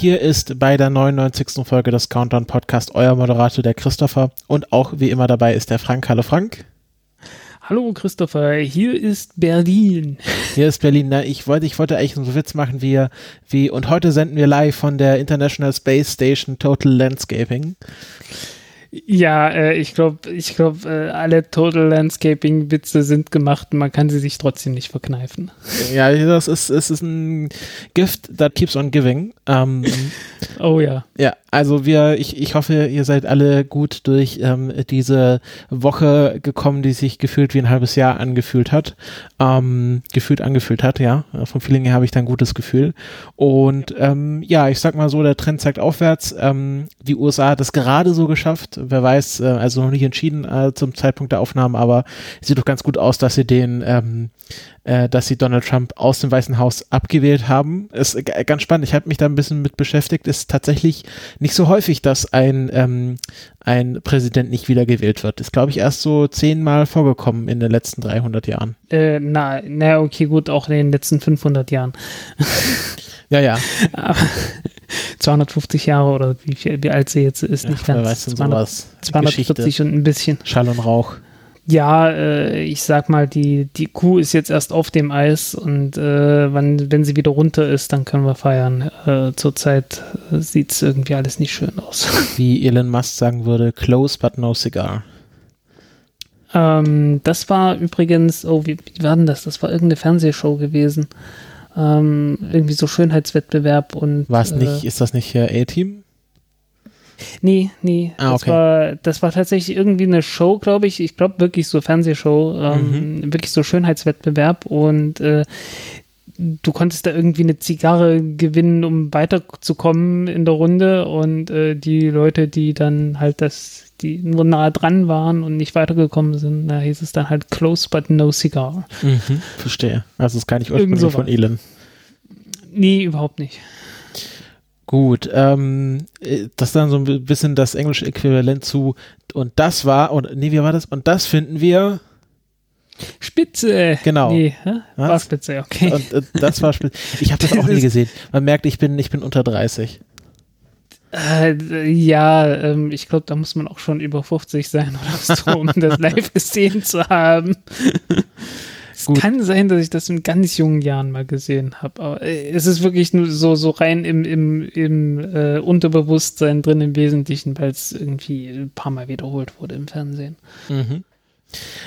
Hier ist bei der 99. Folge des Countdown Podcast euer Moderator, der Christopher. Und auch wie immer dabei ist der Frank. Hallo Frank. Hallo Christopher, hier ist Berlin. Hier ist Berlin. Na, ich wollte, ich wollte eigentlich so einen Witz machen wie, wie, und heute senden wir live von der International Space Station Total Landscaping. Ja, äh, ich glaube, ich glaube, äh, alle Total Landscaping Witze sind gemacht. Man kann sie sich trotzdem nicht verkneifen. Ja, das ist, es ist ein Gift that keeps on giving. Ähm, oh ja. Ja, also wir, ich, ich hoffe, ihr seid alle gut durch ähm, diese Woche gekommen, die sich gefühlt wie ein halbes Jahr angefühlt hat. Ähm, gefühlt angefühlt hat, ja. Vom Feeling her habe ich da ein gutes Gefühl. Und ähm, ja, ich sag mal so, der Trend zeigt aufwärts. Ähm, die USA hat es gerade so geschafft wer weiß, äh, also noch nicht entschieden äh, zum Zeitpunkt der Aufnahmen, aber es sieht doch ganz gut aus, dass sie den, ähm, äh, dass sie Donald Trump aus dem Weißen Haus abgewählt haben. Ist äh, ganz spannend. Ich habe mich da ein bisschen mit beschäftigt. Ist tatsächlich nicht so häufig, dass ein ähm, ein Präsident nicht wiedergewählt wird. Ist, glaube ich, erst so zehnmal vorgekommen in den letzten 300 Jahren. Äh, na, na, okay, gut, auch in den letzten 500 Jahren. ja, ja. Aber 250 Jahre oder wie, wie alt sie jetzt ist, ja, nicht ganz. Weiß 200, 240 Geschichte. und ein bisschen. Schall und Rauch. Ja, äh, ich sag mal, die, die Kuh ist jetzt erst auf dem Eis und äh, wann, wenn sie wieder runter ist, dann können wir feiern. Äh, zurzeit äh, sieht es irgendwie alles nicht schön aus. Wie Elon Musk sagen würde, close but no cigar. Ähm, das war übrigens, oh, wie, wie war denn das? Das war irgendeine Fernsehshow gewesen. Ähm, irgendwie so Schönheitswettbewerb und. War es nicht, ist das nicht hier A-Team? Nee, nee. Ah, okay. das, war, das war tatsächlich irgendwie eine Show, glaube ich. Ich glaube wirklich so Fernsehshow, ähm, mhm. wirklich so Schönheitswettbewerb und äh, du konntest da irgendwie eine Zigarre gewinnen, um weiterzukommen in der Runde und äh, die Leute, die dann halt das, die nur nahe dran waren und nicht weitergekommen sind, da hieß es dann halt close but no cigar. Mhm, verstehe. Also es kann nicht ursprünglich von Elon. Nee, überhaupt nicht. Gut, ähm, das ist dann so ein bisschen das englische Äquivalent zu und das war, und nee, wie war das? Und das finden wir Spitze. Genau. Nee, war Spitze, okay. Und äh, das war Spitze. Ich habe das, das auch nie gesehen. Man merkt, ich bin, ich bin unter 30. Äh, ja, ähm, ich glaube, da muss man auch schon über 50 sein oder so, um das live gesehen zu haben. Gut. kann sein, dass ich das in ganz jungen Jahren mal gesehen habe, aber äh, es ist wirklich nur so, so rein im, im, im äh, Unterbewusstsein drin im Wesentlichen, weil es irgendwie ein paar Mal wiederholt wurde im Fernsehen. Mhm.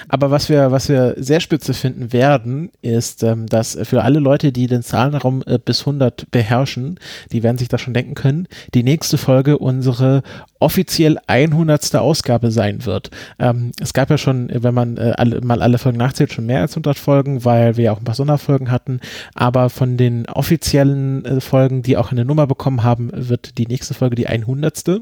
Aber was wir, was wir sehr spitze finden werden, ist, ähm, dass für alle Leute, die den Zahlenraum äh, bis 100 beherrschen, die werden sich das schon denken können, die nächste Folge unsere offiziell 100. Ausgabe sein wird. Ähm, es gab ja schon, wenn man äh, alle, mal alle Folgen nachzählt, schon mehr als 100 Folgen, weil wir ja auch ein paar Sonderfolgen hatten. Aber von den offiziellen äh, Folgen, die auch eine Nummer bekommen haben, wird die nächste Folge die 100.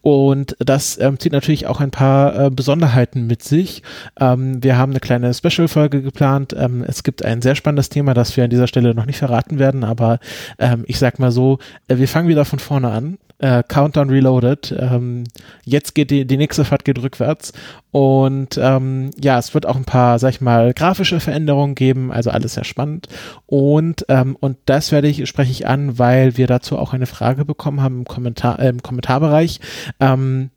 Und das ähm, zieht natürlich auch ein paar äh, Besonderheiten mit sich. Ähm, wir haben eine kleine Special-Folge geplant. Ähm, es gibt ein sehr spannendes Thema, das wir an dieser Stelle noch nicht verraten werden, aber ähm, ich sag mal so, äh, wir fangen wieder von vorne an äh, Countdown Reloaded. Ähm, jetzt geht die, die nächste Fahrt geht rückwärts. Und ähm, ja, es wird auch ein paar, sag ich mal, grafische Veränderungen geben, also alles sehr spannend. Und, ähm, und das werde ich, spreche ich an, weil wir dazu auch eine Frage bekommen haben im Kommentar, äh, im Kommentarbereich. Ähm,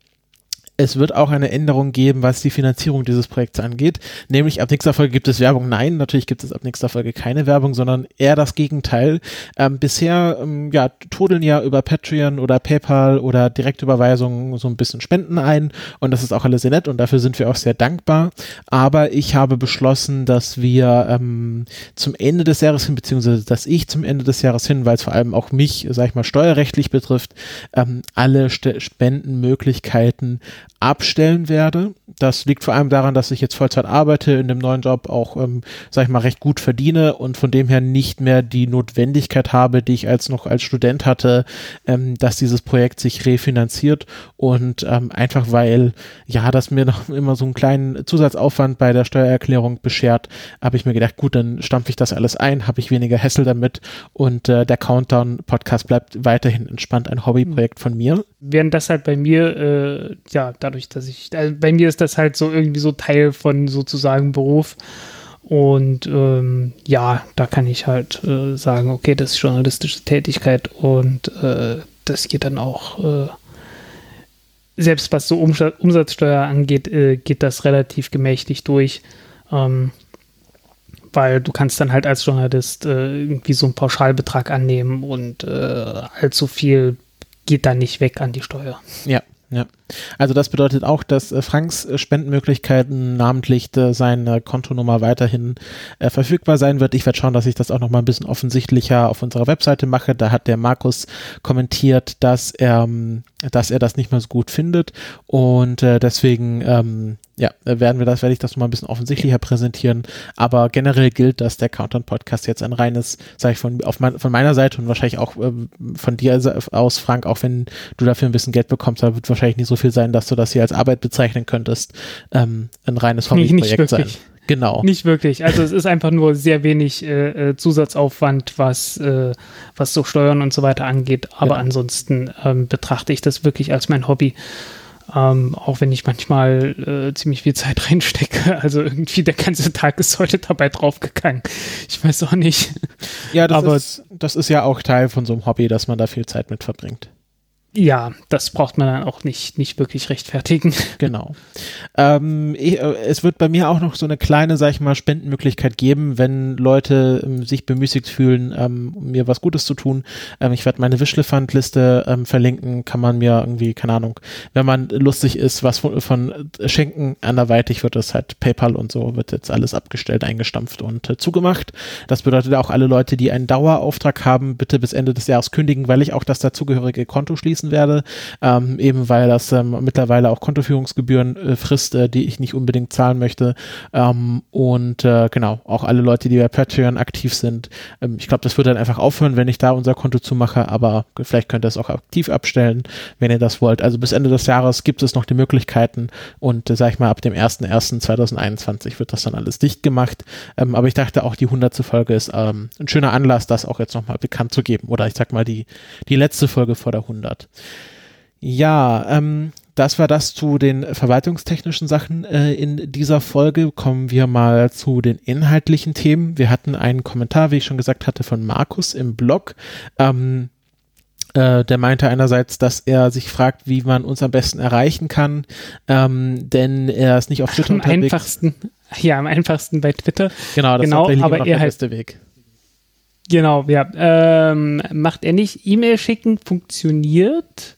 es wird auch eine Änderung geben, was die Finanzierung dieses Projekts angeht. Nämlich ab nächster Folge gibt es Werbung. Nein, natürlich gibt es ab nächster Folge keine Werbung, sondern eher das Gegenteil. Ähm, bisher ähm, ja, trudeln ja über Patreon oder PayPal oder Direktüberweisungen so ein bisschen Spenden ein und das ist auch alles sehr nett und dafür sind wir auch sehr dankbar. Aber ich habe beschlossen, dass wir ähm, zum Ende des Jahres hin, beziehungsweise dass ich zum Ende des Jahres hin, weil es vor allem auch mich, sag ich mal, steuerrechtlich betrifft, ähm, alle St Spendenmöglichkeiten abstellen werde. Das liegt vor allem daran, dass ich jetzt Vollzeit arbeite, in dem neuen Job auch, ähm, sag ich mal, recht gut verdiene und von dem her nicht mehr die Notwendigkeit habe, die ich als noch als Student hatte, ähm, dass dieses Projekt sich refinanziert und ähm, einfach weil, ja, das mir noch immer so einen kleinen Zusatzaufwand bei der Steuererklärung beschert, habe ich mir gedacht, gut, dann stampfe ich das alles ein, habe ich weniger Hassel damit und äh, der Countdown-Podcast bleibt weiterhin entspannt ein Hobbyprojekt von mir. Während das halt bei mir, äh, ja, dadurch, dass ich, also bei mir ist das halt so irgendwie so Teil von sozusagen Beruf. Und ähm, ja, da kann ich halt äh, sagen, okay, das ist journalistische Tätigkeit und äh, das geht dann auch, äh, selbst was so Umsatzsteuer angeht, äh, geht das relativ gemächlich durch. Ähm, weil du kannst dann halt als Journalist äh, irgendwie so einen Pauschalbetrag annehmen und äh, allzu viel geht dann nicht weg an die Steuer. Ja, ja. Also das bedeutet auch, dass äh, Franks äh, Spendenmöglichkeiten, namentlich äh, seine Kontonummer weiterhin verfügbar sein wird. Ich werde schauen, dass ich das auch noch mal ein bisschen offensichtlicher auf unserer Webseite mache. Da hat der Markus kommentiert, dass er, ähm, dass er das nicht mehr so gut findet und deswegen ähm, ja, werden wir das, werde ich das noch mal ein bisschen offensichtlicher präsentieren. Aber generell gilt, dass der Countdown Podcast jetzt ein reines, sage ich von, auf mein, von meiner Seite und wahrscheinlich auch äh, von dir aus, Frank, auch wenn du dafür ein bisschen Geld bekommst, da wird wahrscheinlich nicht so viel sein, dass du das hier als Arbeit bezeichnen könntest, ähm, ein reines Hobbyprojekt sein. Genau. Nicht wirklich. Also es ist einfach nur sehr wenig äh, äh, Zusatzaufwand, was, äh, was so Steuern und so weiter angeht. Aber ja. ansonsten ähm, betrachte ich das wirklich als mein Hobby. Ähm, auch wenn ich manchmal äh, ziemlich viel Zeit reinstecke. Also irgendwie der ganze Tag ist heute dabei draufgegangen. Ich weiß auch nicht. Ja, das, Aber ist, das ist ja auch Teil von so einem Hobby, dass man da viel Zeit mit verbringt. Ja, das braucht man dann auch nicht, nicht wirklich rechtfertigen. Genau. Ähm, ich, äh, es wird bei mir auch noch so eine kleine, sag ich mal, Spendenmöglichkeit geben, wenn Leute ähm, sich bemüßigt fühlen, ähm, mir was Gutes zu tun. Ähm, ich werde meine Wischlefand-Liste ähm, verlinken, kann man mir irgendwie, keine Ahnung, wenn man lustig ist, was von, von Schenken anderweitig wird das halt PayPal und so, wird jetzt alles abgestellt, eingestampft und äh, zugemacht. Das bedeutet auch alle Leute, die einen Dauerauftrag haben, bitte bis Ende des Jahres kündigen, weil ich auch das dazugehörige Konto schließen nutzen werde, ähm, eben weil das ähm, mittlerweile auch Kontoführungsgebühren äh, frisst, äh, die ich nicht unbedingt zahlen möchte. Ähm, und äh, genau, auch alle Leute, die bei Patreon aktiv sind. Ähm, ich glaube, das wird dann einfach aufhören, wenn ich da unser Konto zumache, aber vielleicht könnt ihr es auch aktiv abstellen, wenn ihr das wollt. Also bis Ende des Jahres gibt es noch die Möglichkeiten und äh, sag ich mal, ab dem 01.01.2021 wird das dann alles dicht gemacht. Ähm, aber ich dachte auch, die 100. Folge ist ähm, ein schöner Anlass, das auch jetzt nochmal bekannt zu geben. Oder ich sag mal, die, die letzte Folge vor der 100. Ja, ähm, das war das zu den verwaltungstechnischen Sachen. Äh, in dieser Folge kommen wir mal zu den inhaltlichen Themen. Wir hatten einen Kommentar, wie ich schon gesagt hatte, von Markus im Blog. Ähm, äh, der meinte einerseits, dass er sich fragt, wie man uns am besten erreichen kann, ähm, denn er ist nicht auf Twitter am unterwegs. einfachsten, ja, am einfachsten bei Twitter. Genau, das genau, ist aber er der halt, beste Weg. Genau, ja. Ähm, macht er nicht. E-Mail schicken funktioniert.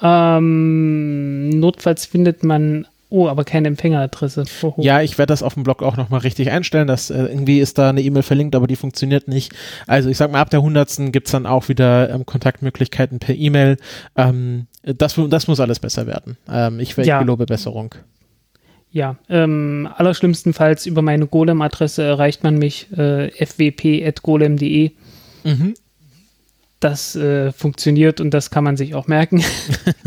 Ähm, notfalls findet man Oh, aber keine Empfängeradresse. Oho. Ja, ich werde das auf dem Blog auch nochmal richtig einstellen. dass äh, irgendwie ist da eine E-Mail verlinkt, aber die funktioniert nicht. Also ich sag mal, ab der 100. gibt's dann auch wieder ähm, Kontaktmöglichkeiten per E-Mail. Ähm, das, das muss alles besser werden. Ähm, ich, ich ja. gelobe Besserung. Ja, ähm, allerschlimmstenfalls über meine Golem-Adresse erreicht man mich äh, fwp.golem.de. Mhm. Das äh, funktioniert und das kann man sich auch merken.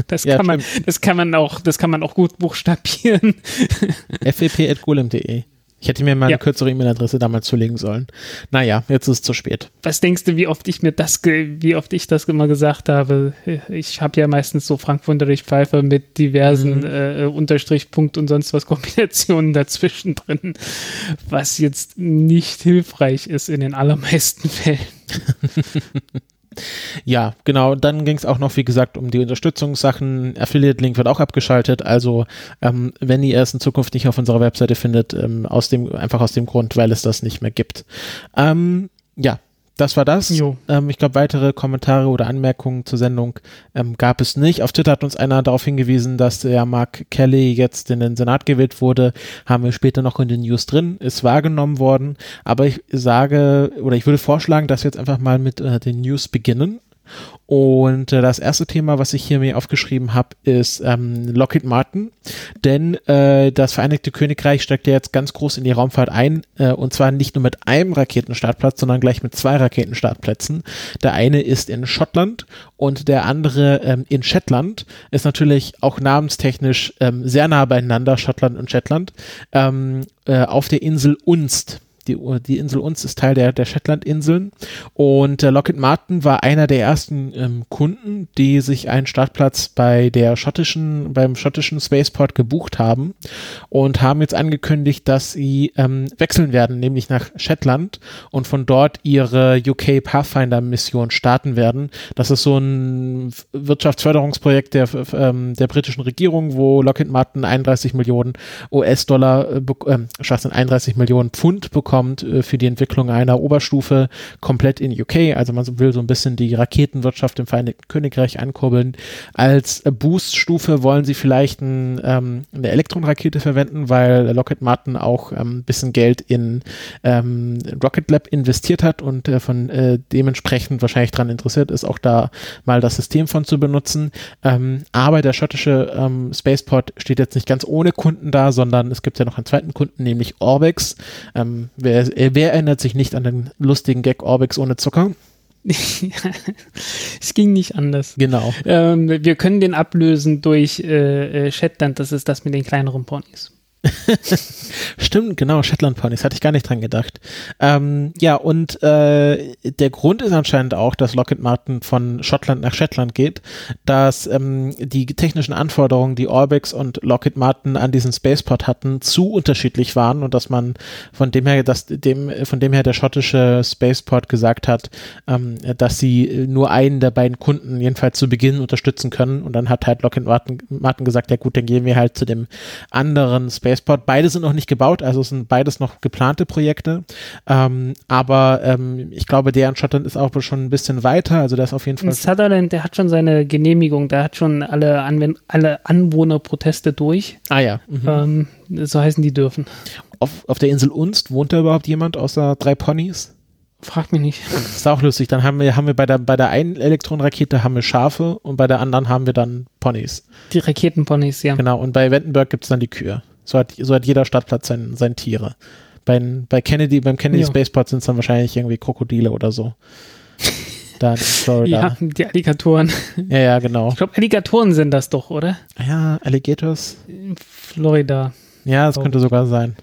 Das, ja, kann man, das kann man auch, das kann man auch gut buchstabieren. fwp.golem.de ich hätte mir mal ja. eine kürzere E-Mail-Adresse damals zulegen sollen. Naja, jetzt ist es zu spät. Was denkst du, wie oft ich mir das, wie oft ich das immer gesagt habe? Ich habe ja meistens so Frank Wunderlich Pfeifer mit diversen mhm. äh, Unterstrich, Punkt und sonst was Kombinationen dazwischen drin, was jetzt nicht hilfreich ist in den allermeisten Fällen. Ja, genau. Dann ging es auch noch, wie gesagt, um die Unterstützungssachen. Affiliate-Link wird auch abgeschaltet. Also, ähm, wenn ihr es in Zukunft nicht auf unserer Webseite findet, ähm, aus dem, einfach aus dem Grund, weil es das nicht mehr gibt. Ähm, ja, das war das. Ähm, ich glaube, weitere Kommentare oder Anmerkungen zur Sendung ähm, gab es nicht. Auf Twitter hat uns einer darauf hingewiesen, dass der Mark Kelly jetzt in den Senat gewählt wurde. Haben wir später noch in den News drin. Ist wahrgenommen worden. Aber ich sage oder ich würde vorschlagen, dass wir jetzt einfach mal mit äh, den News beginnen. Und äh, das erste Thema, was ich hier mir aufgeschrieben habe, ist ähm, Lockheed Martin. Denn äh, das Vereinigte Königreich steckt ja jetzt ganz groß in die Raumfahrt ein. Äh, und zwar nicht nur mit einem Raketenstartplatz, sondern gleich mit zwei Raketenstartplätzen. Der eine ist in Schottland und der andere ähm, in Shetland. Ist natürlich auch namenstechnisch ähm, sehr nah beieinander, Schottland und Shetland. Ähm, äh, auf der Insel Unst die, die Insel Uns ist Teil der, der Shetland-Inseln. Und äh, Lockheed Martin war einer der ersten ähm, Kunden, die sich einen Startplatz bei der schottischen, beim schottischen Spaceport gebucht haben und haben jetzt angekündigt, dass sie ähm, wechseln werden, nämlich nach Shetland und von dort ihre UK Pathfinder-Mission starten werden. Das ist so ein Wirtschaftsförderungsprojekt der, ähm, der britischen Regierung, wo Lockheed Martin 31 Millionen US-Dollar, äh, äh, 31 Millionen Pfund bekommt bekommt äh, für die Entwicklung einer Oberstufe komplett in UK. Also man will so ein bisschen die Raketenwirtschaft im Vereinigten Königreich ankurbeln. Als Booststufe wollen sie vielleicht ein, ähm, eine Elektronrakete verwenden, weil Lockheed Martin auch ein ähm, bisschen Geld in ähm, Rocket Lab investiert hat und äh, von äh, dementsprechend wahrscheinlich daran interessiert ist, auch da mal das System von zu benutzen. Ähm, aber der schottische ähm, Spaceport steht jetzt nicht ganz ohne Kunden da, sondern es gibt ja noch einen zweiten Kunden, nämlich Orbex. Ähm, Wer, äh, wer erinnert sich nicht an den lustigen Gag Orbix ohne Zucker? es ging nicht anders. Genau. Ähm, wir können den ablösen durch äh, äh, Shetland, das ist das mit den kleineren Ponys. Stimmt, genau, Shetland Ponys, hatte ich gar nicht dran gedacht. Ähm, ja, und äh, der Grund ist anscheinend auch, dass Lockheed Martin von Schottland nach Shetland geht, dass ähm, die technischen Anforderungen, die Orbex und Lockheed Martin an diesen Spaceport hatten, zu unterschiedlich waren und dass man von dem her, dass dem, von dem her der schottische Spaceport gesagt hat, ähm, dass sie nur einen der beiden Kunden jedenfalls zu Beginn unterstützen können und dann hat halt Lockheed Martin, Martin gesagt, ja gut, dann gehen wir halt zu dem anderen Spaceport Spaceport. Beide sind noch nicht gebaut, also sind beides noch geplante Projekte. Ähm, aber ähm, ich glaube, der in Schottland ist auch schon ein bisschen weiter. Also der ist auf jeden Fall. Sutherland, der hat schon seine Genehmigung, der hat schon alle, Anwend alle Anwohnerproteste durch. Ah ja. Mhm. Ähm, so heißen die dürfen. Auf, auf der Insel Unst wohnt da überhaupt jemand außer drei Ponys? Frag mich nicht. Das ist auch lustig. Dann haben wir, haben wir bei der, bei der einen Elektronenrakete haben wir Schafe und bei der anderen haben wir dann Ponys. Die Raketenponys, ja. Genau. Und bei Wettenberg gibt es dann die Kühe. So hat, so hat jeder Stadtplatz sein, sein Tiere. Bei, bei Kennedy, beim Kennedy ja. Spaceport sind es dann wahrscheinlich irgendwie Krokodile oder so. Da in Florida. Ja, die Alligatoren. Ja, ja, genau. Ich glaube, Alligatoren sind das doch, oder? Ja, Alligators. In Florida. Ja, das könnte sogar sein.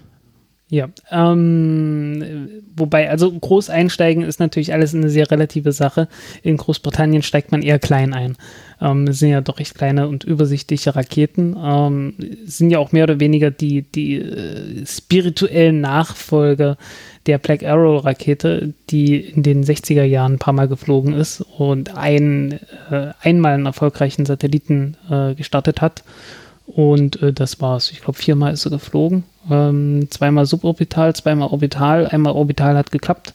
Ja, ähm, wobei, also groß einsteigen ist natürlich alles eine sehr relative Sache. In Großbritannien steigt man eher klein ein. Ähm, sind ja doch recht kleine und übersichtliche Raketen. Ähm, sind ja auch mehr oder weniger die, die äh, spirituellen Nachfolger der Black Arrow Rakete, die in den 60er Jahren ein paar Mal geflogen ist und ein, äh, einmal einen erfolgreichen Satelliten äh, gestartet hat. Und äh, das war's. Ich glaube, viermal ist er geflogen. Ähm, zweimal suborbital, zweimal orbital. Einmal orbital hat geklappt.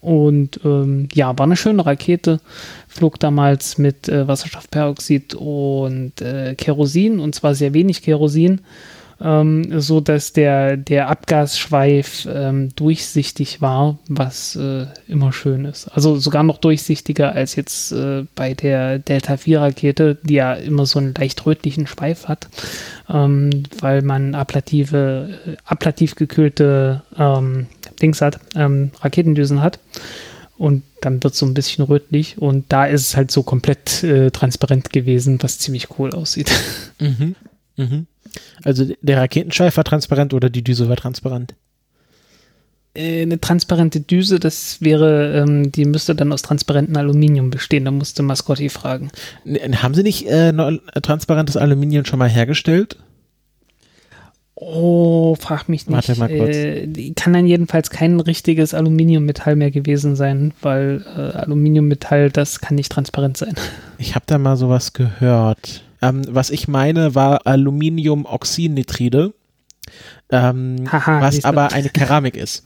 Und ähm, ja, war eine schöne Rakete. Flog damals mit äh, Wasserstoffperoxid und äh, Kerosin und zwar sehr wenig Kerosin ähm, so dass der, der Abgasschweif ähm, durchsichtig war, was äh, immer schön ist. Also sogar noch durchsichtiger als jetzt äh, bei der Delta 4 Rakete, die ja immer so einen leicht rötlichen Schweif hat, ähm, weil man ablative, äh, ablativ gekühlte ähm, Dings hat, ähm, Raketendüsen hat und dann wird es so ein bisschen rötlich und da ist es halt so komplett äh, transparent gewesen, was ziemlich cool aussieht. Mhm. Mhm. Also der Raketenschweif war transparent oder die Düse war transparent? Äh, eine transparente Düse, das wäre, ähm, die müsste dann aus transparentem Aluminium bestehen. Da musste Mascotti fragen. Haben Sie nicht äh, transparentes Aluminium schon mal hergestellt? Oh, frag mich nicht. Warte mal kurz. Äh, kann dann jedenfalls kein richtiges Aluminiummetall mehr gewesen sein, weil äh, Aluminiummetall, das kann nicht transparent sein. Ich habe da mal sowas gehört. Ähm, was ich meine, war Aluminiumoxynitride, ähm, Haha, was aber eine Keramik ist.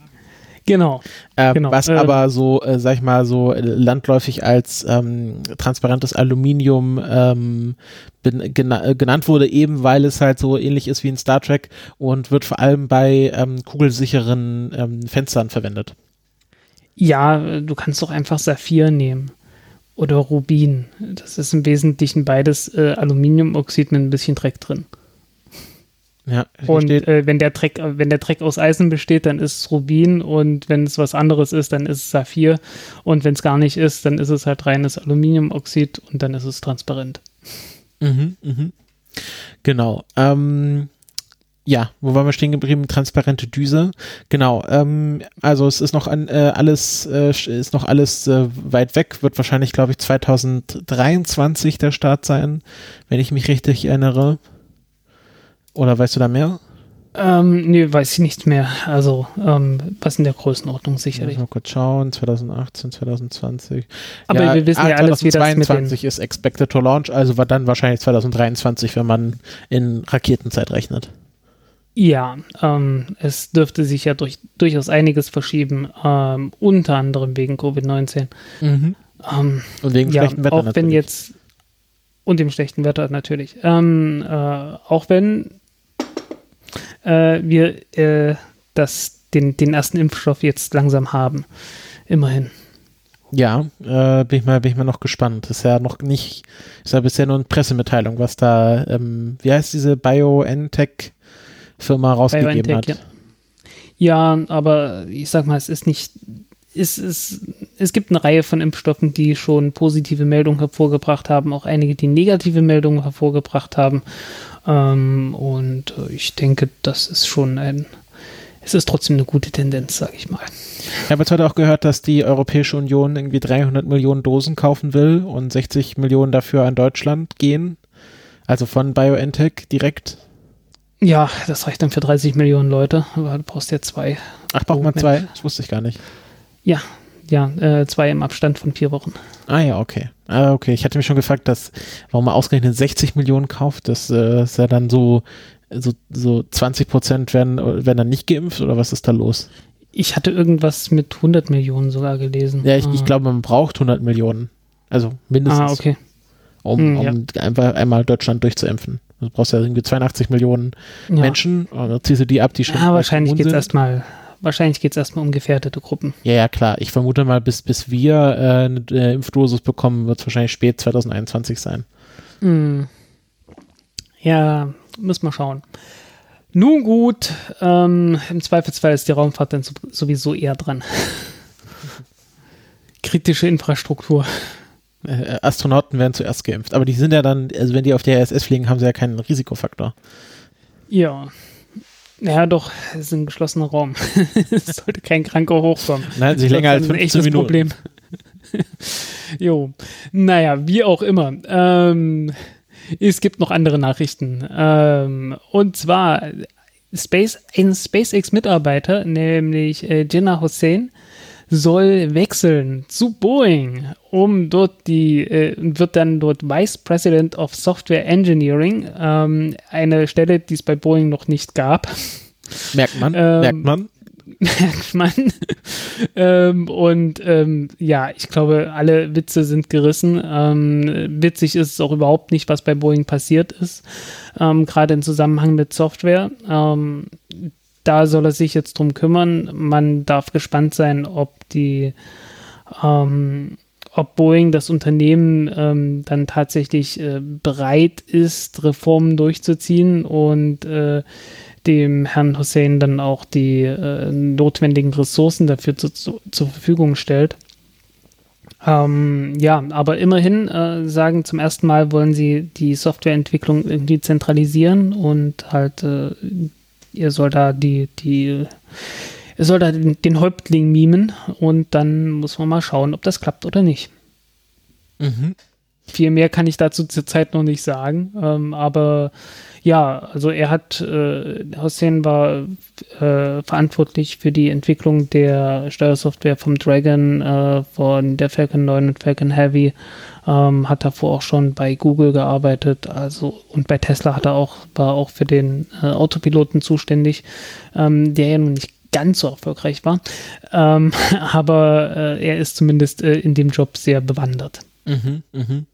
Genau. Ähm, genau. Was äh, aber so, äh, sag ich mal, so landläufig als ähm, transparentes Aluminium ähm, gena äh, genannt wurde, eben weil es halt so ähnlich ist wie in Star Trek und wird vor allem bei ähm, kugelsicheren ähm, Fenstern verwendet. Ja, du kannst doch einfach Saphir nehmen oder Rubin. Das ist im Wesentlichen beides äh, Aluminiumoxid mit ein bisschen Dreck drin. Ja, und äh, wenn der Dreck, wenn der Dreck aus Eisen besteht, dann ist es Rubin und wenn es was anderes ist, dann ist es Saphir und wenn es gar nicht ist, dann ist es halt reines Aluminiumoxid und dann ist es transparent. Mhm, mhm. Genau. Ähm, ja, wo waren wir stehen geblieben? Transparente Düse. Genau. Ähm, also es ist noch an, äh, alles äh, ist noch alles äh, weit weg. Wird wahrscheinlich, glaube ich, 2023 der Start sein, wenn ich mich richtig erinnere. Oder weißt du da mehr? Ähm, nee, weiß ich nicht mehr. Also, ähm, was in der Größenordnung sicherlich. Mal kurz schauen, 2018, 2020. Aber ja, wir wissen ah, ja alles, wie das mit 2022 ist Expected to Launch, also war dann wahrscheinlich 2023, wenn man in Raketenzeit rechnet. Ja, ähm, es dürfte sich ja durch, durchaus einiges verschieben, ähm, unter anderem wegen Covid-19. Mhm. Ähm, und wegen ja, schlechtem Wetter auch natürlich. wenn jetzt und dem schlechten Wetter natürlich. Ähm, äh, auch wenn äh, wir äh, das, den, den ersten Impfstoff jetzt langsam haben. Immerhin. Ja, äh, bin, ich mal, bin ich mal noch gespannt. Ist ja noch nicht, ist ja bisher nur eine Pressemitteilung, was da, ähm, wie heißt diese BioNTech-Firma rausgegeben BioNTech, hat. Ja. ja, aber ich sag mal, es ist nicht, es, es, es gibt eine Reihe von Impfstoffen, die schon positive Meldungen hervorgebracht haben, auch einige, die negative Meldungen hervorgebracht haben. Ähm, und äh, ich denke, das ist schon ein, es ist trotzdem eine gute Tendenz, sage ich mal. Ich habe jetzt heute auch gehört, dass die Europäische Union irgendwie 300 Millionen Dosen kaufen will und 60 Millionen dafür an Deutschland gehen. Also von BioNTech direkt. Ja, das reicht dann für 30 Millionen Leute, aber du brauchst ja zwei. Ach, braucht man zwei? Das wusste ich gar nicht. Ja, ja, äh, zwei im Abstand von vier Wochen. Ah ja, okay. Ah, okay. Ich hatte mich schon gefragt, dass, warum man ausgerechnet 60 Millionen kauft, das äh, ist ja dann so, so, so 20 Prozent werden, werden dann nicht geimpft oder was ist da los? Ich hatte irgendwas mit 100 Millionen sogar gelesen. Ja, ich, ah. ich glaube, man braucht 100 Millionen. Also mindestens. Ah, okay. Um, hm, um ja. einfach einmal Deutschland durchzuimpfen. Du brauchst ja irgendwie 82 Millionen ja. Menschen, und dann ziehst du die ab, die schon. Ja, wahrscheinlich geht es erstmal wahrscheinlich geht es erstmal um gefährdete Gruppen. Ja, ja, klar. Ich vermute mal, bis, bis wir äh, eine, eine Impfdosis bekommen, wird es wahrscheinlich spät 2021 sein. Mm. Ja, müssen wir schauen. Nun gut, ähm, im Zweifelsfall ist die Raumfahrt dann sowieso eher dran. Kritische Infrastruktur. Äh, Astronauten werden zuerst geimpft, aber die sind ja dann, also wenn die auf der ISS fliegen, haben sie ja keinen Risikofaktor. Ja, ja, doch, es ist ein geschlossener Raum. es sollte kein Kranker hochkommen. Nein, sich länger als 15 Minuten. Problem. jo, naja, wie auch immer. Ähm, es gibt noch andere Nachrichten. Ähm, und zwar Space, ein SpaceX-Mitarbeiter, nämlich äh, Jinnah Hussein, soll wechseln zu Boeing, um dort die, äh, wird dann dort Vice President of Software Engineering, ähm, eine Stelle, die es bei Boeing noch nicht gab. Merkt man, ähm, merkt man. Merkt man. ähm, und ähm, ja, ich glaube, alle Witze sind gerissen. Ähm, witzig ist es auch überhaupt nicht, was bei Boeing passiert ist, ähm, gerade im Zusammenhang mit Software. Da soll er sich jetzt drum kümmern. Man darf gespannt sein, ob die, ähm, ob Boeing, das Unternehmen, ähm, dann tatsächlich äh, bereit ist, Reformen durchzuziehen und äh, dem Herrn Hussein dann auch die äh, notwendigen Ressourcen dafür zu, zu, zur Verfügung stellt. Ähm, ja, aber immerhin äh, sagen zum ersten Mal wollen sie die Softwareentwicklung irgendwie zentralisieren und halt äh, ihr soll da die, die, ihr soll da den, den, Häuptling mimen und dann muss man mal schauen, ob das klappt oder nicht. Mhm. Viel mehr kann ich dazu zurzeit noch nicht sagen, ähm, aber ja, also er hat, äh, Hussein war äh, verantwortlich für die Entwicklung der Steuersoftware vom Dragon, äh, von der Falcon 9 und Falcon Heavy, ähm, hat davor auch schon bei Google gearbeitet, also und bei Tesla hat er auch, war auch für den äh, Autopiloten zuständig, ähm, der ja nun nicht ganz so erfolgreich war, ähm, aber äh, er ist zumindest äh, in dem Job sehr bewandert. Mhm, mhm.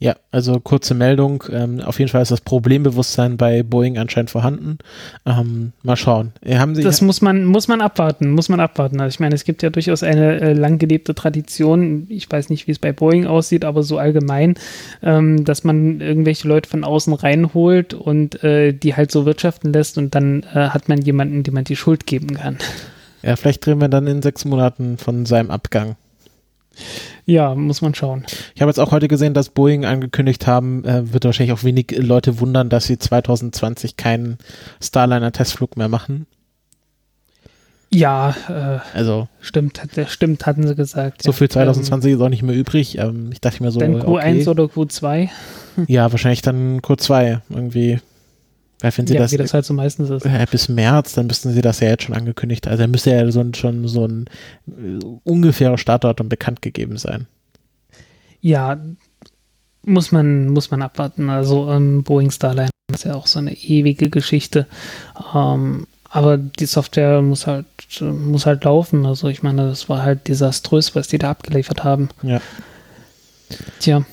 Ja, also kurze Meldung. Ähm, auf jeden Fall ist das Problembewusstsein bei Boeing anscheinend vorhanden. Ähm, mal schauen. Äh, haben Sie das muss man, muss man abwarten, muss man abwarten. Also ich meine, es gibt ja durchaus eine äh, lang gelebte Tradition. Ich weiß nicht, wie es bei Boeing aussieht, aber so allgemein, ähm, dass man irgendwelche Leute von außen reinholt und äh, die halt so wirtschaften lässt und dann äh, hat man jemanden, dem man die Schuld geben kann. Ja, vielleicht drehen wir dann in sechs Monaten von seinem Abgang. Ja, muss man schauen. Ich habe jetzt auch heute gesehen, dass Boeing angekündigt haben, äh, wird wahrscheinlich auch wenig Leute wundern, dass sie 2020 keinen Starliner-Testflug mehr machen. Ja, äh, also stimmt, stimmt, hatten sie gesagt. So viel 2020 ähm, ist auch nicht mehr übrig. Ähm, ich dachte mir so. Dann Q1 okay. oder Q2? Ja, wahrscheinlich dann Q2 irgendwie. Weil wenn sie ja, das, wie das halt so meistens ist. Äh, bis März, dann müssten sie das ja jetzt schon angekündigt. Also müsste ja so ein, schon so ein äh, ungefähres Startdatum bekannt gegeben sein. Ja, muss man, muss man abwarten. Also ähm, Boeing Starline ist ja auch so eine ewige Geschichte. Ähm, aber die Software muss halt, muss halt laufen. Also ich meine, das war halt desaströs, was die da abgeliefert haben. Ja. Tja.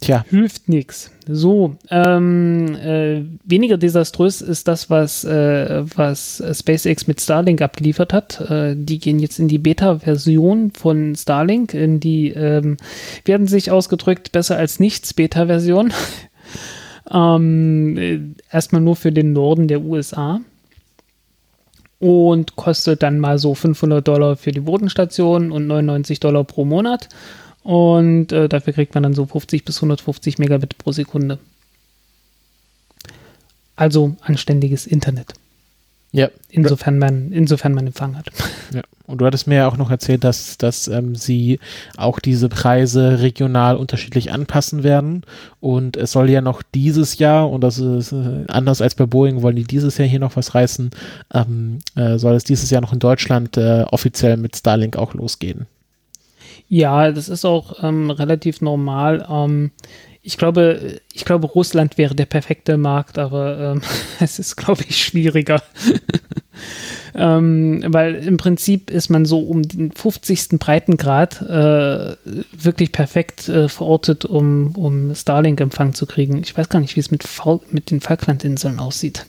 Tja. Hilft nichts. So, ähm, äh, weniger desaströs ist das, was, äh, was SpaceX mit Starlink abgeliefert hat. Äh, die gehen jetzt in die Beta-Version von Starlink, in die, ähm, werden sich ausgedrückt, besser als nichts Beta-Version. ähm, äh, erstmal nur für den Norden der USA und kostet dann mal so 500 Dollar für die Bodenstation und 99 Dollar pro Monat. Und äh, dafür kriegt man dann so 50 bis 150 Megabit pro Sekunde. Also anständiges Internet. Ja. Insofern man, insofern man Empfang hat. Ja. Und du hattest mir ja auch noch erzählt, dass, dass ähm, sie auch diese Preise regional unterschiedlich anpassen werden. Und es soll ja noch dieses Jahr, und das ist äh, anders als bei Boeing, wollen die dieses Jahr hier noch was reißen, ähm, äh, soll es dieses Jahr noch in Deutschland äh, offiziell mit Starlink auch losgehen. Ja, das ist auch ähm, relativ normal. Ähm, ich glaube, ich glaube, Russland wäre der perfekte Markt, aber ähm, es ist, glaube ich, schwieriger. ähm, weil im Prinzip ist man so um den 50. Breitengrad äh, wirklich perfekt äh, verortet, um, um Starlink-Empfang zu kriegen. Ich weiß gar nicht, wie es mit, mit den Falklandinseln aussieht,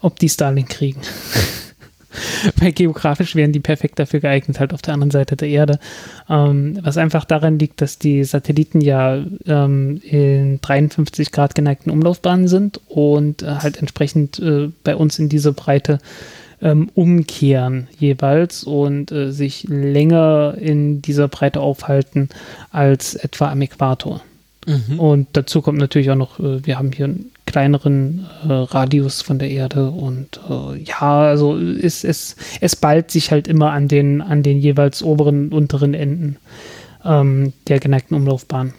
ob die Starlink kriegen. weil geografisch wären die perfekt dafür geeignet, halt auf der anderen Seite der Erde. Ähm, was einfach daran liegt, dass die Satelliten ja ähm, in 53 Grad geneigten Umlaufbahnen sind und äh, halt entsprechend äh, bei uns in diese Breite ähm, umkehren jeweils und äh, sich länger in dieser Breite aufhalten als etwa am Äquator. Mhm. Und dazu kommt natürlich auch noch, äh, wir haben hier einen kleineren äh, Radius von der Erde und äh, ja, also es, es, es ballt sich halt immer an den, an den jeweils oberen und unteren Enden ähm, der geneigten Umlaufbahn.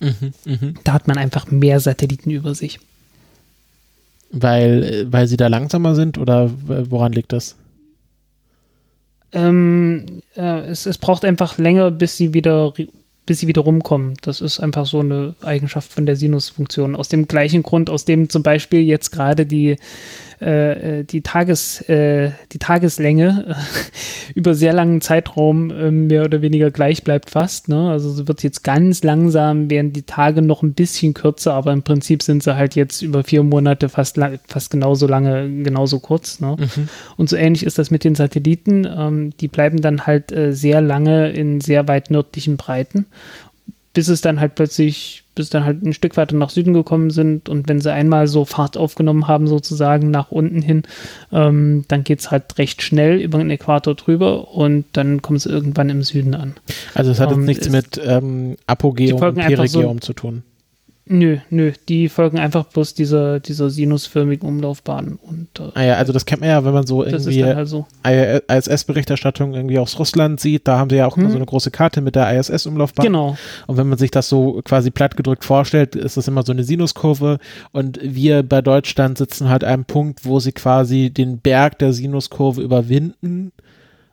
Mhm, mh. Da hat man einfach mehr Satelliten über sich. Weil, weil sie da langsamer sind oder woran liegt das? Ähm, äh, es, es braucht einfach länger, bis sie wieder bis sie wieder rumkommen. Das ist einfach so eine Eigenschaft von der Sinusfunktion. Aus dem gleichen Grund, aus dem zum Beispiel jetzt gerade die äh, äh, die, Tages, äh, die Tageslänge über sehr langen Zeitraum äh, mehr oder weniger gleich bleibt fast. Ne? Also es wird jetzt ganz langsam, werden die Tage noch ein bisschen kürzer, aber im Prinzip sind sie halt jetzt über vier Monate fast, fast genauso lange, genauso kurz. Ne? Mhm. Und so ähnlich ist das mit den Satelliten. Ähm, die bleiben dann halt äh, sehr lange in sehr weit nördlichen Breiten bis es dann halt plötzlich, bis dann halt ein Stück weiter nach Süden gekommen sind und wenn sie einmal so Fahrt aufgenommen haben, sozusagen nach unten hin, ähm, dann geht es halt recht schnell über den Äquator drüber und dann kommen sie irgendwann im Süden an. Also es hat jetzt ähm, nichts mit ähm, Apogeum und Perigeum so, zu tun. Nö, nö, die folgen einfach bloß dieser, dieser sinusförmigen Umlaufbahn. Und, äh, ah ja, also das kennt man ja, wenn man so irgendwie halt so. ISS-Berichterstattung irgendwie aus Russland sieht, da haben sie ja auch hm. so eine große Karte mit der ISS-Umlaufbahn. Genau. Und wenn man sich das so quasi plattgedrückt vorstellt, ist das immer so eine Sinuskurve und wir bei Deutschland sitzen halt an einem Punkt, wo sie quasi den Berg der Sinuskurve überwinden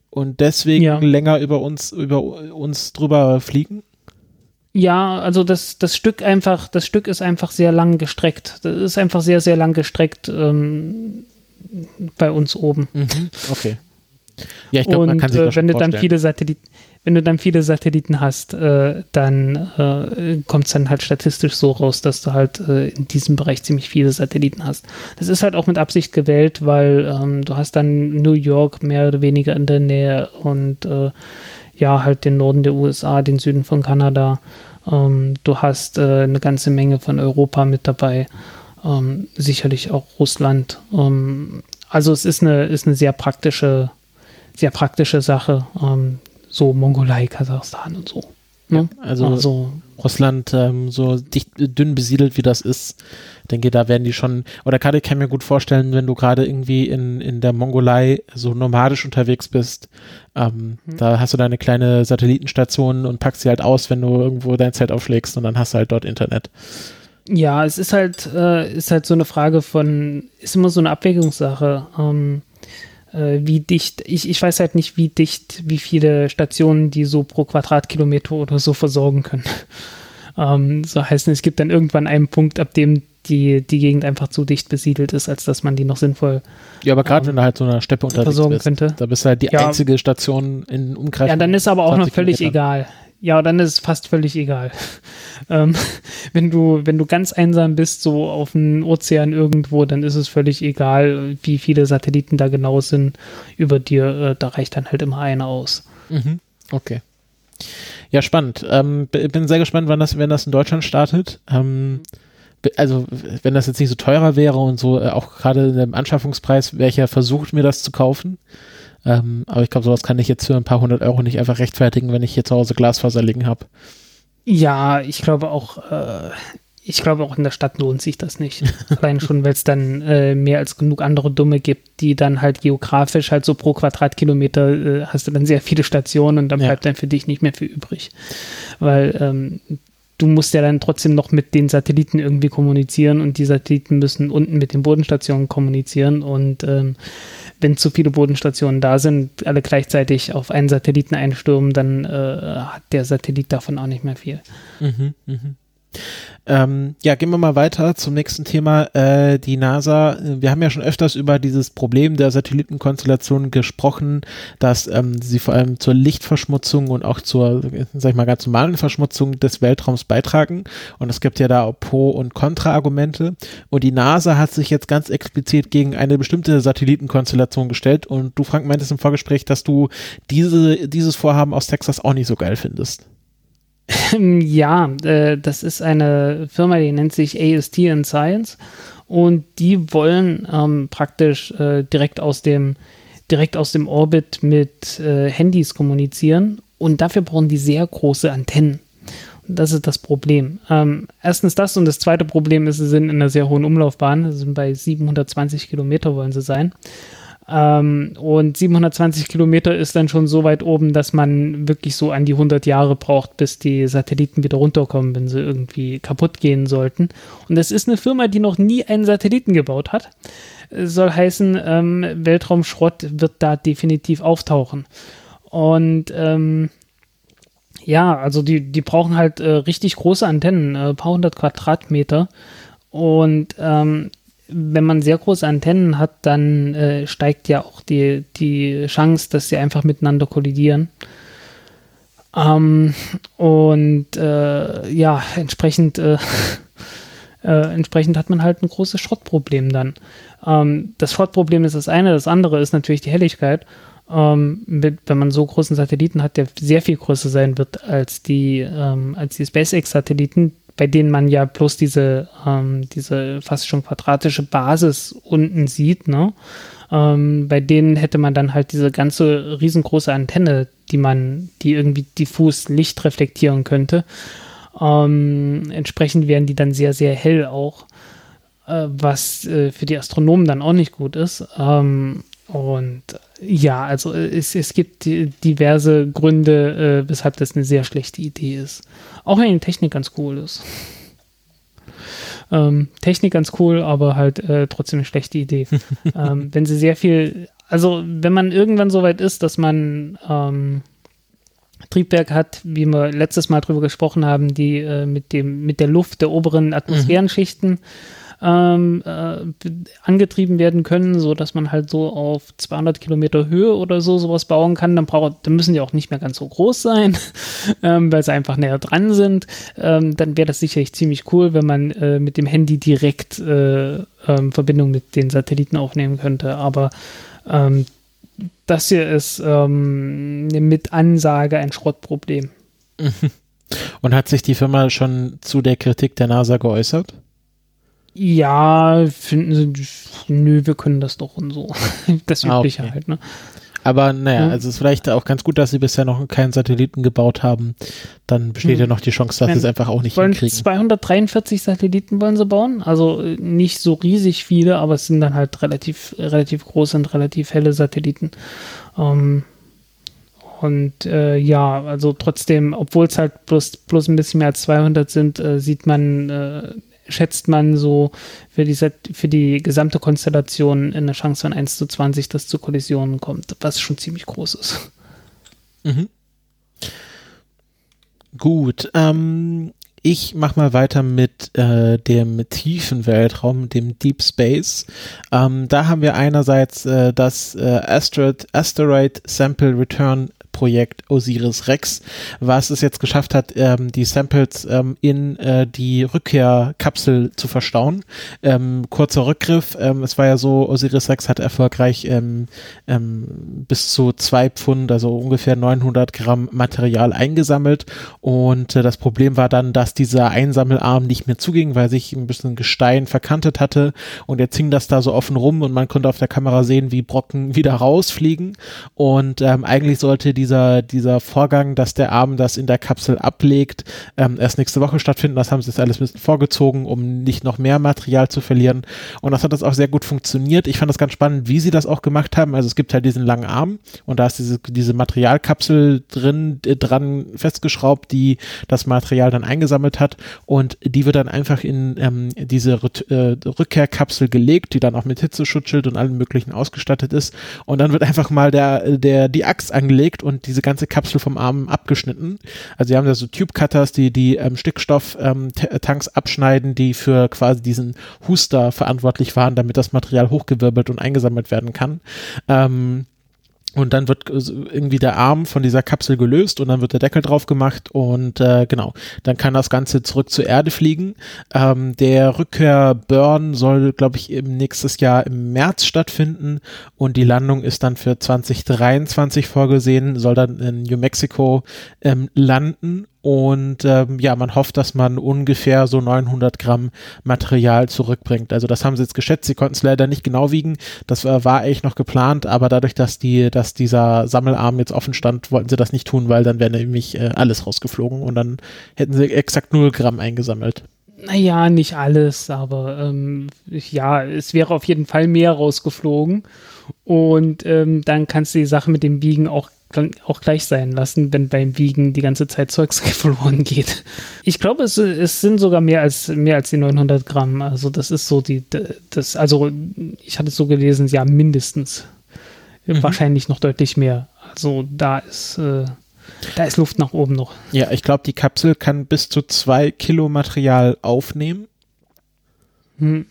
und deswegen ja. länger über uns, über uns drüber fliegen. Ja, also das, das Stück einfach, das Stück ist einfach sehr lang gestreckt. Das ist einfach sehr, sehr lang gestreckt ähm, bei uns oben. Mhm, okay. Ja, ich glaube, man kann sich äh, das wenn schon du dann vorstellen. viele Satelliten, wenn du dann viele Satelliten hast, äh, dann äh, kommt es dann halt statistisch so raus, dass du halt äh, in diesem Bereich ziemlich viele Satelliten hast. Das ist halt auch mit Absicht gewählt, weil ähm, du hast dann New York mehr oder weniger in der Nähe und äh, ja, halt den Norden der USA, den Süden von Kanada. Ähm, du hast äh, eine ganze Menge von Europa mit dabei. Ähm, sicherlich auch Russland. Ähm, also es ist eine, ist eine sehr praktische, sehr praktische Sache. Ähm, so Mongolei, Kasachstan und so. Ne? also- also Russland ähm, so dicht, dünn besiedelt wie das ist, denke da werden die schon, oder gerade kann mir gut vorstellen, wenn du gerade irgendwie in, in der Mongolei so nomadisch unterwegs bist, ähm, da hast du deine kleine Satellitenstation und packst sie halt aus, wenn du irgendwo dein Zelt aufschlägst und dann hast du halt dort Internet. Ja, es ist halt, äh, ist halt so eine Frage von, ist immer so eine Abwägungssache. Ähm, äh, wie dicht, ich, ich weiß halt nicht, wie dicht, wie viele Stationen die so pro Quadratkilometer oder so versorgen können. ähm, so heißt es, es gibt dann irgendwann einen Punkt, ab dem die, die Gegend einfach zu dicht besiedelt ist, als dass man die noch sinnvoll. Ja, aber gerade Ähm, wenn du halt so in einer Steppe unterwegs versorgen bist, könnte. da bist du halt die Ja. einzige Station in Umkreis. Ja, dann ist aber auch noch 20 völlig Kilometern. egal. Ja, dann ist es fast völlig egal. ähm, wenn du, wenn du ganz einsam bist, so auf dem Ozean irgendwo, dann ist es völlig egal, wie viele Satelliten da genau sind über dir. Äh, da reicht dann halt immer einer aus. Mhm. Okay. Ja, spannend. Ähm, bin sehr gespannt, wann das, wenn das in Deutschland startet. Ähm, also, wenn das jetzt nicht so teurer wäre und so, äh, auch gerade im Anschaffungspreis, wäre ich ja versucht, mir das zu kaufen. Ähm, aber ich glaube, sowas kann ich jetzt für ein paar hundert Euro nicht einfach rechtfertigen, wenn ich hier zu Hause Glasfaser liegen habe. Ja, ich glaube auch, äh, ich glaube auch in der Stadt lohnt sich das nicht. Allein schon, weil es dann äh, mehr als genug andere Dumme gibt, die dann halt geografisch halt so pro Quadratkilometer äh, hast du dann sehr viele Stationen und dann Ja. bleibt dann für dich nicht mehr viel übrig. Weil ähm, du musst ja dann trotzdem noch mit den Satelliten irgendwie kommunizieren und die Satelliten müssen unten mit den Bodenstationen kommunizieren und ähm, wenn zu viele Bodenstationen da sind, alle gleichzeitig auf einen Satelliten einstürmen, dann äh, hat der Satellit davon auch nicht mehr viel. Mhm, mhm. Ähm, ja, gehen wir mal weiter zum nächsten Thema. Äh, die NASA, äh, wir haben ja schon öfters über dieses Problem der Satellitenkonstellation gesprochen, dass ähm, sie vor allem zur Lichtverschmutzung und auch zur, äh, sag ich mal, ganz normalen Verschmutzung des Weltraums beitragen. Und es gibt ja da auch Pro- und Kontra-Argumente. Und die NASA hat sich jetzt ganz explizit gegen eine bestimmte Satellitenkonstellation gestellt. Und du, Frank, meintest im Vorgespräch, dass du diese, dieses Vorhaben aus Texas auch nicht so geil findest. Ja, äh, das ist eine Firma, die nennt sich AST in Science und die wollen ähm, praktisch äh, direkt aus dem direkt aus dem Orbit mit äh, Handys kommunizieren und dafür brauchen die sehr große Antennen. Das ist das Problem. Ähm, erstens das und das zweite Problem ist, sie sind in einer sehr hohen Umlaufbahn, sie sind bei 720 Kilometer wollen sie sein. Ähm, und 720 Kilometer ist dann schon so weit oben, dass man wirklich so an die 100 Jahre braucht, bis die Satelliten wieder runterkommen, wenn sie irgendwie kaputt gehen sollten. Und das ist eine Firma, die noch nie einen Satelliten gebaut hat. Soll heißen, ähm, Weltraumschrott wird da definitiv auftauchen. Und ähm, ja, also die, die brauchen halt äh, richtig große Antennen, äh, paar hundert Quadratmeter. Und ähm, wenn man sehr große Antennen hat, dann äh, steigt ja auch die, die Chance, dass sie einfach miteinander kollidieren. Ähm, und äh, ja, entsprechend, äh, äh, entsprechend hat man halt ein großes Schrottproblem dann. Ähm, das Schrottproblem ist das eine, das andere ist natürlich die Helligkeit. Ähm, mit, wenn man so großen Satelliten hat, der sehr viel größer sein wird als die, ähm, als die SpaceX-Satelliten, bei denen man ja bloß diese, ähm, diese fast schon quadratische Basis unten sieht, ne? Ähm, bei denen hätte man dann halt diese ganze riesengroße Antenne, die man, die irgendwie diffus Licht reflektieren könnte. Ähm, entsprechend wären die dann sehr, sehr hell auch, äh, was äh, für die Astronomen dann auch nicht gut ist. Ähm, und äh, ja, also äh, es, es gibt di- diverse Gründe, äh, weshalb das eine sehr schlechte Idee ist. Auch wenn die Technik ganz cool ist. Ähm, Technik ganz cool, aber halt äh, trotzdem eine schlechte Idee. ähm, wenn sie sehr viel, also wenn man irgendwann so weit ist, dass man ähm, Triebwerk hat, wie wir letztes Mal drüber gesprochen haben, die äh, mit dem mit der Luft der oberen Atmosphärenschichten ähm, äh, angetrieben werden können, so dass man halt so auf 200 Kilometer Höhe oder so sowas bauen kann. Dann, braucht, dann müssen die auch nicht mehr ganz so groß sein, ähm, weil sie einfach näher dran sind. Ähm, dann wäre das sicherlich ziemlich cool, wenn man äh, mit dem Handy direkt äh, ähm, Verbindung mit den Satelliten aufnehmen könnte. Aber ähm, das hier ist ähm, mit Ansage ein Schrottproblem. Und hat sich die Firma schon zu der Kritik der NASA geäußert? Ja, finden sie, nö, wir können das doch und so. Das Übliche ah, okay. halt, ne? Aber naja, mhm. also es ist vielleicht auch ganz gut, dass sie bisher noch keinen Satelliten gebaut haben. Dann besteht mhm. ja noch die Chance, dass sie es einfach auch nicht wollen hinkriegen. 243 Satelliten wollen sie bauen. Also äh, nicht so riesig viele, aber es sind dann halt relativ, relativ große und relativ helle Satelliten. Ähm, und äh, ja, also trotzdem, obwohl es halt bloß, bloß ein bisschen mehr als 200 sind, äh, sieht man, äh, schätzt man so für die, für die gesamte Konstellation eine Chance von 1 zu 20, dass zu Kollisionen kommt, was schon ziemlich groß ist. Mhm. Gut, ähm, ich mache mal weiter mit äh, dem tiefen Weltraum, dem Deep Space. Ähm, da haben wir einerseits äh, das äh, Asteroid, Asteroid Sample Return Projekt Osiris Rex, was es jetzt geschafft hat, ähm, die Samples ähm, in äh, die Rückkehrkapsel zu verstauen. Ähm, kurzer Rückgriff, ähm, es war ja so, Osiris Rex hat erfolgreich ähm, ähm, bis zu zwei Pfund, also ungefähr 900 Gramm Material eingesammelt. Und äh, das Problem war dann, dass dieser Einsammelarm nicht mehr zuging, weil sich ein bisschen Gestein verkantet hatte. Und jetzt hing das da so offen rum und man konnte auf der Kamera sehen, wie Brocken wieder rausfliegen. Und eigentlich sollte die dieser, dieser Vorgang, dass der Arm das in der Kapsel ablegt, ähm, erst nächste Woche stattfinden. Das haben sie jetzt alles ein bisschen vorgezogen, um nicht noch mehr Material zu verlieren. Und das hat das auch sehr gut funktioniert. Ich fand das ganz spannend, wie sie das auch gemacht haben. Also es gibt halt diesen langen Arm und da ist diese, diese Materialkapsel drin, äh, dran festgeschraubt, die das Material dann eingesammelt hat und die wird dann einfach in ähm, diese äh, Rückkehrkapsel gelegt, die dann auch mit Hitzeschutzschild und allem möglichen ausgestattet ist und dann wird einfach mal der, der, die Axt angelegt und und diese ganze Kapsel vom Arm abgeschnitten. Also sie haben da so Tube Cutters, die die ähm, Stickstofftanks ähm, abschneiden, die für quasi diesen Huster verantwortlich waren, damit das Material hochgewirbelt und eingesammelt werden kann. Ähm, und dann wird irgendwie der Arm von dieser Kapsel gelöst und dann wird der Deckel drauf gemacht und äh, genau, dann kann das Ganze zurück zur Erde fliegen. Ähm, der Rückkehr-Burn soll, glaube ich, im nächstes Jahr im März stattfinden und die Landung ist dann für 2023 vorgesehen, soll dann in New Mexico ähm, landen und ähm, ja, man hofft, dass man ungefähr so 900 Gramm Material zurückbringt. Also das haben sie jetzt geschätzt. Sie konnten es leider nicht genau wiegen. Das äh, war eigentlich noch geplant, aber dadurch, dass die, dass dieser Sammelarm jetzt offen stand, wollten sie das nicht tun, weil dann wäre nämlich äh, alles rausgeflogen und dann hätten sie exakt 0 Gramm eingesammelt. Naja, nicht alles, aber ähm, ja, es wäre auf jeden Fall mehr rausgeflogen. Und ähm, dann kannst du die Sache mit dem Wiegen auch auch gleich sein lassen, wenn beim Wiegen die ganze Zeit Zeugs verloren geht. Ich glaube, es, es sind sogar mehr als, mehr als die 900 Gramm. Also das ist so die, das, also ich hatte es so gelesen, ja, mindestens. Mhm. Wahrscheinlich noch deutlich mehr. Also da ist, äh, da ist Luft nach oben noch. Ja, ich glaube, die Kapsel kann bis zu zwei Kilo Material aufnehmen. Hm.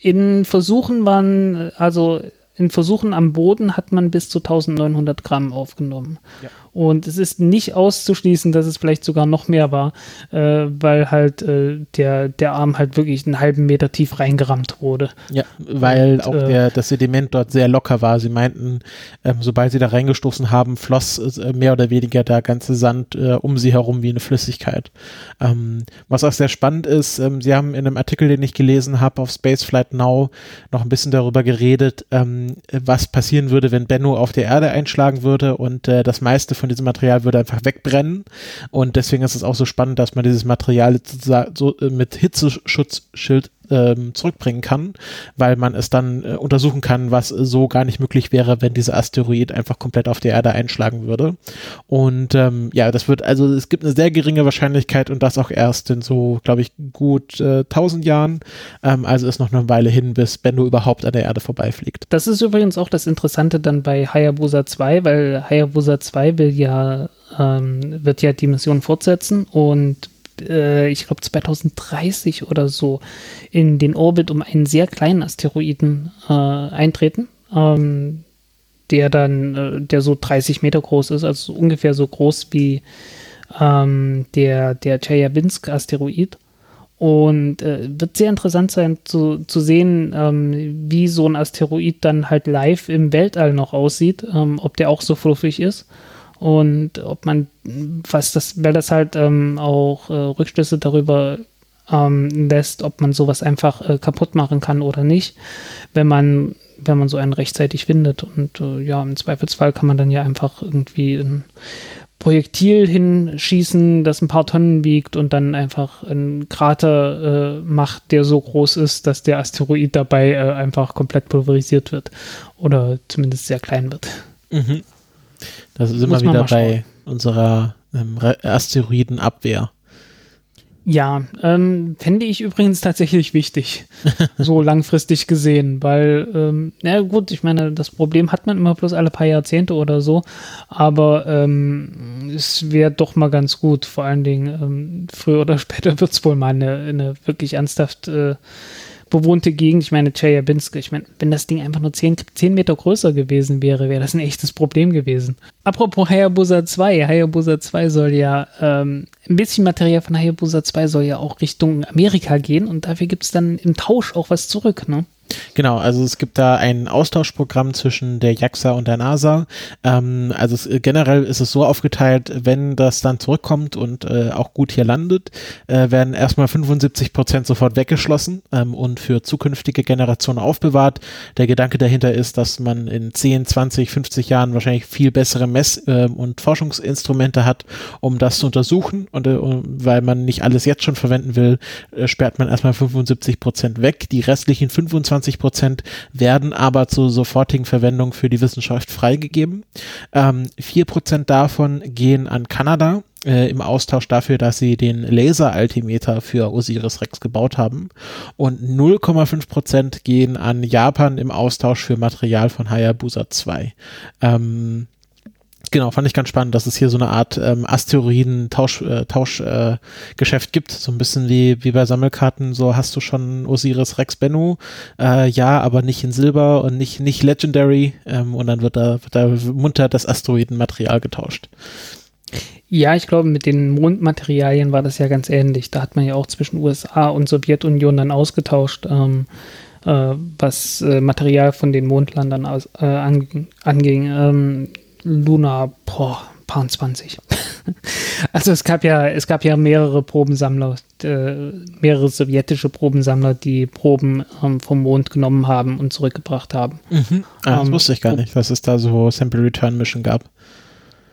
In Versuchen waren, also in Versuchen am Boden hat man bis zu 1900 Gramm aufgenommen. Ja. Und es ist nicht auszuschließen, dass es vielleicht sogar noch mehr war, äh, weil halt äh, der, der Arm halt wirklich einen halben Meter tief reingerammt wurde. Ja, weil Und, auch äh, der, das Sediment dort sehr locker war. Sie meinten, ähm, sobald sie da reingestoßen haben, floss äh, mehr oder weniger der ganze Sand äh, um sie herum wie eine Flüssigkeit. Ähm, was auch sehr spannend ist, ähm, sie haben in einem Artikel, den ich gelesen habe auf Spaceflight Now, noch ein bisschen darüber geredet, ähm, was passieren würde, wenn Benno auf der Erde einschlagen würde und äh, das meiste von von diesem Material würde einfach wegbrennen. Und deswegen ist es auch so spannend, dass man dieses Material so äh, mit Hitzeschutzschild ähm, zurückbringen kann, weil man es dann äh, untersuchen kann, was so gar nicht möglich wäre, wenn dieser Asteroid einfach komplett auf der Erde einschlagen würde. Und ähm, ja, das wird, also es gibt eine sehr geringe Wahrscheinlichkeit und das auch erst in so, glaube ich, gut äh, 1000 Jahren. Ähm, also ist noch eine Weile hin, bis Benno überhaupt an der Erde vorbeifliegt. Das ist übrigens auch das Interessante dann bei Hayabusa 2, weil Hayabusa 2 will ja, ähm, wird ja die Mission fortsetzen und äh, ich glaube 2030 oder so, in den Orbit um einen sehr kleinen Asteroiden äh, eintreten. Ähm, der dann, äh, der so 30 Meter groß ist, also ungefähr so groß wie ähm, der, der Chelyabinsk-Asteroid. Und äh, wird sehr interessant sein zu, zu sehen, ähm, wie so ein Asteroid dann halt live im Weltall noch aussieht, ähm, ob der auch so fluffig ist und ob man, was das, weil das halt ähm, auch äh, Rückschlüsse darüber ähm, lässt, ob man sowas einfach äh, kaputt machen kann oder nicht, wenn man wenn man so einen rechtzeitig findet. Und äh, ja, im Zweifelsfall kann man dann ja einfach irgendwie ein Projektil hinschießen, das ein paar Tonnen wiegt und dann einfach einen Krater äh, macht, der so groß ist, dass der Asteroid dabei äh, einfach komplett pulverisiert wird oder zumindest sehr klein wird. Mhm. Da sind wir wieder bei unserer ähm, Asteroidenabwehr. Ja, ähm, fände ich übrigens tatsächlich wichtig, so langfristig gesehen, weil, ähm, na gut, ich meine, das Problem hat man immer bloß alle paar Jahrzehnte oder so, aber ähm, es wäre doch mal ganz gut, vor allen Dingen ähm, früher oder später wird es wohl mal eine, eine wirklich ernsthaft äh, bewohnte Gegend. Ich meine, Chelyabinsk, ich meine, wenn das Ding einfach nur 10, 10 Meter größer gewesen wäre, wäre das ein echtes Problem gewesen. Apropos Hayabusa 2, Hayabusa 2 soll ja, ähm, ein bisschen Material von Hayabusa 2 soll ja auch Richtung Amerika gehen und dafür gibt es dann im Tausch auch was zurück, ne? Genau, also es gibt da ein Austauschprogramm zwischen der JAXA und der NASA. Ähm, also es, generell ist es so aufgeteilt, wenn das dann zurückkommt und äh, auch gut hier landet, äh, werden erstmal 75 Prozent sofort weggeschlossen ähm, und für zukünftige Generationen aufbewahrt. Der Gedanke dahinter ist, dass man in 10, 20, 50 Jahren wahrscheinlich viel bessere Mess- äh, und Forschungsinstrumente hat, um das zu untersuchen. Und äh, weil man nicht alles jetzt schon verwenden will, äh, sperrt man erstmal 75 Prozent weg. Die restlichen 25 25 Prozent werden aber zur sofortigen Verwendung für die Wissenschaft freigegeben. Ähm, 4 Prozent davon gehen an Kanada äh, im Austausch dafür, dass sie den Laser-Altimeter für Osiris Rex gebaut haben. Und 0,5 Prozent gehen an Japan im Austausch für Material von Hayabusa 2. Ähm, Genau, fand ich ganz spannend, dass es hier so eine Art ähm, Asteroiden-Tauschgeschäft äh, äh, gibt. So ein bisschen wie, wie bei Sammelkarten, so hast du schon Osiris Rex Bennu, äh, ja, aber nicht in Silber und nicht, nicht Legendary. Ähm, und dann wird da, wird da munter das Asteroidenmaterial getauscht. Ja, ich glaube, mit den Mondmaterialien war das ja ganz ähnlich. Da hat man ja auch zwischen USA und Sowjetunion dann ausgetauscht, ähm, äh, was äh, Material von den Mondlandern aus, äh, anging. Ähm, Luna, boah, paar 20. also es gab ja, es gab ja mehrere Probensammler, äh, mehrere sowjetische Probensammler, die Proben ähm, vom Mond genommen haben und zurückgebracht haben. Mhm. Ah, das ähm, wusste ich gar nicht, dass es da so Sample Return Mission gab.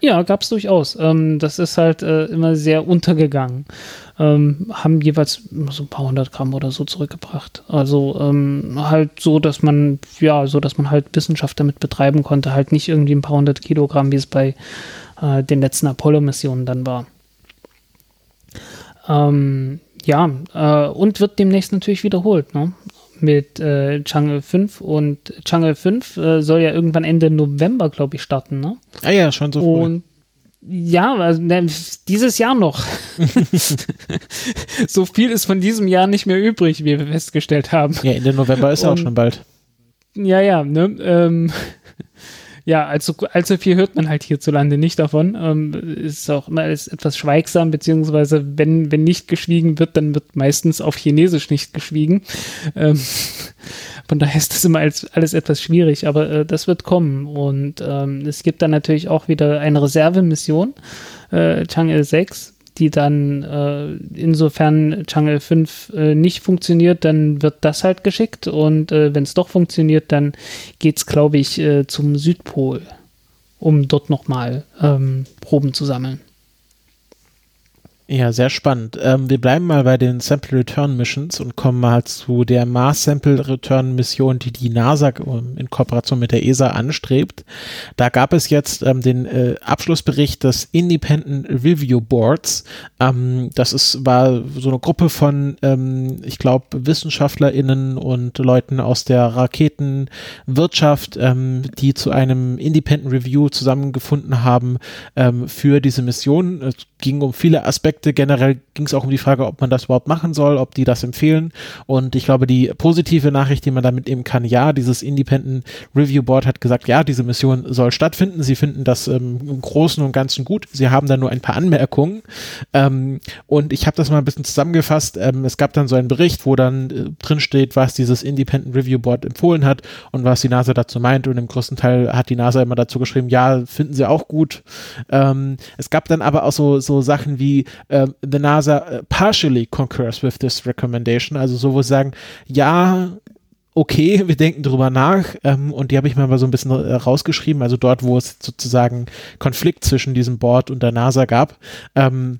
Ja, gab es durchaus. Ähm, das ist halt äh, immer sehr untergegangen. Ähm, haben jeweils so ein paar hundert Gramm oder so zurückgebracht. Also ähm, halt so, dass man, ja, so, dass man halt Wissenschaft damit betreiben konnte. Halt nicht irgendwie ein paar hundert Kilogramm, wie es bei äh, den letzten Apollo-Missionen dann war. Ähm, ja, äh, und wird demnächst natürlich wiederholt. Ne? Mit äh, Chang'e 5 und Chang'e 5 äh, soll ja irgendwann Ende November, glaube ich, starten, ne? Ah ja, schon so früh. Und ja, also, ne, dieses Jahr noch. so viel ist von diesem Jahr nicht mehr übrig, wie wir festgestellt haben. Ja, Ende November ist ja auch schon bald. Ja, ja, ne? Ähm, ja, allzu, allzu viel hört man halt hierzulande nicht davon. Ähm, ist auch immer alles etwas schweigsam, beziehungsweise wenn, wenn nicht geschwiegen wird, dann wird meistens auf Chinesisch nicht geschwiegen. Ähm, von daher ist das immer alles, alles etwas schwierig, aber äh, das wird kommen. Und ähm, es gibt dann natürlich auch wieder eine Reservemission, äh, Chang'e 6, die dann äh, insofern Channel 5 äh, nicht funktioniert, dann wird das halt geschickt und äh, wenn es doch funktioniert, dann geht es, glaube ich, äh, zum Südpol, um dort nochmal ähm, Proben zu sammeln. Ja, sehr spannend. Ähm, wir bleiben mal bei den Sample Return Missions und kommen mal zu der Mars Sample Return Mission, die die NASA ähm, in Kooperation mit der ESA anstrebt. Da gab es jetzt ähm, den äh, Abschlussbericht des Independent Review Boards. Ähm, das ist, war so eine Gruppe von, ähm, ich glaube, WissenschaftlerInnen und Leuten aus der Raketenwirtschaft, ähm, die zu einem Independent Review zusammengefunden haben für diese Mission. Ging um viele Aspekte. Generell ging es auch um die Frage, ob man das überhaupt machen soll, ob die das empfehlen. Und ich glaube, die positive Nachricht, die man damit eben kann, ja, dieses Independent Review Board hat gesagt, ja, diese Mission soll stattfinden. Sie finden das ähm, im Großen und Ganzen gut. Sie haben da nur ein paar Anmerkungen. Ähm, und ich habe das mal ein bisschen zusammengefasst. Ähm, es gab dann so einen Bericht, wo dann äh, drin steht, was dieses Independent Review Board empfohlen hat und was die NASA dazu meint. Und im größten Teil hat die NASA immer dazu geschrieben, ja, finden sie auch gut. Ähm, es gab dann aber auch so, so Sachen wie äh, the NASA äh, partially concurs with this recommendation, also so, wo sie sagen, ja, okay, wir denken drüber nach ähm, und die habe ich mir mal so ein bisschen äh, rausgeschrieben, also dort, wo es sozusagen Konflikt zwischen diesem Board und der NASA gab. Ähm,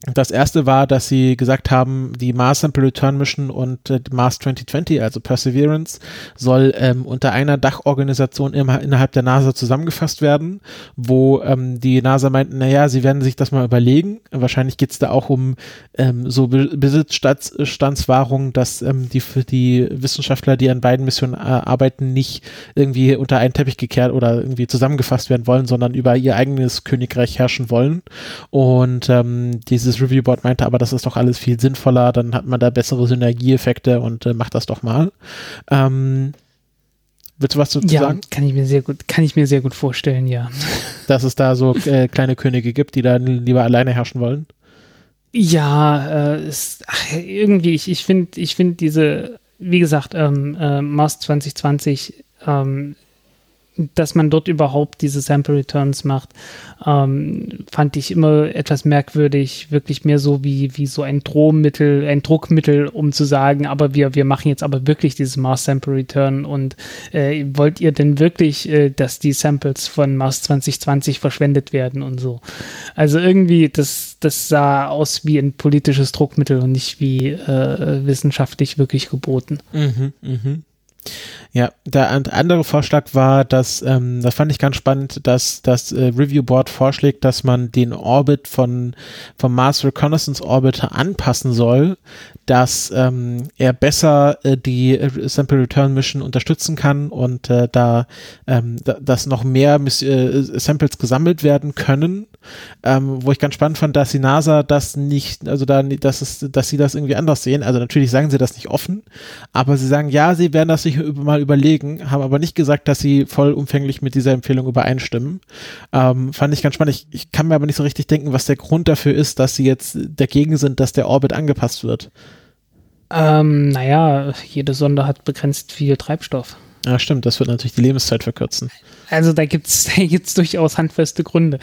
das erste war, dass sie gesagt haben, die Mars Sample Return Mission und äh, Mars 2020, also Perseverance, soll ähm, unter einer Dachorganisation im, innerhalb der NASA zusammengefasst werden, wo ähm, die NASA meinten, naja, sie werden sich das mal überlegen. Wahrscheinlich geht es da auch um ähm, so Be Besitzstandswahrung, dass ähm, die für die Wissenschaftler, die an beiden Missionen äh, arbeiten, nicht irgendwie unter einen Teppich gekehrt oder irgendwie zusammengefasst werden wollen, sondern über ihr eigenes Königreich herrschen wollen. Und ähm, diese dieses Reviewboard meinte, aber das ist doch alles viel sinnvoller, dann hat man da bessere Synergieeffekte und äh, macht das doch mal. Ähm, willst du was dazu ja, sagen? kann ich mir sehr gut, kann ich mir sehr gut vorstellen, ja. Dass es da so äh, kleine Könige gibt, die dann lieber alleine herrschen wollen? Ja, äh, ist, ach, irgendwie, ich, ich finde, ich finde diese, wie gesagt, ähm, äh, Mars 2020 ähm, dass man dort überhaupt diese Sample Returns macht, ähm, fand ich immer etwas merkwürdig, wirklich mehr so wie, wie so ein Drohmittel, ein Druckmittel, um zu sagen, aber wir, wir machen jetzt aber wirklich dieses Mars Sample Return und äh, wollt ihr denn wirklich, äh, dass die Samples von Mars 2020 verschwendet werden und so. Also irgendwie, das, das sah aus wie ein politisches Druckmittel und nicht wie äh, wissenschaftlich wirklich geboten. Mhm, mhm. Ja, der andere Vorschlag war, dass, ähm, das fand ich ganz spannend, dass das äh, Review Board vorschlägt, dass man den Orbit von, vom Mars Reconnaissance Orbiter anpassen soll, dass ähm, er besser äh, die äh, Sample Return Mission unterstützen kann und äh, da, ähm, da dass noch mehr Miss äh, Samples gesammelt werden können. Ähm, wo ich ganz spannend fand, dass die NASA das nicht, also da, dass es, dass sie das irgendwie anders sehen. Also natürlich sagen sie das nicht offen, aber sie sagen, ja, sie werden das sich mal überlegen, haben aber nicht gesagt, dass sie vollumfänglich mit dieser Empfehlung übereinstimmen. Ähm, fand ich ganz spannend. Ich, ich kann mir aber nicht so richtig denken, was der Grund dafür ist, dass sie jetzt dagegen sind, dass der Orbit angepasst wird. Ähm, naja, jede Sonde hat begrenzt viel Treibstoff. Ja, stimmt, das wird natürlich die Lebenszeit verkürzen. Also da gibt es da gibt's durchaus handfeste Gründe.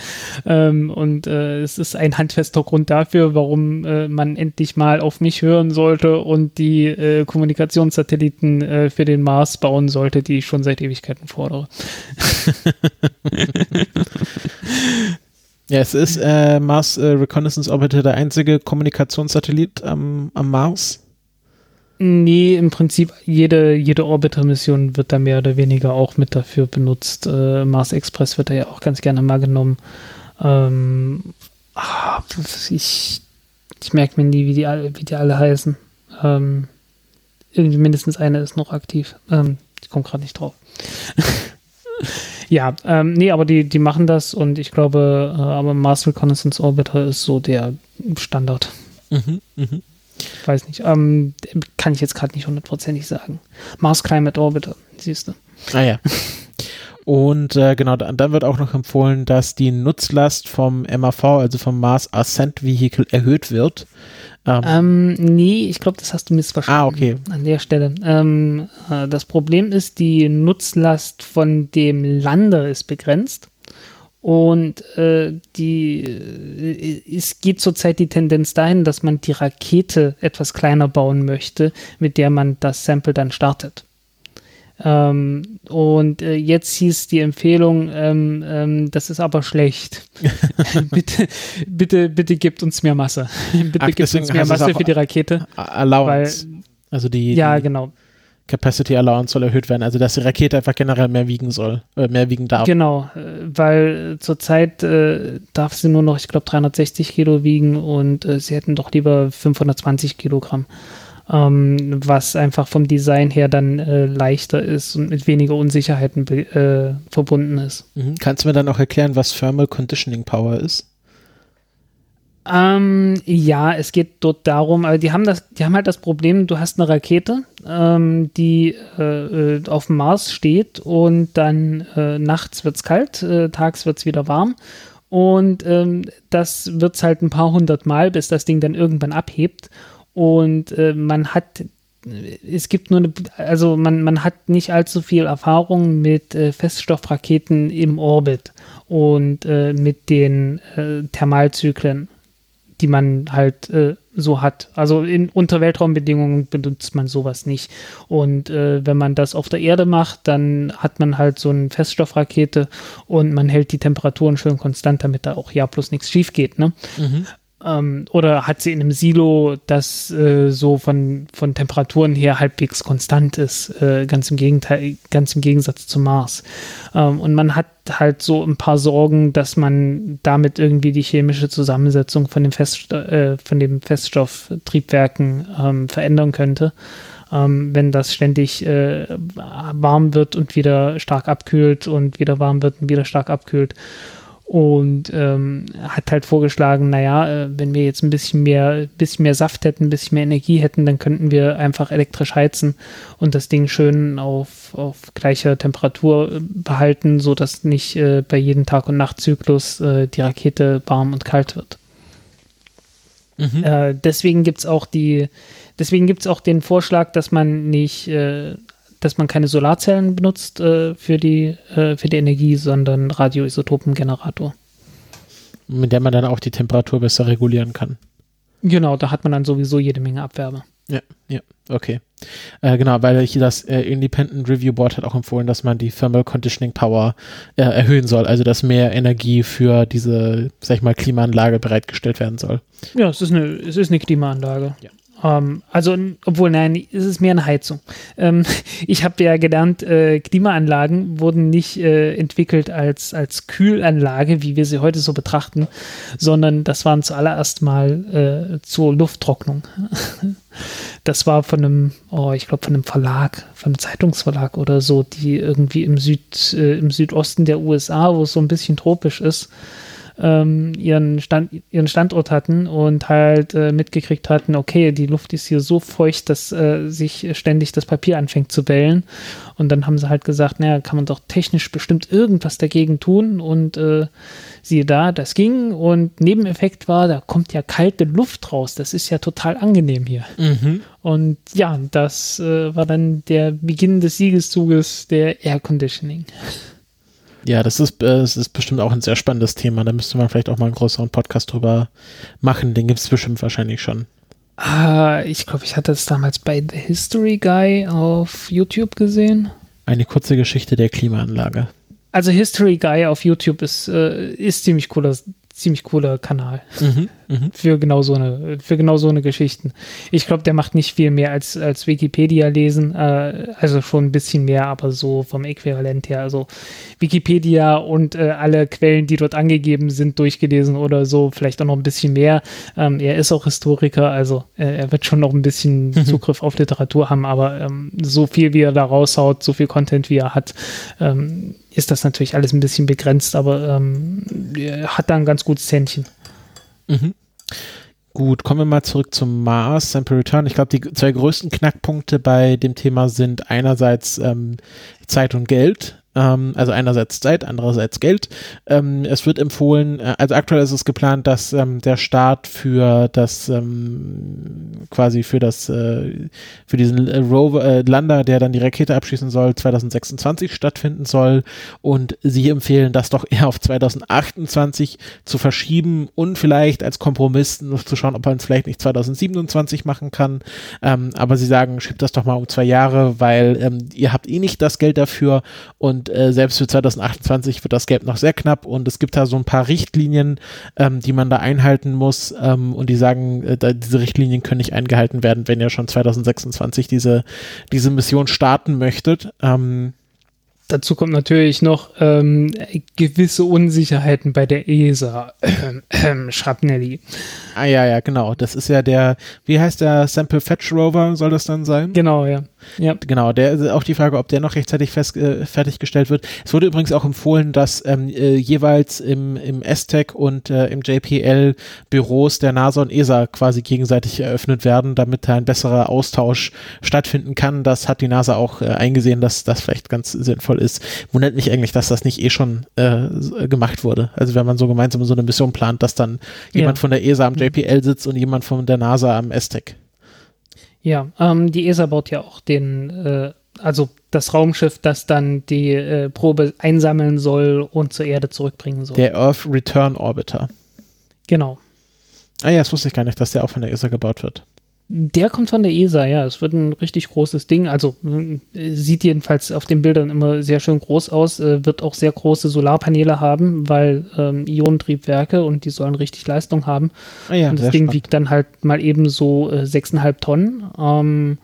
Ähm, und äh, es ist ein handfester Grund dafür, warum äh, man endlich mal auf mich hören sollte und die äh, Kommunikationssatelliten äh, für den Mars bauen sollte, die ich schon seit Ewigkeiten fordere. ja, es ist äh, Mars äh, Reconnaissance Orbiter der einzige Kommunikationssatellit am, am Mars. Nee, im Prinzip jede, jede Orbiter-Mission wird da mehr oder weniger auch mit dafür benutzt. Äh, Mars Express wird da ja auch ganz gerne mal genommen. Ähm, ah, ich ich merke mir nie, wie die, alle, wie die alle heißen. Ähm, irgendwie mindestens eine ist noch aktiv. Ähm, ich komme gerade nicht drauf. ja, ähm, nee, aber die, die machen das und ich glaube, äh, aber Mars Reconnaissance Orbiter ist so der Standard. Mhm, mhm weiß nicht, ähm, kann ich jetzt gerade nicht hundertprozentig sagen. Mars Climate Orbiter, siehst du. Ah ja. Und äh, genau, dann wird auch noch empfohlen, dass die Nutzlast vom MAV, also vom Mars Ascent Vehicle, erhöht wird. Ähm, ähm, nee, ich glaube, das hast du missverstanden. Ah, okay. An der Stelle. Ähm, äh, das Problem ist, die Nutzlast von dem Lander ist begrenzt. Und äh, die, äh, es geht zurzeit die Tendenz dahin, dass man die Rakete etwas kleiner bauen möchte, mit der man das Sample dann startet. Ähm, und äh, jetzt hieß die Empfehlung, ähm, ähm, das ist aber schlecht. bitte, bitte, bitte gebt uns mehr Masse. bitte Ach, gebt uns mehr Masse für die Rakete. Allowance. Weil, also die, ja, die, genau. Capacity Allowance soll erhöht werden, also dass die Rakete einfach generell mehr wiegen soll, äh, mehr wiegen darf. Genau, äh, weil zurzeit äh, darf sie nur noch, ich glaube, 360 Kilo wiegen und äh, sie hätten doch lieber 520 Kilogramm, ähm, was einfach vom Design her dann äh, leichter ist und mit weniger Unsicherheiten äh, verbunden ist. Mhm. Kannst du mir dann auch erklären, was Thermal Conditioning Power ist? Ähm, ja, es geht dort darum, also die haben das, die haben halt das Problem, du hast eine Rakete, ähm, die äh, äh auf dem Mars steht und dann äh, nachts es kalt, äh, tags es wieder warm und ähm, das es halt ein paar hundert Mal, bis das Ding dann irgendwann abhebt und äh, man hat es gibt nur eine, also man, man hat nicht allzu viel Erfahrung mit äh, Feststoffraketen im Orbit und äh, mit den äh, Thermalzyklen, die man halt äh, so hat. Also in unter Weltraumbedingungen benutzt man sowas nicht. Und äh, wenn man das auf der Erde macht, dann hat man halt so eine Feststoffrakete und man hält die Temperaturen schön konstant, damit da auch ja bloß nichts schief geht. Ne? Mhm. Ähm, oder hat sie in einem Silo, das äh, so von, von Temperaturen her halbwegs konstant ist, äh, ganz im Gegenteil, ganz im Gegensatz zum Mars. Ähm, und man hat halt so ein paar Sorgen, dass man damit irgendwie die chemische Zusammensetzung von, dem Fest, äh, von den Feststofftriebwerken ähm, verändern könnte. Ähm, wenn das ständig äh, warm wird und wieder stark abkühlt und wieder warm wird und wieder stark abkühlt und ähm, hat halt vorgeschlagen, naja, äh, wenn wir jetzt ein bisschen mehr, bisschen mehr Saft hätten, ein bisschen mehr Energie hätten, dann könnten wir einfach elektrisch heizen und das Ding schön auf, auf gleicher Temperatur äh, behalten, sodass nicht äh, bei jedem Tag- und Nachtzyklus äh, die Rakete warm und kalt wird. Mhm. Äh, deswegen gibt es auch die, deswegen gibt es auch den Vorschlag, dass man nicht äh, dass man keine Solarzellen benutzt äh, für, die, äh, für die Energie, sondern Radioisotopengenerator. Mit der man dann auch die Temperatur besser regulieren kann. Genau, da hat man dann sowieso jede Menge Abwärme. Ja, ja, okay. Äh, genau, weil ich das äh, Independent Review Board hat auch empfohlen, dass man die Thermal Conditioning Power äh, erhöhen soll, also dass mehr Energie für diese, sag ich mal, Klimaanlage bereitgestellt werden soll. Ja, es ist eine, es ist eine Klimaanlage. Ja. Ähm, also, obwohl, nein, es ist mehr eine Heizung. Ähm, ich habe ja gelernt, äh, Klimaanlagen wurden nicht äh, entwickelt als, als Kühlanlage, wie wir sie heute so betrachten, sondern das waren zuallererst mal äh, zur Lufttrocknung. das war von einem, oh, ich glaube, von einem Verlag, von einem Zeitungsverlag oder so, die irgendwie im, Süd, äh, im Südosten der USA, wo es so ein bisschen tropisch ist, ähm, ihren, Stand, ihren Standort hatten und halt äh, mitgekriegt hatten, okay, die Luft ist hier so feucht, dass äh, sich ständig das Papier anfängt zu bellen. Und dann haben sie halt gesagt, naja, kann man doch technisch bestimmt irgendwas dagegen tun. Und äh, siehe da, das ging. Und Nebeneffekt war, da kommt ja kalte Luft raus. Das ist ja total angenehm hier. Mhm. Und ja, das äh, war dann der Beginn des Siegeszuges der Air Conditioning. Ja, das ist, äh, das ist bestimmt auch ein sehr spannendes Thema. Da müsste man vielleicht auch mal einen größeren Podcast drüber machen. Den gibt es bestimmt wahrscheinlich schon. Ah, ich glaube, ich hatte es damals bei The History Guy auf YouTube gesehen. Eine kurze Geschichte der Klimaanlage. Also History Guy auf YouTube ist, äh, ist ziemlich cooler, ziemlich cooler Kanal mhm, mh. für genau so eine für genau so eine Geschichten. Ich glaube, der macht nicht viel mehr als als Wikipedia lesen, äh, also schon ein bisschen mehr, aber so vom Äquivalent her, also Wikipedia und äh, alle Quellen, die dort angegeben sind, durchgelesen oder so, vielleicht auch noch ein bisschen mehr. Ähm, er ist auch Historiker, also äh, er wird schon noch ein bisschen mhm. Zugriff auf Literatur haben, aber ähm, so viel wie er da raushaut, so viel Content wie er hat, ähm, ist das natürlich alles ein bisschen begrenzt, aber ähm, hat da ein ganz gutes Zähnchen. Mhm. Gut, kommen wir mal zurück zum Mars Sample Return. Ich glaube, die zwei größten Knackpunkte bei dem Thema sind einerseits ähm, Zeit und Geld. Ähm, also einerseits Zeit, andererseits Geld. Ähm, es wird empfohlen, äh, also aktuell ist es geplant, dass ähm, der Start für das quasi für das äh, für diesen äh, Rover Lander, der dann die Rakete abschießen soll, 2026 stattfinden soll. Und sie empfehlen, das doch eher auf 2028 zu verschieben und vielleicht als Kompromiss zu schauen, ob man es vielleicht nicht 2027 machen kann. Aber sie sagen, schiebt das doch mal um zwei Jahre, weil ihr habt eh nicht das Geld dafür und und äh, selbst für 2028 wird das Geld noch sehr knapp und es gibt da so ein paar Richtlinien, ähm, die man da einhalten muss ähm, und die sagen, äh, da, diese Richtlinien können nicht eingehalten werden, wenn ihr schon 2026 diese, diese Mission starten möchtet. Ähm, Dazu kommt natürlich noch ähm, gewisse Unsicherheiten bei der ESA. Ähm, ähm, Schrapnelli. Ah ja, ja, genau. Das ist ja der, wie heißt der Sample Fetch Rover, soll das dann sein? Genau, ja. Ja. Genau, der auch die Frage, ob der noch rechtzeitig fest, äh, fertiggestellt wird. Es wurde übrigens auch empfohlen, dass ähm, äh, jeweils im, im STEC und äh, im JPL Büros der NASA und ESA quasi gegenseitig eröffnet werden, damit da ein besserer Austausch stattfinden kann. Das hat die NASA auch äh, eingesehen, dass das vielleicht ganz sinnvoll ist. Wundert mich eigentlich, dass das nicht eh schon äh, gemacht wurde. Also wenn man so gemeinsam so eine Mission plant, dass dann jemand ja. von der ESA am JPL sitzt und jemand von der NASA am STEC. Ja, ähm, die ESA baut ja auch den, äh, also das Raumschiff, das dann die äh, Probe einsammeln soll und zur Erde zurückbringen soll. Der Earth Return Orbiter. Genau. Ah ja, das wusste ich gar nicht, dass der auch von der ESA gebaut wird. Der kommt von der ESA, ja. Es wird ein richtig großes Ding. Also sieht jedenfalls auf den Bildern immer sehr schön groß aus. Äh, wird auch sehr große Solarpaneele haben, weil ähm, Ionentriebwerke und die sollen richtig Leistung haben. Ah ja, und das Ding spannend. wiegt dann halt mal eben so äh, 6,5 Tonnen. Ähm,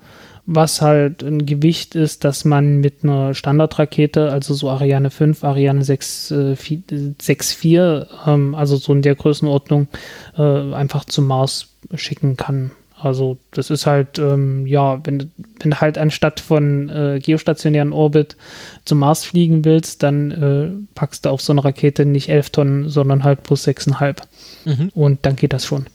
was halt ein Gewicht ist, dass man mit einer Standardrakete, also so Ariane 5, Ariane 6, äh, 6 4, ähm, also so in der Größenordnung, äh, einfach zum Mars schicken kann. Also das ist halt, ähm, ja, wenn, wenn du halt anstatt von äh, geostationären Orbit zum Mars fliegen willst, dann äh, packst du auf so eine Rakete nicht 11 Tonnen, sondern halt plus 6,5. Mhm. Und dann geht das schon.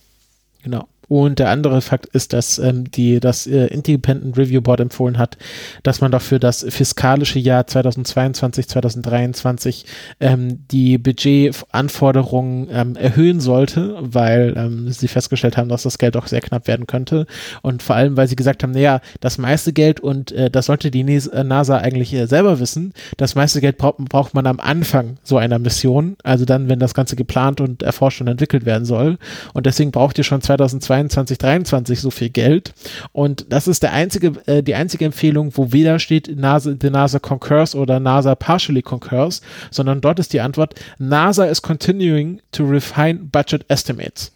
Genau. Und der andere Fakt ist, dass ähm, die, das äh, Independent Review Board empfohlen hat, dass man dafür das fiskalische Jahr 2022, 2023 ähm, die Budgetanforderungen ähm, erhöhen sollte, weil ähm, sie festgestellt haben, dass das Geld auch sehr knapp werden könnte. Und vor allem, weil sie gesagt haben, naja, das meiste Geld, und äh, das sollte die äh, NASA eigentlich äh, selber wissen, das meiste Geld braucht, braucht man am Anfang so einer Mission, also dann, wenn das Ganze geplant und erforscht und entwickelt werden soll. Und deswegen braucht ihr schon 2022 22, 23 so viel Geld. Und das ist der einzige, äh, die einzige Empfehlung, wo weder steht NASA, the NASA concurs oder NASA partially concurs, sondern dort ist die Antwort, NASA is continuing to refine budget estimates.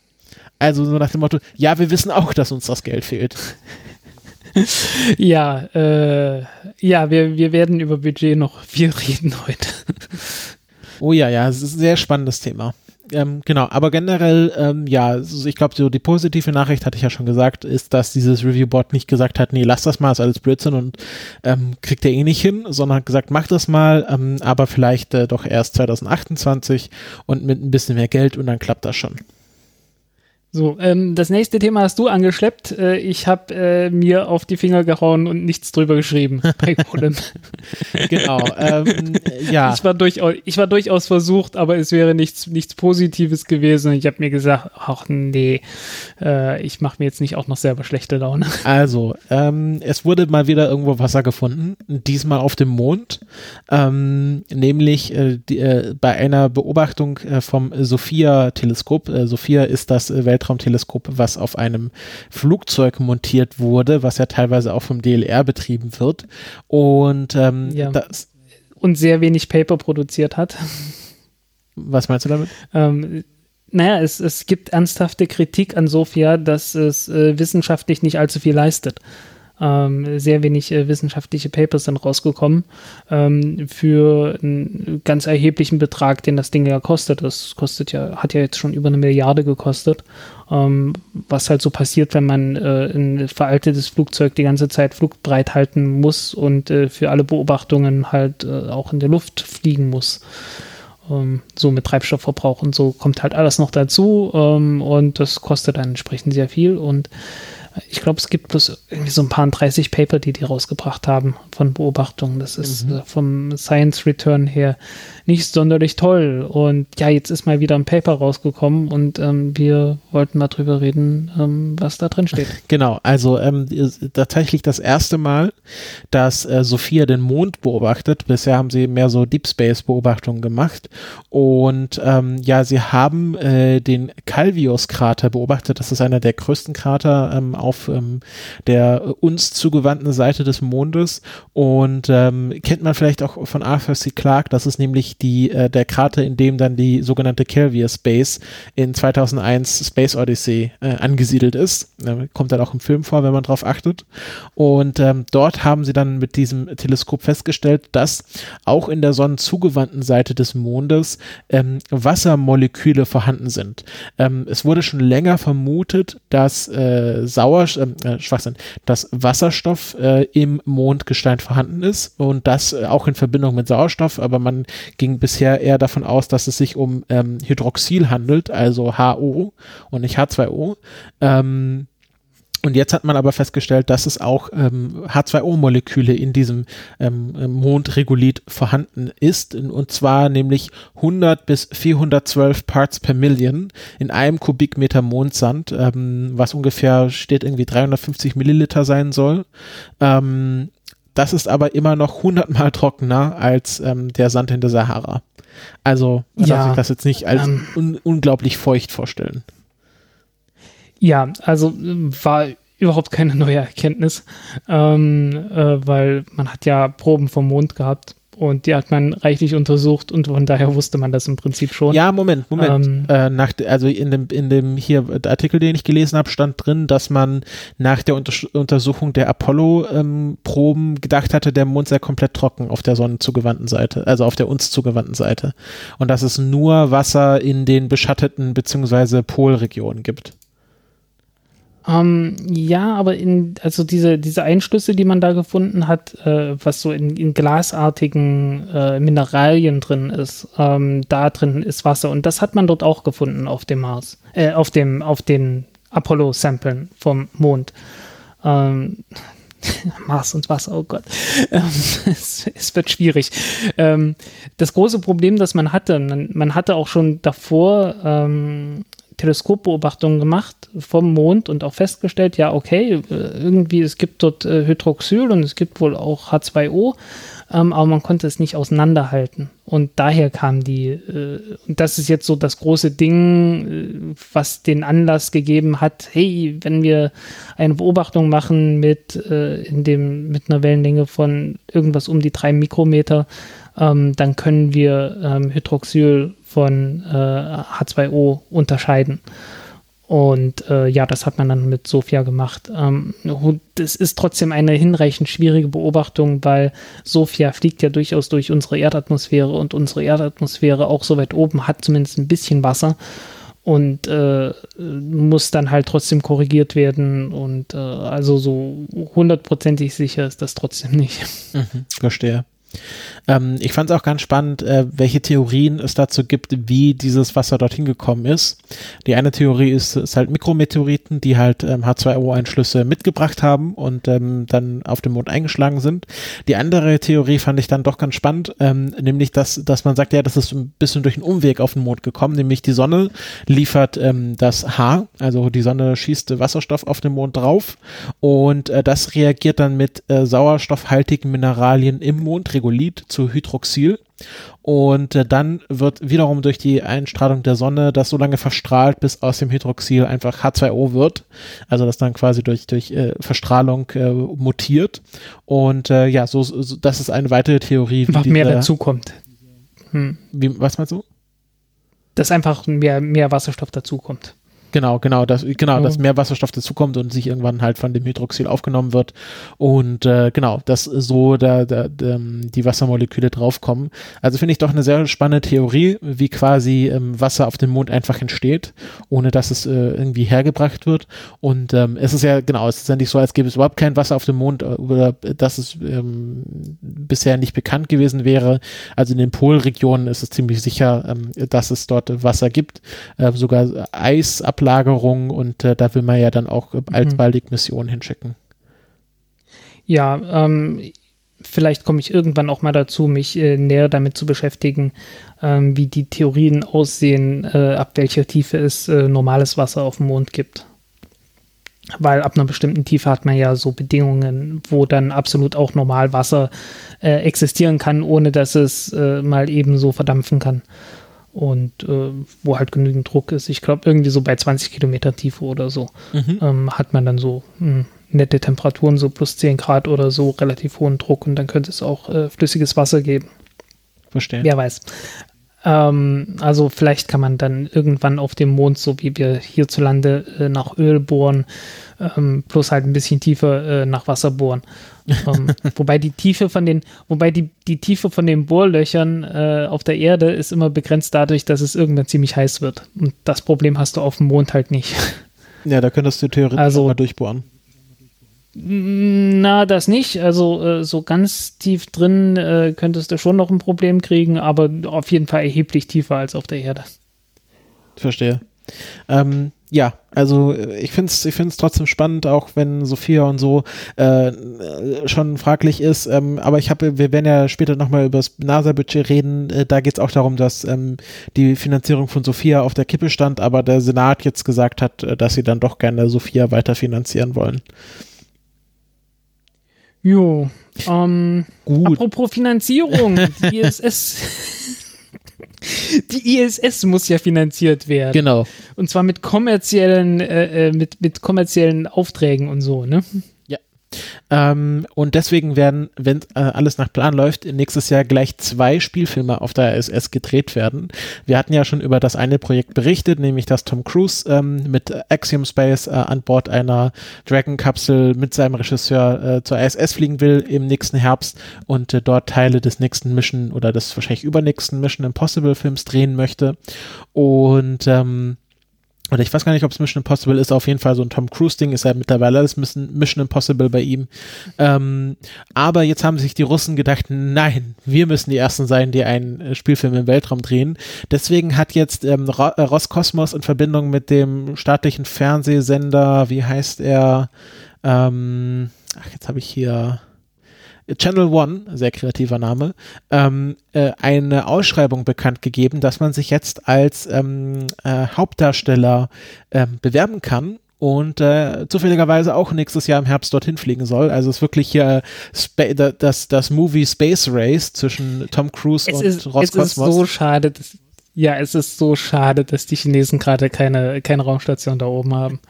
Also so nach dem Motto, ja, wir wissen auch, dass uns das Geld fehlt. ja, äh, ja, wir, wir werden über Budget noch viel reden heute. oh ja, ja, es ist ein sehr spannendes Thema ähm, genau, aber generell, ähm, ja, ich glaube, so die positive Nachricht, hatte ich ja schon gesagt, ist, dass dieses Review-Board nicht gesagt hat, nee, lass das mal, ist alles Blödsinn und ähm, kriegt er eh nicht hin, sondern hat gesagt, mach das mal, ähm, aber vielleicht äh, doch erst 2028 und mit ein bisschen mehr Geld und dann klappt das schon. So, ähm, das nächste Thema hast du angeschleppt. Äh, ich habe äh, mir auf die Finger gehauen und nichts drüber geschrieben bei Golem. genau, ähm, ja. Ich war, durchaus, ich war durchaus versucht, aber es wäre nichts, nichts Positives gewesen. Ich habe mir gesagt, ach nee, äh, ich mache mir jetzt nicht auch noch selber schlechte Laune. Also, ähm, es wurde mal wieder irgendwo Wasser gefunden, diesmal auf dem Mond, ähm, nämlich äh, die, äh, bei einer Beobachtung äh, vom Sophia-Teleskop. Sophia ist das Welt Weltraumteleskop, was auf einem Flugzeug montiert wurde, was ja teilweise auch vom DLR betrieben wird. Und ähm, ja. das und sehr wenig Paper produziert hat. Was meinst du damit? Ähm, naja, es, es gibt ernsthafte Kritik an Sophia, dass es äh, wissenschaftlich nicht allzu viel leistet. Ähm, sehr wenig äh, wissenschaftliche Papers sind rausgekommen ähm, für einen ganz erheblichen Betrag, den das Ding ja kostet. Das kostet ja, hat ja jetzt schon über eine Milliarde gekostet. Ähm, was halt so passiert, wenn man äh, ein veraltetes Flugzeug die ganze Zeit flugbreit halten muss und äh, für alle Beobachtungen halt äh, auch in der Luft fliegen muss ähm, so mit Treibstoffverbrauch und so kommt halt alles noch dazu ähm, und das kostet dann entsprechend sehr viel und ich glaube, es gibt bloß irgendwie so ein paar 30 Paper, die die rausgebracht haben von Beobachtungen. Das ist mhm. Äh, vom Science Return her nicht sonderlich toll. Und ja, jetzt ist mal wieder ein Paper rausgekommen und ähm, wir wollten mal drüber reden, ähm, was da drin steht. Genau, also ähm, tatsächlich das erste Mal, dass äh, Sophia den Mond beobachtet. Bisher haben sie mehr so Deep Space Beobachtungen gemacht. Und ähm, ja, sie haben äh, den Calvius-Krater beobachtet. Das ist einer der größten Krater ähm, auf ähm, der uns zugewandten Seite des Mondes. Und kennt man vielleicht auch von Arthur C. Clarke. Das ist nämlich die, äh, der Krater, in dem dann die sogenannte Kelvia Space in 2001 Space Odyssey äh, angesiedelt ist. Äh, kommt dann auch im Film vor, wenn man drauf achtet. Und ähm, dort haben sie dann mit diesem Teleskop festgestellt, dass auch in der sonnenzugewandten Seite des Mondes ähm, Wassermoleküle vorhanden sind. Ähm, es wurde schon länger vermutet, dass äh, Sauerstoff Sauerstoff, äh, Schwachsinn, dass Wasserstoff äh, im Mondgestein vorhanden ist und das äh, auch in Verbindung mit Sauerstoff, aber man ging bisher eher davon aus, dass es sich um ähm, Hydroxyl handelt, also HO und nicht H2O. Ähm, und jetzt hat man aber festgestellt, dass es auch ähm, H2O-Moleküle in diesem ähm, Mondregulit vorhanden ist. Und zwar nämlich 100 bis 412 Parts per Million in einem Kubikmeter Mondsand, ähm, was ungefähr steht irgendwie 350 Milliliter sein soll. Ähm, das ist aber immer noch 100 mal trockener als ähm, der Sand in der Sahara. Also man ja, darf sich das jetzt nicht als ähm, un unglaublich feucht vorstellen. Ja, also war überhaupt keine neue Erkenntnis, ähm, äh, weil man hat ja Proben vom Mond gehabt und die hat man reichlich untersucht und von daher wusste man das im Prinzip schon. Ja, Moment, Moment. Ähm, äh, nach, also in dem, in dem hier Artikel, den ich gelesen habe, stand drin, dass man nach der Unter Untersuchung der Apollo-Proben ähm, gedacht hatte, der Mond sei komplett trocken auf der Sonne zugewandten Seite, also auf der uns zugewandten Seite. Und dass es nur Wasser in den beschatteten bzw. Polregionen gibt. Ähm, ja, aber in, also diese, diese Einschlüsse, die man da gefunden hat, äh, was so in, in glasartigen äh, Mineralien drin ist, ähm, da drin ist Wasser. Und das hat man dort auch gefunden auf dem Mars, äh, auf dem, auf den Apollo-Samplen vom Mond. Ähm, Mars und Wasser, oh Gott. Ähm, es, es, wird schwierig. Ähm, das große Problem, das man hatte, man, man hatte auch schon davor ähm, Teleskopbeobachtungen gemacht vom Mond und auch festgestellt, ja, okay, äh, irgendwie, es gibt dort äh, Hydroxyl und es gibt wohl auch H2O, ähm, aber man konnte es nicht auseinanderhalten. Und daher kam die, äh, das ist jetzt so das große Ding, was den Anlass gegeben hat, hey, wenn wir eine Beobachtung machen mit, in dem, mit einer Wellenlänge von irgendwas um die drei Mikrometer, ähm, dann können wir ähm, Hydroxyl von äh, H2O unterscheiden. Und äh, ja, das hat man dann mit Sophia gemacht. Ähm, es ist trotzdem eine hinreichend schwierige Beobachtung, weil Sophia fliegt ja durchaus durch unsere Erdatmosphäre und unsere Erdatmosphäre auch so weit oben hat zumindest ein bisschen Wasser und äh, muss dann halt trotzdem korrigiert werden und äh, also so hundertprozentig sicher ist das trotzdem nicht. Mhm, verstehe. Ähm, ich fand es auch ganz spannend, äh, welche Theorien es dazu gibt, wie dieses Wasser dorthin gekommen ist. Die eine Theorie ist, ist halt Mikrometeoriten, die halt ähm, H2O-Einschlüsse mitgebracht haben und ähm, dann auf dem Mond eingeschlagen sind. Die andere Theorie fand ich dann doch ganz spannend, ähm, nämlich, dass, dass man sagt, ja, das ist ein bisschen durch einen Umweg auf den Mond gekommen, nämlich die Sonne liefert ähm, das H, also die Sonne schießt Wasserstoff auf den Mond drauf und äh, das reagiert dann mit äh, sauerstoffhaltigen Mineralien im Mondregulit zu zu Hydroxyl. Und äh, dann wird wiederum durch die Einstrahlung der Sonne das so lange verstrahlt, bis aus dem Hydroxyl einfach H2O wird. Also das dann quasi durch, durch äh, Verstrahlung äh, mutiert. Und äh, ja, so, so, das ist eine weitere Theorie. Was mehr dazukommt. Hm. Wie, was meinst du? Dass einfach mehr, mehr Wasserstoff dazukommt. Genau, genau, dass, genau, dass mehr Wasserstoff dazukommt und sich irgendwann halt von dem Hydroxyl aufgenommen wird. Und äh, genau, dass so da, da, da, die Wassermoleküle draufkommen. Also finde ich doch eine sehr spannende Theorie, wie quasi ähm, Wasser auf dem Mond einfach entsteht, ohne dass es äh, irgendwie hergebracht wird. Und ähm, es ist ja, genau, es ist ja nicht so, als gäbe es überhaupt kein Wasser auf dem Mond äh, oder dass es ähm, bisher nicht bekannt gewesen wäre. Also in den Polregionen ist es ziemlich sicher, ähm, dass es dort Wasser gibt. Äh, sogar Eis ab Ablagerung und äh, da will man ja dann auch äh, alsbaldig Missionen hinschicken. Ja, ähm, vielleicht komme ich irgendwann auch mal dazu, mich äh, näher damit zu beschäftigen, ähm, wie die Theorien aussehen, äh, ab welcher Tiefe es äh, normales Wasser auf dem Mond gibt. Weil ab einer bestimmten Tiefe hat man ja so Bedingungen, wo dann absolut auch normal Wasser äh, existieren kann, ohne dass es mal eben so verdampfen kann und äh, wo halt genügend Druck ist. Ich glaube, irgendwie so bei 20 Kilometer Tiefe oder so mhm. ähm, hat man dann so mh, hm, nette Temperaturen, so plus 10 Grad oder so, relativ hohen Druck und dann könnte es auch äh, flüssiges Wasser geben. Verstehe. Wer weiß. Ähm, also vielleicht kann man dann irgendwann auf dem Mond, so wie wir hierzulande, äh, nach Öl bohren, ähm, plus halt ein bisschen tiefer äh, nach Wasser bohren. Um, wobei die Tiefe von den, wobei die, die Tiefe von den Bohrlöchern äh, auf der Erde ist immer begrenzt dadurch, dass es irgendwann ziemlich heiß wird. Und das Problem hast du auf dem Mond halt nicht. Ja, da könntest du theoretisch Also- mal durchbohren. Na, das nicht. Also äh, so ganz tief drin äh, könntest du schon noch ein Problem kriegen, aber auf jeden Fall erheblich tiefer als auf der Erde. Verstehe. Ähm, ja, also äh, ich finde es ich find's trotzdem spannend, auch wenn Sophia und so äh, schon fraglich ist. Ähm, aber ich habe, wir werden ja später nochmal über das NASA-Budget reden. Äh, da geht es auch darum, dass ähm, die Finanzierung von Sophia auf der Kippe stand, aber der Senat jetzt gesagt hat, äh, dass sie dann doch gerne Sophia weiter finanzieren wollen. Jo. Ähm, Gut. apropos Finanzierung, die ISS. Die ISS muss ja finanziert werden. Genau. Und zwar mit kommerziellen, äh, äh, mit, mit kommerziellen Aufträgen und so, ne? Ähm, und deswegen werden, wenn äh, alles nach Plan läuft, nächstes Jahr gleich zwei Spielfilme auf der ISS gedreht werden. Wir hatten ja schon über das eine Projekt berichtet, nämlich dass Tom Cruise ähm, mit Axiom Space äh, an Bord einer Dragon-Kapsel mit seinem Regisseur äh, zur ISS fliegen will im nächsten Herbst und äh, dort Teile des nächsten Mission oder des wahrscheinlich übernächsten Mission Impossible Films drehen möchte. Und ähm, oder ich weiß gar nicht, ob es Mission Impossible ist, auf jeden Fall so ein Tom Cruise-Ding, ist ja mittlerweile alles Mission Impossible bei ihm. Ähm, aber jetzt haben sich die Russen gedacht, nein, wir müssen die Ersten sein, die einen äh, Spielfilm im Weltraum drehen. Deswegen hat jetzt ähm, äh, Roskosmos in Verbindung mit dem staatlichen Fernsehsender, wie heißt er, ähm, ach, jetzt habe ich hier Channel One, sehr kreativer Name, ähm, äh, eine Ausschreibung bekannt gegeben, dass man sich jetzt als ähm, äh, Hauptdarsteller ähm, bewerben kann und äh, zufälligerweise auch nächstes Jahr im Herbst dorthin fliegen soll. Also es ist wirklich da- das, das Movie Space Race zwischen Tom Cruise Es und ist, es ist Roskosmos. so schade, dass, ja, es ist so schade, dass die Chinesen gerade keine, keine Raumstation da oben haben.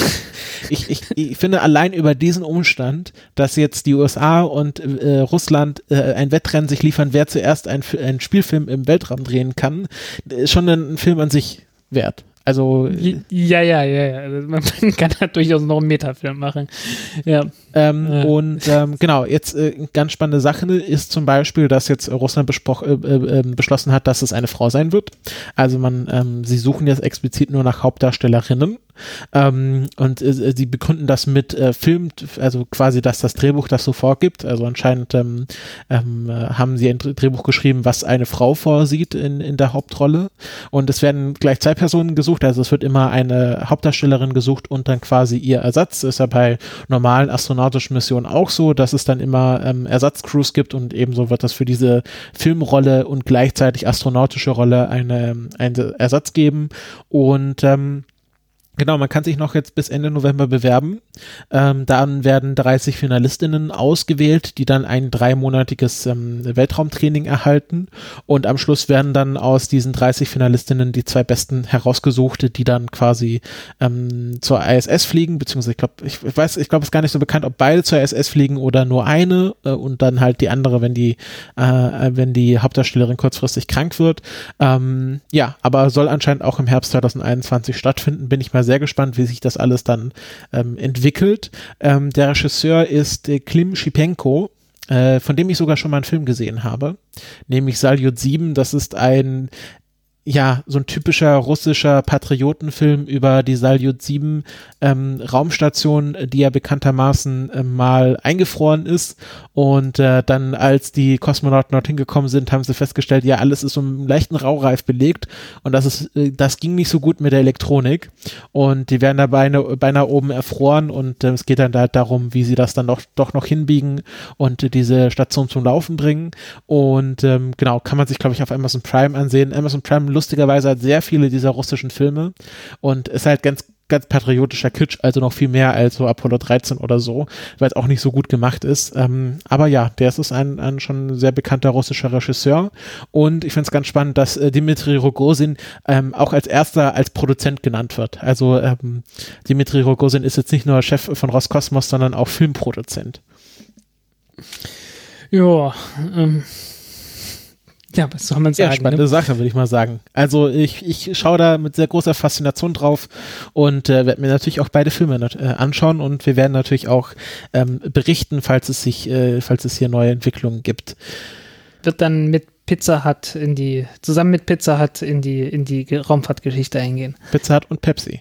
ich, ich, ich finde allein über diesen Umstand, dass jetzt die USA und äh, Russland äh, ein Wettrennen sich liefern, wer zuerst ein, einen Spielfilm im Weltraum drehen kann, ist schon ein Film an sich wert. Also Ja, ja, ja, ja. Also Man kann da durchaus noch einen Metafilm machen. Ja. Ähm, Ja. Und ähm, genau, jetzt äh, ganz spannende Sache ist zum Beispiel, dass jetzt Russland äh, äh, ähm, beschlossen hat, dass es eine Frau sein wird. Also man, ähm, sie suchen jetzt explizit nur nach Hauptdarstellerinnen. Ähm, und äh, sie begründen das mit äh, Film, also quasi, dass das Drehbuch das so vorgibt. Also anscheinend ähm, ähm, äh, haben sie ein Dr- Drehbuch geschrieben, was eine Frau vorsieht in, in der Hauptrolle. Und es werden gleich zwei Personen gesucht. Also es wird immer eine Hauptdarstellerin gesucht und dann quasi ihr Ersatz. Ist ja bei normalen astronautischen Missionen auch so, dass es dann immer ähm, Ersatzcrews gibt und ebenso wird das für diese Filmrolle und gleichzeitig astronautische Rolle eine, einen Ersatz geben. Und ähm, Genau, man kann sich noch jetzt bis Ende November bewerben. Ähm, dann werden 30 Finalistinnen ausgewählt, die dann ein dreimonatiges ähm, Weltraumtraining erhalten. Und am Schluss werden dann aus diesen 30 Finalistinnen die zwei besten herausgesucht, die dann quasi ähm, zur ISS fliegen, beziehungsweise ich glaube, ich weiß, ich glaube, es ist gar nicht so bekannt, ob beide zur ISS fliegen oder nur eine äh, und dann halt die andere, wenn die, äh, wenn die Hauptdarstellerin kurzfristig krank wird. Ähm, ja, aber soll anscheinend auch im Herbst 2021 stattfinden. Bin ich mal sehr gespannt, wie sich das alles dann ähm, entwickelt. Ähm, der Regisseur ist äh, Klim Schipenko, äh, von dem ich sogar schon mal einen Film gesehen habe, nämlich Salyut 7. Das ist ein ja, so ein typischer russischer Patriotenfilm über die Salyut 7 ähm, Raumstation, die ja bekanntermaßen äh, mal eingefroren ist. Und äh, dann, als die Kosmonauten dorthin gekommen sind, haben sie festgestellt, ja, alles ist so einem leichten Raureif belegt. Und das ist, äh, das ging nicht so gut mit der Elektronik. Und die werden da beinahe, beinahe oben erfroren. Und äh, es geht dann halt darum, wie sie das dann doch, doch noch hinbiegen und äh, diese Station zum Laufen bringen. Und ähm, genau, kann man sich, glaube ich, auf Amazon Prime ansehen. Amazon Prime lustigerweise hat sehr viele dieser russischen Filme und ist halt ganz ganz patriotischer Kitsch, also noch viel mehr als so Apollo 13 oder so, weil es auch nicht so gut gemacht ist. Ähm, aber ja, der ist ein, ein schon sehr bekannter russischer Regisseur und ich finde es ganz spannend, dass äh, Dimitri Rogozin ähm, auch als erster als Produzent genannt wird. Also ähm, Dimitri Rogozin ist jetzt nicht nur Chef von Roskosmos, sondern auch Filmproduzent. Ja, ähm, ja, was soll man Ja, sagen? spannende ne? Sache, würde ich mal sagen. Also ich, ich schaue da mit sehr großer Faszination drauf und äh, werde mir natürlich auch beide Filme äh, anschauen und wir werden natürlich auch ähm, berichten, falls es sich, äh, falls es hier neue Entwicklungen gibt. Wird dann mit Pizza Hut in die, zusammen mit Pizza Hut in die, in die Ge- Raumfahrtgeschichte eingehen. Pizza Hut und Pepsi.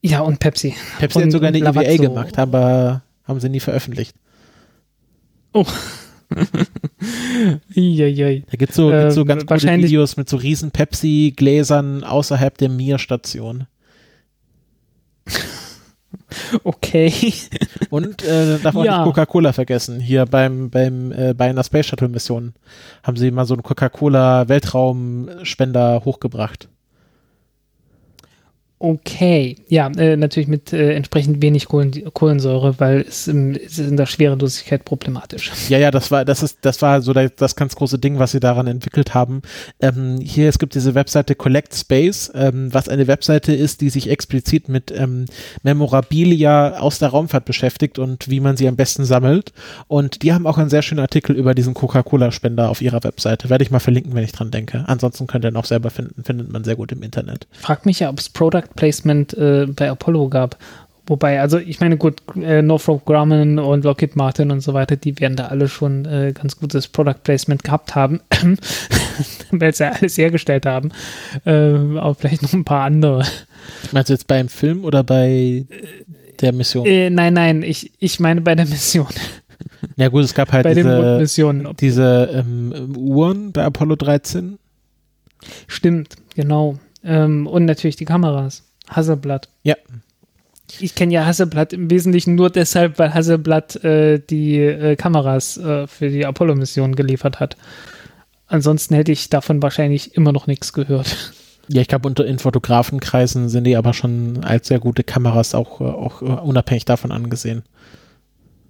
Ja, und Pepsi. Pepsi und, hat sogar eine. EVA gemacht, aber haben sie nie veröffentlicht. Oh. Da gibt es so, gibt's so Ähm, ganz gute wahrscheinlich- Videos mit so riesen Pepsi-Gläsern außerhalb der Mir-Station. Okay. Und äh, darf man Ja. nicht Coca-Cola vergessen. Hier beim, beim äh, bei einer Space Shuttle Mission haben sie mal so einen Coca-Cola Weltraumspender hochgebracht. Okay. Ja, äh, natürlich mit äh, entsprechend wenig Kohlen Kohlensäure, weil es, im, es ist in der Schwerelosigkeit problematisch. Ja, ja, das war, das ist, das war so der, das ganz große Ding, was sie daran entwickelt haben. Ähm, hier, es gibt diese Webseite Collect Space, ähm, was eine Webseite ist, die sich explizit mit ähm, Memorabilia aus der Raumfahrt beschäftigt und wie man sie am besten sammelt. Und die haben auch einen sehr schönen Artikel über diesen Coca-Cola-Spender auf ihrer Webseite. Werde ich mal verlinken, wenn ich dran denke. Ansonsten könnt ihr ihn auch selber finden, findet man sehr gut im Internet. Ich frage mich ja, ob es Product Placement äh, bei Apollo gab. Wobei, also ich meine, gut, äh, Northrop Grumman und Lockheed Martin und so weiter, die werden da alle schon äh, ganz gutes Product Placement gehabt haben, weil sie ja alles hergestellt haben. Äh, aber vielleicht noch ein paar andere. Meinst du jetzt beim Film oder bei der Mission? Äh, nein, nein, ich, ich meine bei der Mission, ja gut, es gab halt bei diese, diese ähm, Uhren bei Apollo 13. Stimmt, genau. Ähm, und natürlich die Kameras. Hasselblatt. Ja. Ich kenne ja Hasselblatt im Wesentlichen nur deshalb, weil Hasselblatt äh, die äh, Kameras äh, für die Apollo-Mission geliefert hat. Ansonsten hätte ich davon wahrscheinlich immer noch nichts gehört. Ja, ich glaube, unter in Fotografenkreisen sind die aber schon als sehr gute Kameras auch, äh, auch äh, unabhängig davon angesehen.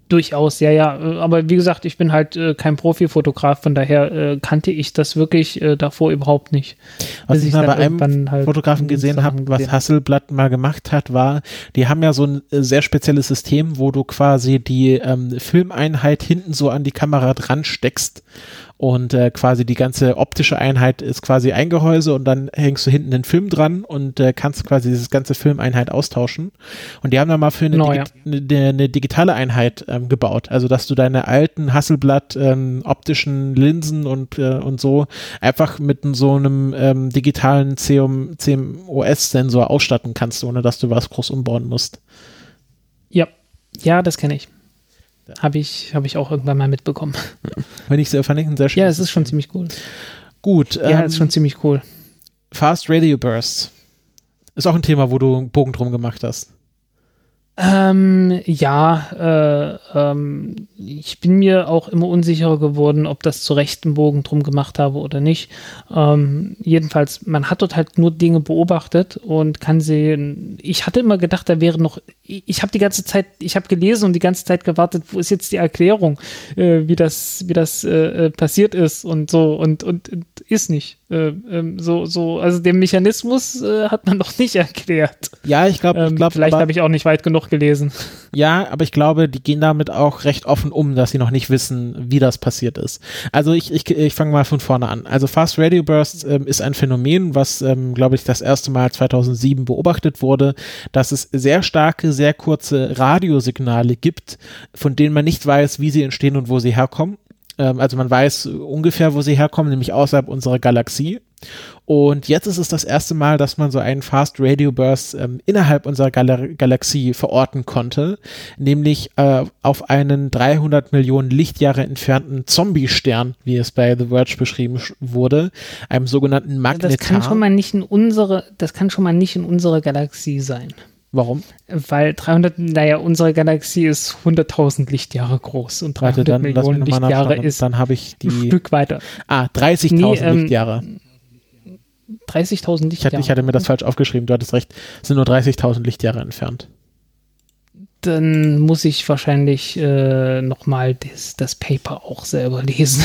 Durchaus, ja, ja. Äh, Aber wie gesagt, ich bin halt äh, kein Profifotograf, von daher äh, kannte ich das wirklich äh, davor überhaupt nicht. Was ich mal bei einem halt Fotografen gesehen habe, was Hasselblatt mal gemacht hat, war, die haben ja so ein äh, sehr spezielles System, wo du quasi die ähm, Filmeinheit hinten so an die Kamera dran steckst und äh, quasi die ganze optische Einheit ist quasi ein Gehäuse und dann hängst du hinten den Film dran und äh, kannst quasi dieses ganze Filmeinheit austauschen. Und die haben da mal für eine, Genau, Digi eine, eine digitale Einheit ähm, gebaut. Also dass du deine alten Hasselblatt ähm, optischen Linsen und, äh, und so einfach mit so einem ähm, digitalen CM, CMOS-Sensor ausstatten kannst, ohne dass du was groß umbauen musst. Ja, ja, das kenne ich. Habe ich, hab ich auch irgendwann mal mitbekommen. Wenn ich sehr ein sehr schön. Ja, es ist schon ziemlich cool. gut. Ja, ähm, es ist schon ziemlich cool. Fast Radio Bursts. Ist auch ein Thema, wo du einen Bogen drum gemacht hast. Ähm, ja, äh, ähm, ich bin mir auch immer unsicherer geworden, ob das zu Recht einen Bogen drum gemacht habe oder nicht. Ähm, jedenfalls, man hat dort halt nur Dinge beobachtet und kann sehen. Ich hatte immer gedacht, da wäre noch. Ich, ich habe die ganze Zeit, ich habe gelesen und die ganze Zeit gewartet, wo ist jetzt die Erklärung, äh, wie das, wie das äh, äh, passiert ist und so und und, und ist nicht. Äh, ähm, so, so, also den Mechanismus äh, hat man noch nicht erklärt. Ja, ich glaube, ich Ähm, glaube, vielleicht habe ich auch nicht weit genug gelesen. Ja, aber ich glaube, die gehen damit auch recht offen um, dass sie noch nicht wissen, wie das passiert ist. Also ich, ich, ich fange mal von vorne an. Also Fast Radio Bursts ähm, ist ein Phänomen, was, ähm, glaube ich, das erste Mal 2007 beobachtet wurde, dass es sehr starke, sehr kurze Radiosignale gibt, von denen man nicht weiß, wie sie entstehen und wo sie herkommen. Ähm, also man weiß ungefähr, wo sie herkommen, nämlich außerhalb unserer Galaxie. Und jetzt ist es das erste Mal, dass man so einen Fast Radio Burst ähm, innerhalb unserer Gal Galaxie verorten konnte, nämlich äh, auf einen 300 Millionen Lichtjahre entfernten Zombie-Stern, wie es bei The Verge beschrieben sch- wurde, einem sogenannten Magnetar. Das kann schon mal nicht in unsere, das kann schon mal nicht in unserer Galaxie sein. Warum? Weil 300, naja, unsere Galaxie ist 100.000 Lichtjahre groß und 300 Warte, dann Millionen Lichtjahre ist Dann habe ich ein die. Stück weiter. Ah, 30.000 Nee, ähm, Lichtjahre. 30.000 Ich hatte, Lichtjahre. ich hatte mir das falsch aufgeschrieben, du hattest recht. Es sind nur 30.000 Lichtjahre entfernt. Dann muss ich wahrscheinlich äh, nochmal das, das Paper auch selber lesen.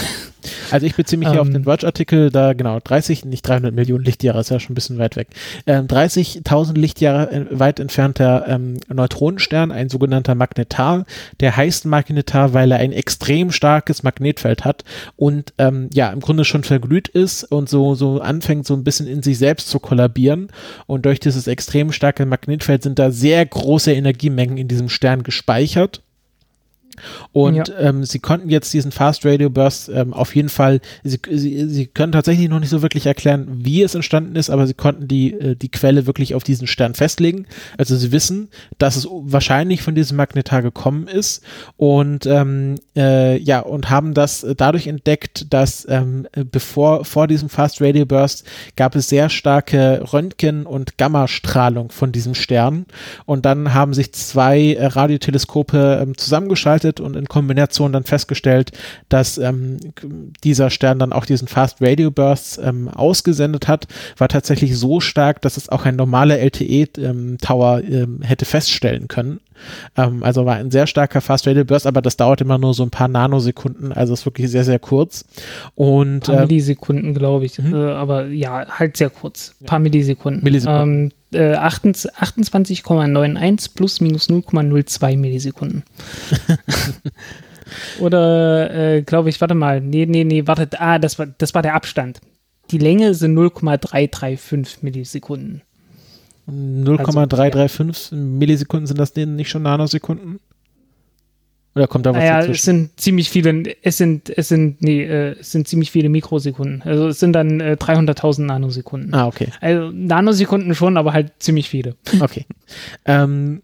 Also ich beziehe mich hier auf Ähm. den Verge-Artikel, da genau 30, nicht 300 Millionen Lichtjahre, ist ja schon ein bisschen weit weg. Ähm, 30.000 Lichtjahre äh, weit entfernter ähm, Neutronenstern, ein sogenannter Magnetar. Der heißt Magnetar, weil er ein extrem starkes Magnetfeld hat und ähm, ja im Grunde schon verglüht ist und so so anfängt so ein bisschen in sich selbst zu kollabieren. Und durch dieses extrem starke Magnetfeld sind da sehr große Energiemengen in diesem Stern gespeichert. Und ja. ähm, sie konnten jetzt diesen Fast Radio Burst ähm, auf jeden Fall, sie, sie, sie können tatsächlich noch nicht so wirklich erklären, wie es entstanden ist, aber sie konnten die, äh, die Quelle wirklich auf diesen Stern festlegen. Also sie wissen, dass es wahrscheinlich von diesem Magnetar gekommen ist und ähm, äh, ja, und haben das dadurch entdeckt, dass ähm, bevor vor diesem Fast Radio Burst gab es sehr starke Röntgen- und Gammastrahlung von diesem Stern. Und dann haben sich zwei äh, Radioteleskope ähm, zusammengeschaltet getestet und in Kombination dann festgestellt, dass ähm, dieser Stern dann auch diesen Fast Radio Bursts ähm, ausgesendet hat, war tatsächlich so stark, dass es auch ein normaler LTE-Tower ähm, ähm, hätte feststellen können. Ähm, also war ein sehr starker Fast Radio Burst, aber das dauert immer nur so ein paar Nanosekunden, also ist wirklich sehr, sehr kurz. Und, ein paar äh, Millisekunden, glaube ich, mhm. äh, aber ja, halt sehr kurz. Ein paar Millisekunden. Millisekunden. Ähm, äh, 28,91 plus minus 0,02 Millisekunden. Oder äh, glaube ich, warte mal, nee, nee, nee, warte, ah, das war, das war der Abstand. Die Länge sind 0,335 Millisekunden. 0,335 also, ja. Millisekunden sind das denn nicht schon Nanosekunden? Oder kommt da was naja, dazwischen? es sind ziemlich viele, es sind, es sind, nee, äh, es sind ziemlich viele Mikrosekunden. Also es sind dann äh, 300.000 Nanosekunden. Ah, okay. Also Nanosekunden schon, aber halt ziemlich viele. Okay. ähm,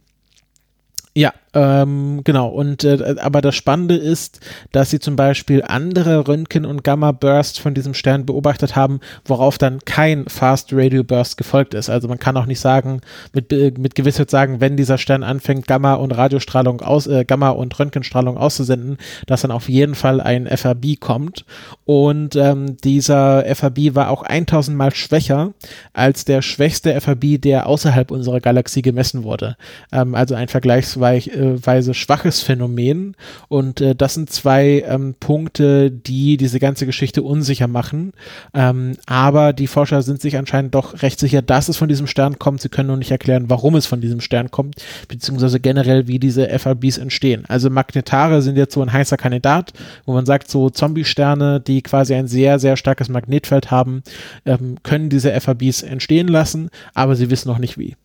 ja, ähm, genau. Und äh, aber das Spannende ist, dass sie zum Beispiel andere Röntgen- und Gamma-Bursts von diesem Stern beobachtet haben, worauf dann kein Fast Radio Burst gefolgt ist. Also man kann auch nicht sagen, mit, mit Gewissheit sagen, wenn dieser Stern anfängt, Gamma und Radiostrahlung aus, äh, Gamma und Röntgenstrahlung auszusenden, dass dann auf jeden Fall ein FRB kommt. Und ähm, dieser FRB war auch 1000 mal schwächer als der schwächste FRB, der außerhalb unserer Galaxie gemessen wurde. Ähm, also ein vergleichsweise Weise schwaches Phänomen und äh, das sind zwei ähm, Punkte, die diese ganze Geschichte unsicher machen. Ähm, aber die Forscher sind sich anscheinend doch recht sicher, dass es von diesem Stern kommt. Sie können nur nicht erklären, warum es von diesem Stern kommt, beziehungsweise generell, wie diese FRBs entstehen. Also Magnetare sind jetzt so ein heißer Kandidat, wo man sagt, so Zombie-Sterne, die quasi ein sehr, sehr starkes Magnetfeld haben, ähm, können diese FRBs entstehen lassen, aber sie wissen noch nicht wie.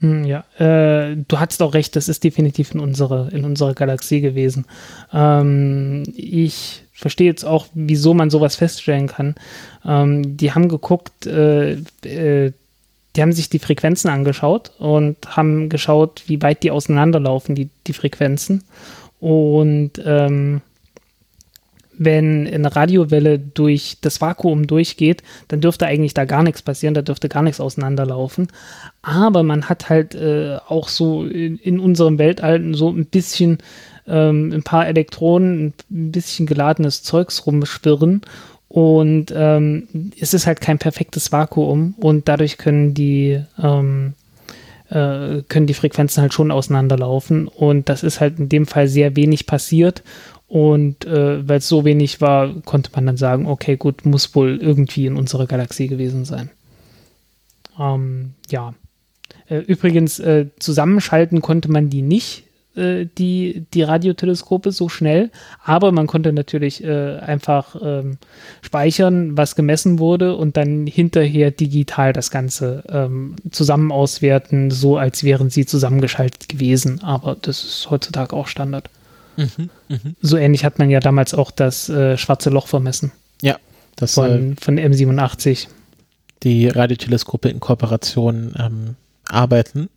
Hm, ja, äh, du hattest auch recht, das ist definitiv in unserer, in unserer Galaxie gewesen. Ähm, ich verstehe jetzt auch, wieso man sowas feststellen kann. Ähm, die haben geguckt, äh, äh, die haben sich die Frequenzen angeschaut und haben geschaut, wie weit die auseinanderlaufen, die, die Frequenzen. Und ähm, wenn eine Radiowelle durch das Vakuum durchgeht, dann dürfte eigentlich da gar nichts passieren, da dürfte gar nichts auseinanderlaufen. Aber man hat halt äh, auch so in, in, unserem Weltall so ein bisschen ähm, ein paar Elektronen, ein bisschen geladenes Zeugs rumschwirren. Und ähm, es ist halt kein perfektes Vakuum und dadurch können die ähm, äh, können die Frequenzen halt schon auseinanderlaufen und das ist halt in dem Fall sehr wenig passiert und äh, weil es so wenig war, konnte man dann sagen, okay, gut, muss wohl irgendwie in unserer Galaxie gewesen sein. Ähm, ja. Äh, übrigens, äh, zusammenschalten konnte man die nicht, äh, die, die Radioteleskope so schnell, aber man konnte natürlich äh, einfach ähm, speichern, was gemessen wurde und dann hinterher digital das Ganze ähm, zusammen auswerten, so als wären sie zusammengeschaltet gewesen. Aber das ist heutzutage auch Standard. Mhm, mh. So ähnlich hat man ja damals auch das äh, schwarze Loch vermessen. Ja, das von, äh, von M87. Die Radioteleskope in Kooperation ähm, arbeiten.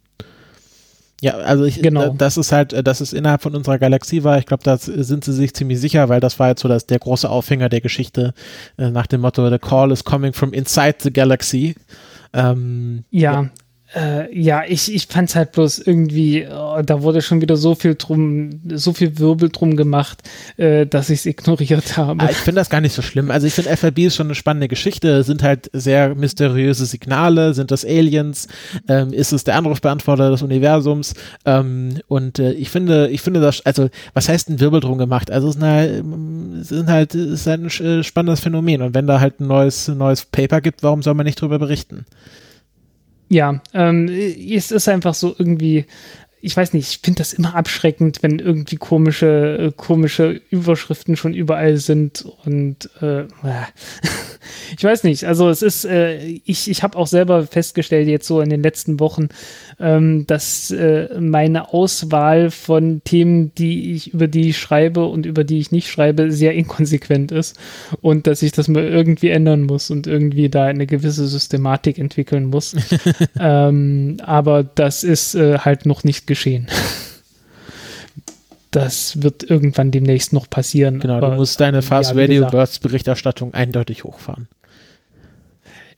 Ja, also ich, genau. das ist halt, dass es innerhalb von unserer Galaxie war. Ich glaube, da sind sie sich ziemlich sicher, weil das war jetzt so dass der große Aufhänger der Geschichte äh, nach dem Motto The Call is coming from inside the Galaxy. Ähm, ja, ja, äh, ja, ich, ich fand es halt bloß irgendwie, oh, da wurde schon wieder so viel drum, so viel Wirbel drum gemacht, äh, dass ich es ignoriert habe. Ah, ich finde das gar nicht so schlimm. Also ich finde FLB ist schon eine spannende Geschichte, sind halt sehr mysteriöse Signale, sind das Aliens, ähm, ist es der Anrufbeantworter des Universums ähm, und äh, ich finde, ich finde das, also was heißt ein Wirbel drum gemacht? Also es ist, eine, es sind halt, es ist halt ein äh, spannendes Phänomen und wenn da halt ein neues, neues Paper gibt, warum soll man nicht drüber berichten? Ja, ähm, es ist einfach so irgendwie, ich weiß nicht, ich finde das immer abschreckend, wenn irgendwie komische, äh, komische Überschriften schon überall sind und äh, ich weiß nicht, also es ist, äh, ich, ich habe auch selber festgestellt jetzt so in den letzten Wochen, ähm, dass äh, meine Auswahl von Themen, die ich, über die ich schreibe und über die ich nicht schreibe, sehr inkonsequent ist und dass ich das mal irgendwie ändern muss und irgendwie da eine gewisse Systematik entwickeln muss. ähm, aber das ist äh, halt noch nicht geschehen. Das wird irgendwann demnächst noch passieren. Genau, du musst deine Fast ja, Radio Birds Berichterstattung eindeutig hochfahren.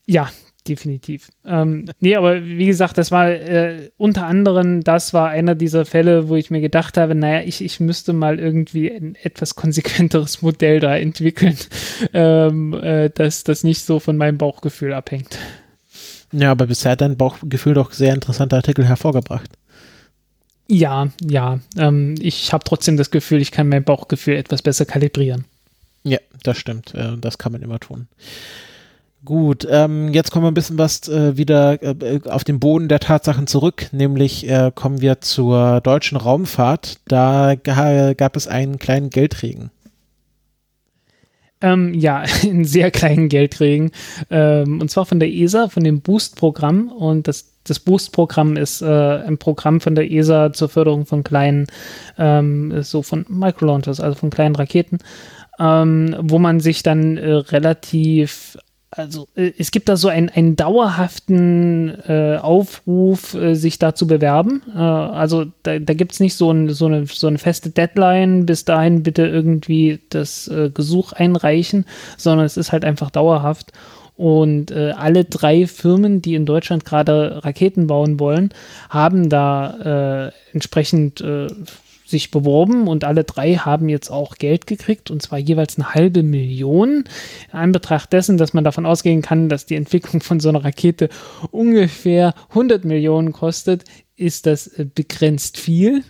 Ja, definitiv. Ähm, nee, aber wie gesagt, das war äh, unter anderem, das war einer dieser Fälle, wo ich mir gedacht habe, naja, ich, ich müsste mal irgendwie ein etwas konsequenteres Modell da entwickeln, ähm, äh, dass das nicht so von meinem Bauchgefühl abhängt. Ja, aber bisher hat dein Bauchgefühl doch sehr interessante Artikel hervorgebracht. Ja, ja. Ähm, ich habe trotzdem das Gefühl, ich kann mein Bauchgefühl etwas besser kalibrieren. Ja, das stimmt. Äh, das kann man immer tun. Gut, ähm, jetzt kommen wir ein bisschen was äh, wieder äh, auf den Boden der Tatsachen zurück, nämlich äh, kommen wir zur deutschen Raumfahrt. Da gab es einen kleinen Geldregen. Ähm, ja, einen sehr kleinen Geldregen. Ähm, und zwar von der ESA, von dem Boost-Programm. Und das das Boost-Programm ist äh, ein Programm von der ESA zur Förderung von kleinen, ähm, so von Microlaunchers, also von kleinen Raketen, ähm, wo man sich dann äh, relativ also äh, es gibt da so einen, einen dauerhaften äh, Aufruf, äh, sich da zu bewerben. Äh, also da, da gibt es nicht so, ein, so, eine, so eine feste Deadline, bis dahin bitte irgendwie das äh, Gesuch einreichen, sondern es ist halt einfach dauerhaft. Und äh, alle drei Firmen, die in Deutschland gerade Raketen bauen wollen, haben da äh, entsprechend äh, sich beworben und alle drei haben jetzt auch Geld gekriegt und zwar jeweils eine halbe Million. In Anbetracht dessen, dass man davon ausgehen kann, dass die Entwicklung von so einer Rakete ungefähr 100 Millionen kostet, ist das äh, begrenzt viel.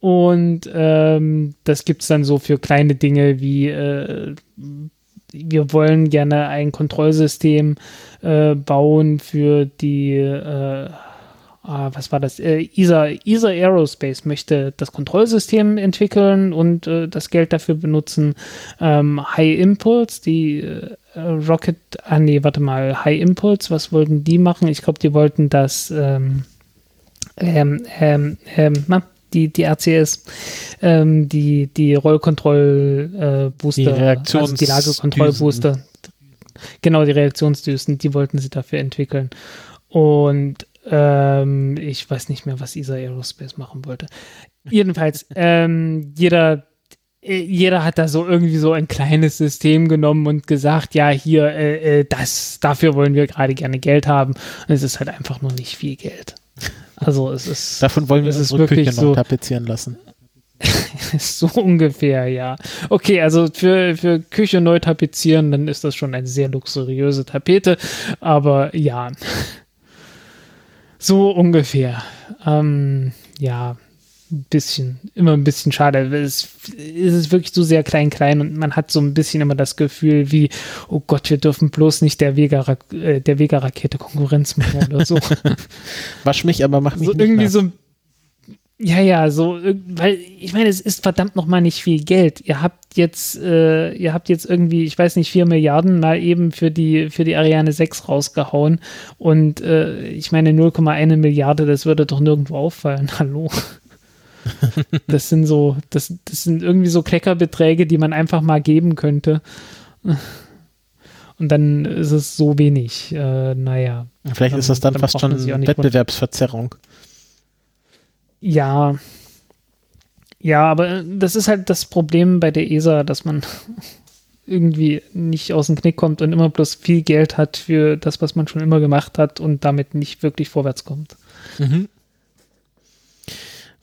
Und ähm, das gibt es dann so für kleine Dinge wie äh, wir wollen gerne ein Kontrollsystem äh, bauen für die, äh, ah, was war das? Äh, ESA, ESA Aerospace möchte das Kontrollsystem entwickeln und äh, das Geld dafür benutzen. Ähm, High Impulse, die äh, Rocket, ah nee, warte mal, High Impulse, was wollten die machen? Ich glaube, die wollten das ähm, ähm, ähm, ähm, die, die RCS, ähm, die, die Rollkontroll-Booster, die, Reaktions also die Lagekontrollbooster. Genau, die Reaktionsdüsen, die wollten sie dafür entwickeln. Und ähm, ich weiß nicht mehr, was ESA Aerospace machen wollte. Jedenfalls, ähm, jeder, äh, jeder hat da so irgendwie so ein kleines System genommen und gesagt, ja, hier, äh, äh das, dafür wollen wir gerade gerne Geld haben. Und es ist halt einfach nur nicht viel Geld. Also es ist. Davon wollen wir es unsere Küche so, noch tapezieren lassen. so ungefähr, ja. Okay, also für, für Küche neu tapezieren, dann ist das schon eine sehr luxuriöse Tapete. Aber ja. So ungefähr. Ähm, ja, ein bisschen, immer ein bisschen schade. Es, es ist wirklich so sehr klein, klein und man hat so ein bisschen immer das Gefühl wie, oh Gott, wir dürfen bloß nicht der Vega, äh, Vega-Rakete Konkurrenz machen oder so. Wasch mich, aber mach mich so nicht irgendwie nach. so ja, ja, so, weil ich meine, es ist verdammt noch mal nicht viel Geld. Ihr habt jetzt, äh, ihr habt jetzt irgendwie, ich weiß nicht, vier Milliarden mal eben für die für die Ariane 6 rausgehauen und äh, ich meine 0,1 Milliarde, das würde doch nirgendwo auffallen. Hallo. Das sind so, das, das sind irgendwie so Kleckerbeträge, die man einfach mal geben könnte. Und dann ist es so wenig. Äh, naja. Vielleicht ist das dann, dann fast schon Wettbewerbsverzerrung. Ja. Ja, aber das ist halt das Problem bei der ESA, dass man irgendwie nicht aus dem Knick kommt und immer bloß viel Geld hat für das, was man schon immer gemacht hat und damit nicht wirklich vorwärts kommt. Mhm.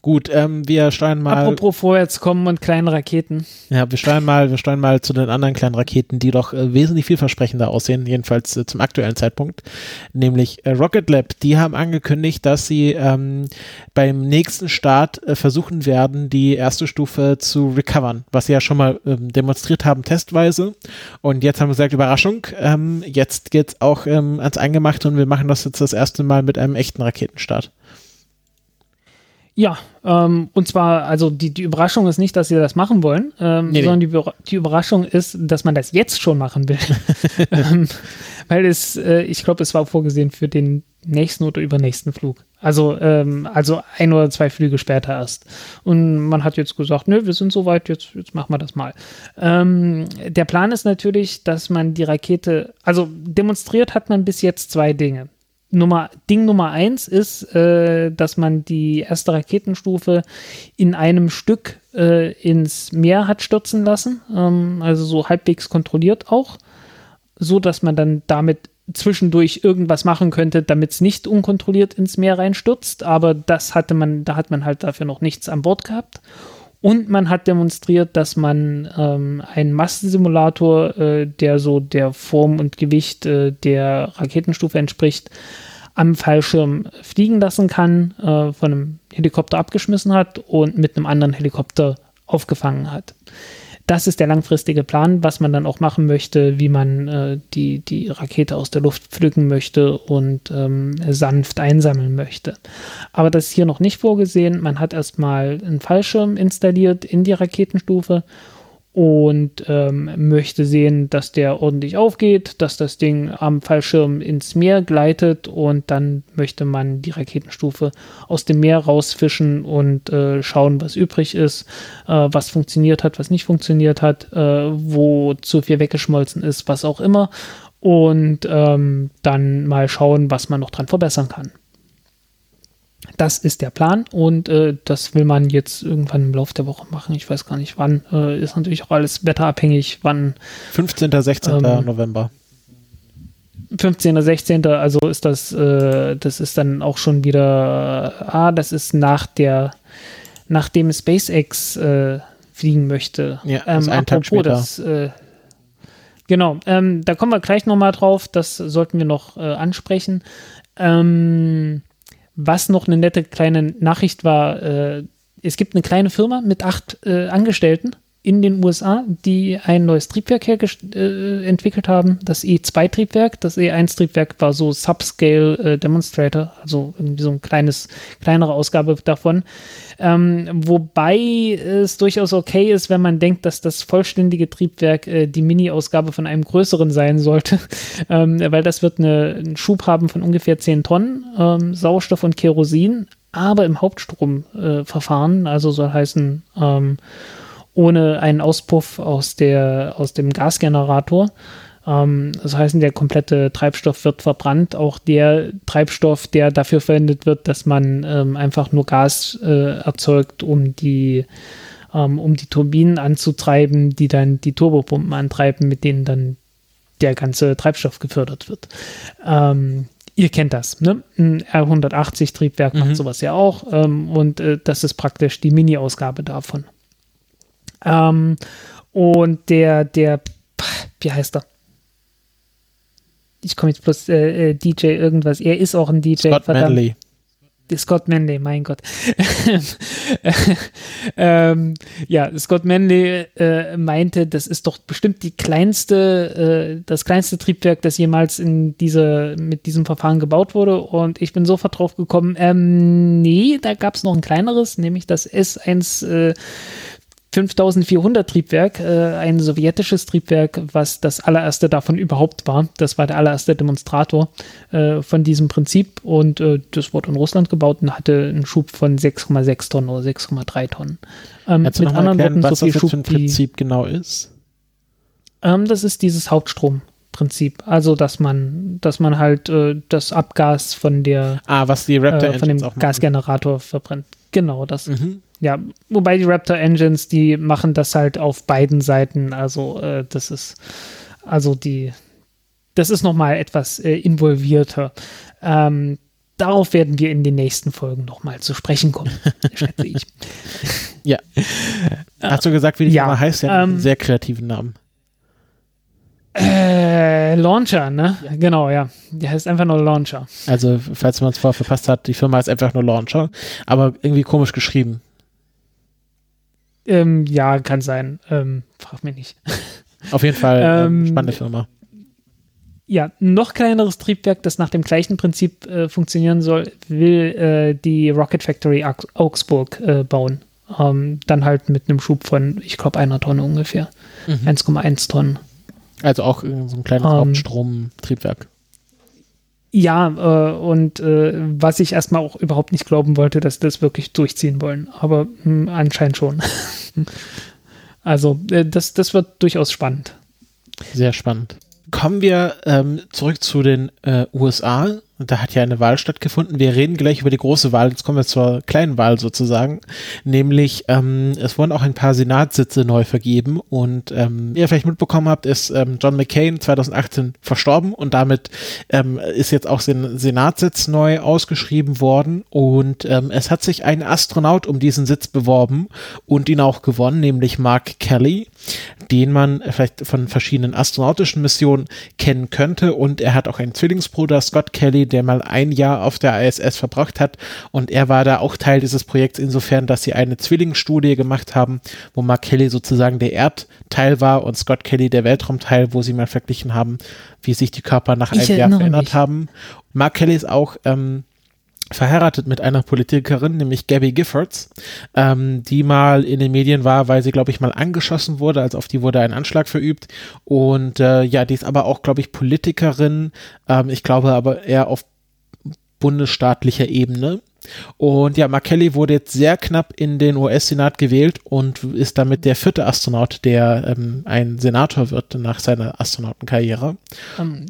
Gut, ähm, wir steuern mal. Apropos vorwärts kommen und kleine Raketen. Ja, wir steuern mal, wir steuern mal zu den anderen kleinen Raketen, die doch äh, wesentlich vielversprechender aussehen, jedenfalls äh, zum aktuellen Zeitpunkt. Nämlich äh, Rocket Lab. Die haben angekündigt, dass sie ähm, beim nächsten Start äh, versuchen werden, die erste Stufe zu recovern, was sie ja schon mal ähm, demonstriert haben, testweise. Und jetzt haben wir gesagt, Überraschung, ähm, jetzt geht's auch ähm, ans Eingemachte und wir machen das jetzt das erste Mal mit einem echten Raketenstart. Ja, ähm, und zwar, also die, die Überraschung ist nicht, dass sie das machen wollen, ähm, nee, sondern Die, die Überraschung ist, dass man das jetzt schon machen will. ähm, weil es, äh, ich glaube, es war vorgesehen für den nächsten oder übernächsten Flug. Also, ähm, also ein oder zwei Flüge später erst. Und man hat jetzt gesagt, nö, wir sind soweit, jetzt, jetzt machen wir das mal. Ähm, der Plan ist natürlich, dass man die Rakete, also demonstriert hat man bis jetzt zwei Dinge. Nummer, Ding Nummer eins ist, äh, dass man die erste Raketenstufe in einem Stück äh, ins Meer hat stürzen lassen, ähm, also so halbwegs kontrolliert auch, so dass man dann damit zwischendurch irgendwas machen könnte, damit es nicht unkontrolliert ins Meer reinstürzt, aber das hatte man, da hat man halt dafür noch nichts an Bord gehabt. Und man hat demonstriert, dass man ähm, einen Massensimulator, äh, der so der Form und Gewicht äh, der Raketenstufe entspricht, am Fallschirm fliegen lassen kann, äh, von einem Helikopter abgeschmissen hat und mit einem anderen Helikopter aufgefangen hat. Das ist der langfristige Plan, was man dann auch machen möchte, wie man äh, die, die Rakete aus der Luft pflücken möchte und ähm, sanft einsammeln möchte. Aber das ist hier noch nicht vorgesehen. Man hat erstmal einen Fallschirm installiert in die Raketenstufe und ähm, möchte sehen, dass der ordentlich aufgeht, dass das Ding am Fallschirm ins Meer gleitet und dann möchte man die Raketenstufe aus dem Meer rausfischen und äh, schauen, was übrig ist, äh, was funktioniert hat, was nicht funktioniert hat, äh, wo zu viel weggeschmolzen ist, was auch immer und ähm, dann mal schauen, was man noch dran verbessern kann. Das ist der Plan und äh, das will man jetzt irgendwann im Laufe der Woche machen. Ich weiß gar nicht wann. Äh, ist natürlich auch alles wetterabhängig, wann. 15. 16. Ähm, November. 15. 16. Also ist das, äh, das ist dann auch schon wieder, ah, das ist nach der, nachdem SpaceX äh, fliegen möchte. Ja, ähm, ein Tag später. Das, äh, genau, ähm, da kommen wir gleich nochmal drauf. Das sollten wir noch äh, ansprechen. Ähm, was noch eine nette kleine Nachricht war, äh, es gibt eine kleine Firma mit acht äh, Angestellten in den USA, die ein neues Triebwerk äh, entwickelt haben, das E2-Triebwerk. Das E1-Triebwerk war so Subscale äh, Demonstrator, also irgendwie so ein kleines, kleinere Ausgabe davon. Ähm, wobei es durchaus okay ist, wenn man denkt, dass das vollständige Triebwerk äh, die Mini-Ausgabe von einem größeren sein sollte, ähm, weil das wird eine, einen Schub haben von ungefähr 10 Tonnen ähm, Sauerstoff und Kerosin, aber im Hauptstromverfahren, also soll heißen, ähm, ohne einen Auspuff aus, der, aus dem Gasgenerator. Ähm, das heißt, der komplette Treibstoff wird verbrannt. Auch der Treibstoff, der dafür verwendet wird, dass man ähm, einfach nur Gas äh, erzeugt, um die, ähm, um die Turbinen anzutreiben, die dann die Turbopumpen antreiben, mit denen dann der ganze Treibstoff gefördert wird. Ähm, ihr kennt das, ne? Ein R180-Triebwerk mhm. macht sowas ja auch. Ähm, und äh, das ist praktisch die Mini-Ausgabe davon. Ähm, und der, der, wie heißt er? Ich komme jetzt bloß äh, äh DJ irgendwas. Er ist auch ein DJ. Scott verdammt. Manley. Scott Manley, mein Gott. ähm, ja, Scott Manley äh, meinte, das ist doch bestimmt die kleinste, äh, das kleinste Triebwerk, das jemals in diese, mit diesem Verfahren gebaut wurde. Und ich bin sofort drauf gekommen, ähm, nee, da gab es noch ein kleineres, nämlich das S1 äh, 5400 Triebwerk, äh, ein sowjetisches Triebwerk, was das allererste davon überhaupt war. Das war der allererste Demonstrator äh, von diesem Prinzip und äh, das wurde in Russland gebaut und hatte einen Schub von 6,6 Tonnen oder 6,3 Tonnen. Ähm, mit anderen erklären, Worten, was so viel das Schub für ein Prinzip wie, genau ist? Ähm, das ist dieses Hauptstrom. Prinzip. Also, dass man, dass man halt äh, das Abgas von der ah, was die Raptor äh, von dem Gasgenerator verbrennt. Genau, das. Mhm. Ja, wobei die Raptor Engines, die machen das halt auf beiden Seiten. Also, äh, das ist, also die, das ist nochmal etwas äh, involvierter. Ähm, darauf werden wir in den nächsten Folgen nochmal zu sprechen kommen, schätze ich. Ja. Hast du gesagt, wie die ja, Firma heißt? Ja, ähm, sehr kreativen Namen. Äh, Launcher, ne? Ja. Genau, ja. Die heißt einfach nur Launcher. Also, falls man es vorher verpasst hat, die Firma heißt einfach nur Launcher, aber irgendwie komisch geschrieben. Ähm, ja, kann sein. Ähm, frag mich nicht. Auf jeden Fall ähm, ähm, spannende Firma. ja, noch kleineres Triebwerk, das nach dem gleichen Prinzip äh, funktionieren soll, will äh, die Rocket Factory Augsburg äh, bauen. Ähm, dann halt mit einem Schub von, ich glaube, einer Tonne ungefähr. Mhm. 1,1 Tonnen. Also auch so ein kleines ähm, Hauptstromtriebwerk. Ja, äh, und äh, was ich erstmal auch überhaupt nicht glauben wollte, dass das wirklich durchziehen wollen. Aber mh, hm, anscheinend schon. also, äh, das, das wird durchaus spannend. Sehr spannend. Kommen wir ähm, zurück zu den äh, USA. Da hat ja eine Wahl stattgefunden. Wir reden gleich über die große Wahl. Jetzt kommen wir zur kleinen Wahl sozusagen. Nämlich, ähm, es wurden auch ein paar Senatssitze neu vergeben. Und ähm, wie ihr vielleicht mitbekommen habt, ist ähm, John McCain 2018 verstorben und damit ähm, ist jetzt auch sein Senatssitz neu ausgeschrieben worden. Und ähm, es hat sich ein Astronaut um diesen Sitz beworben und ihn auch gewonnen, nämlich Mark Kelly, den man vielleicht von verschiedenen astronautischen Missionen kennen könnte. Und er hat auch einen Zwillingsbruder, Scott Kelly, der mal ein Jahr auf der ISS verbracht hat. Und er war da auch Teil dieses Projekts insofern, dass sie eine Zwillingsstudie gemacht haben, wo Mark Kelly sozusagen der Erdteil war und Scott Kelly der Weltraumteil, wo sie mal verglichen haben, wie sich die Körper nach einem Jahr verändert mich. haben. Mark Kelly ist auch ähm, verheiratet mit einer Politikerin, nämlich Gabby Giffords, ähm, die mal in den Medien war, weil sie, glaube ich, mal angeschossen wurde, also auf die wurde ein Anschlag verübt. Und äh, ja, die ist aber auch, glaube ich, Politikerin, ähm, ich glaube aber eher auf bundesstaatlicher Ebene. Und ja, Mark Kelly wurde jetzt sehr knapp in den US-Senat gewählt und ist damit der vierte Astronaut, der ähm, ein Senator wird nach seiner Astronautenkarriere. Um,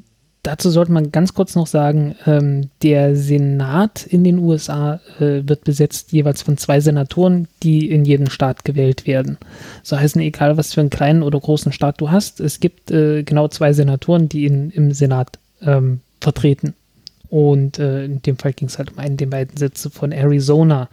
dazu sollte man ganz kurz noch sagen, ähm, der Senat in den USA äh, wird besetzt jeweils von zwei Senatoren, die in jedem Staat gewählt werden. So heißen, egal was für einen kleinen oder großen Staat du hast, es gibt äh, genau zwei Senatoren, die ihn im Senat ähm, vertreten. Und äh, in dem Fall ging es halt um einen der beiden Sitze von Arizona.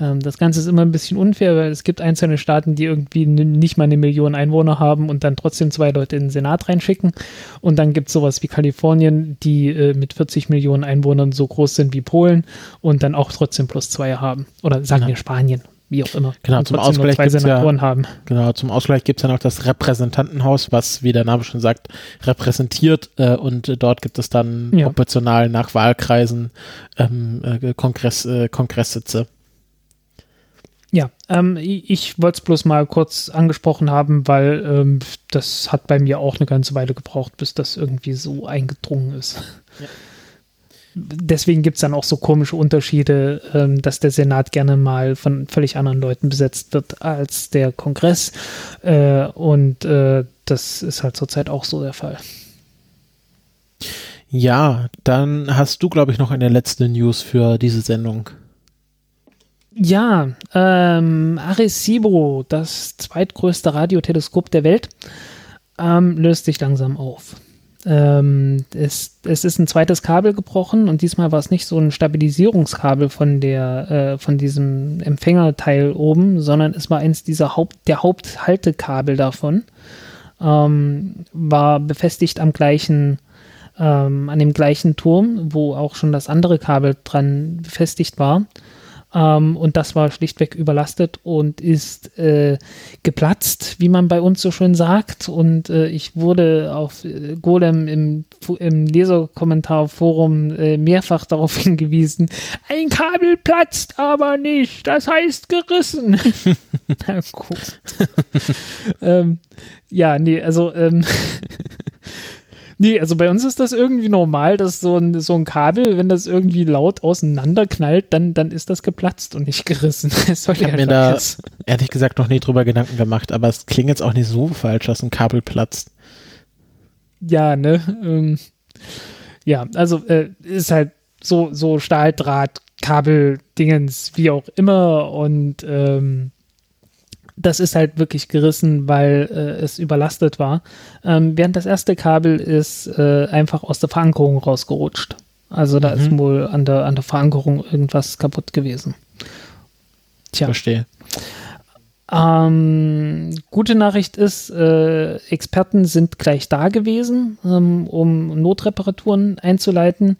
Ähm, das Ganze ist immer ein bisschen unfair, weil es gibt einzelne Staaten, die irgendwie nicht mal eine Million Einwohner haben und dann trotzdem zwei Leute in den Senat reinschicken. Und dann gibt es sowas wie Kalifornien, die äh, mit 40 Millionen Einwohnern so groß sind wie Polen und dann auch trotzdem plus zwei haben. Oder sagen ja. wir Spanien, wie auch immer. Genau, zum Ausgleich gibt ja, haben. Genau, zum Ausgleich gibt es ja noch das Repräsentantenhaus, was, wie der Name schon sagt, repräsentiert äh, und äh, dort gibt es dann ja. proportional nach Wahlkreisen ähm, äh, Kongress, äh, Kongresssitze. Ja, ähm, ich wollte es bloß mal kurz angesprochen haben, weil ähm, das hat bei mir auch eine ganze Weile gebraucht, bis das irgendwie so eingedrungen ist. Ja. Deswegen gibt es dann auch so komische Unterschiede, ähm, dass der Senat gerne mal von völlig anderen Leuten besetzt wird als der Kongress. Äh, und äh, das ist halt zurzeit auch so der Fall. Ja, dann hast du, glaube ich, noch eine letzte News für diese Sendung. Ja, ähm, Arecibo, das zweitgrößte Radioteleskop der Welt, ähm, löst sich langsam auf. Ähm, es, es ist ein zweites Kabel gebrochen und diesmal war es nicht so ein Stabilisierungskabel von der äh, von diesem Empfängerteil oben, sondern es war eins dieser Haupt der Haupthaltekabel davon. Ähm, war befestigt am gleichen ähm, an dem gleichen Turm, wo auch schon das andere Kabel dran befestigt war. Ähm, und das war schlichtweg überlastet und ist äh, geplatzt, wie man bei uns so schön sagt. Und äh, ich wurde auf äh, Golem im, im Leserkommentarforum äh, mehrfach darauf hingewiesen, ein Kabel platzt aber nicht, das heißt gerissen. Na gut. ähm, ja, nee, also ähm, Nee, also bei uns ist das irgendwie normal, dass so ein, so ein Kabel, wenn das irgendwie laut auseinanderknallt, dann, dann ist das geplatzt und nicht gerissen. ich habe mir da ehrlich gesagt noch nie drüber Gedanken gemacht, aber es klingt jetzt auch nicht so falsch, dass ein Kabel platzt. Ja, ne? Ähm, ja, also äh, ist halt so, so Stahldraht, Kabel, Dingens, wie auch immer und ähm, das ist halt wirklich gerissen, weil äh, es überlastet war. Ähm, während das erste Kabel ist äh, einfach aus der Verankerung rausgerutscht. Also da mhm. ist wohl an der, an der Verankerung irgendwas kaputt gewesen. Tja. Verstehe. Ähm, gute Nachricht ist, äh, Experten sind gleich da gewesen, ähm, um Notreparaturen einzuleiten.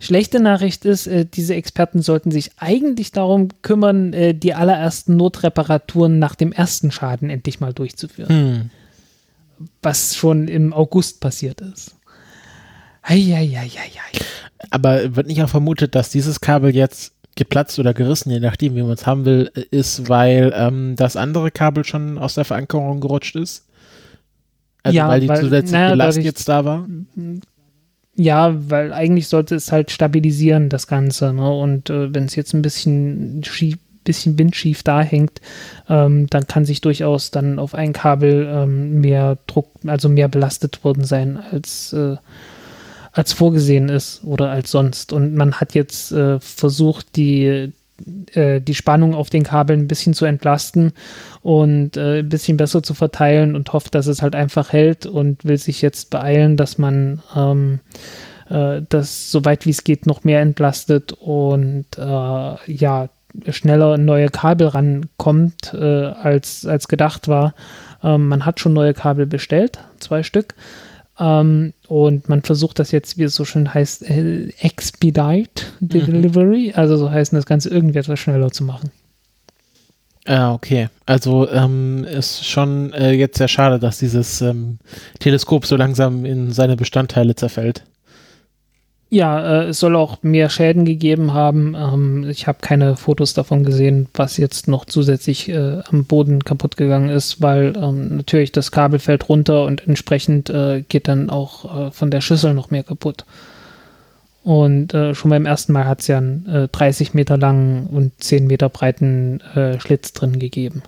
Schlechte Nachricht ist, äh, diese Experten sollten sich eigentlich darum kümmern, äh, die allerersten Notreparaturen nach dem ersten Schaden endlich mal durchzuführen. Hm. Was schon im August passiert ist. Eieieiei. Aber wird nicht auch vermutet, dass dieses Kabel jetzt geplatzt oder gerissen, je nachdem, wie man es haben will, ist, weil ähm, das andere Kabel schon aus der Verankerung gerutscht ist? Also Ja, weil die weil- zusätzliche naja, Last jetzt da war? Ja, weil eigentlich sollte es halt stabilisieren, das Ganze. Ne? Und äh, wenn es jetzt ein bisschen schief, bisschen windschief da hängt, ähm, dann kann sich durchaus dann auf ein Kabel ähm, mehr Druck, also mehr belastet worden sein, als, äh, als vorgesehen ist oder als sonst. Und man hat jetzt äh, versucht, die, äh, die Spannung auf den Kabeln ein bisschen zu entlasten und äh, ein bisschen besser zu verteilen und hofft, dass es halt einfach hält und will sich jetzt beeilen, dass man ähm, äh, das so weit wie es geht noch mehr entlastet und äh, ja schneller neue Kabel rankommt, äh, als, als gedacht war. Ähm, man hat schon neue Kabel bestellt, zwei Stück. Ähm, und man versucht das jetzt, wie es so schön heißt, äh, expedite the delivery, also so heißt das Ganze irgendwie etwas schneller zu machen. Ah, okay. Also ähm, ist schon äh, jetzt sehr schade, dass dieses ähm, Teleskop so langsam in seine Bestandteile zerfällt. Ja, äh, es soll auch mehr Schäden gegeben haben. Ähm, ich habe keine Fotos davon gesehen, was jetzt noch zusätzlich äh, am Boden kaputt gegangen ist, weil ähm, natürlich das Kabel fällt runter und entsprechend äh, geht dann auch äh, von der Schüssel noch mehr kaputt. Und äh, schon beim ersten Mal hat es ja einen äh, 30 Meter langen und 10 Meter breiten äh, Schlitz drin gegeben.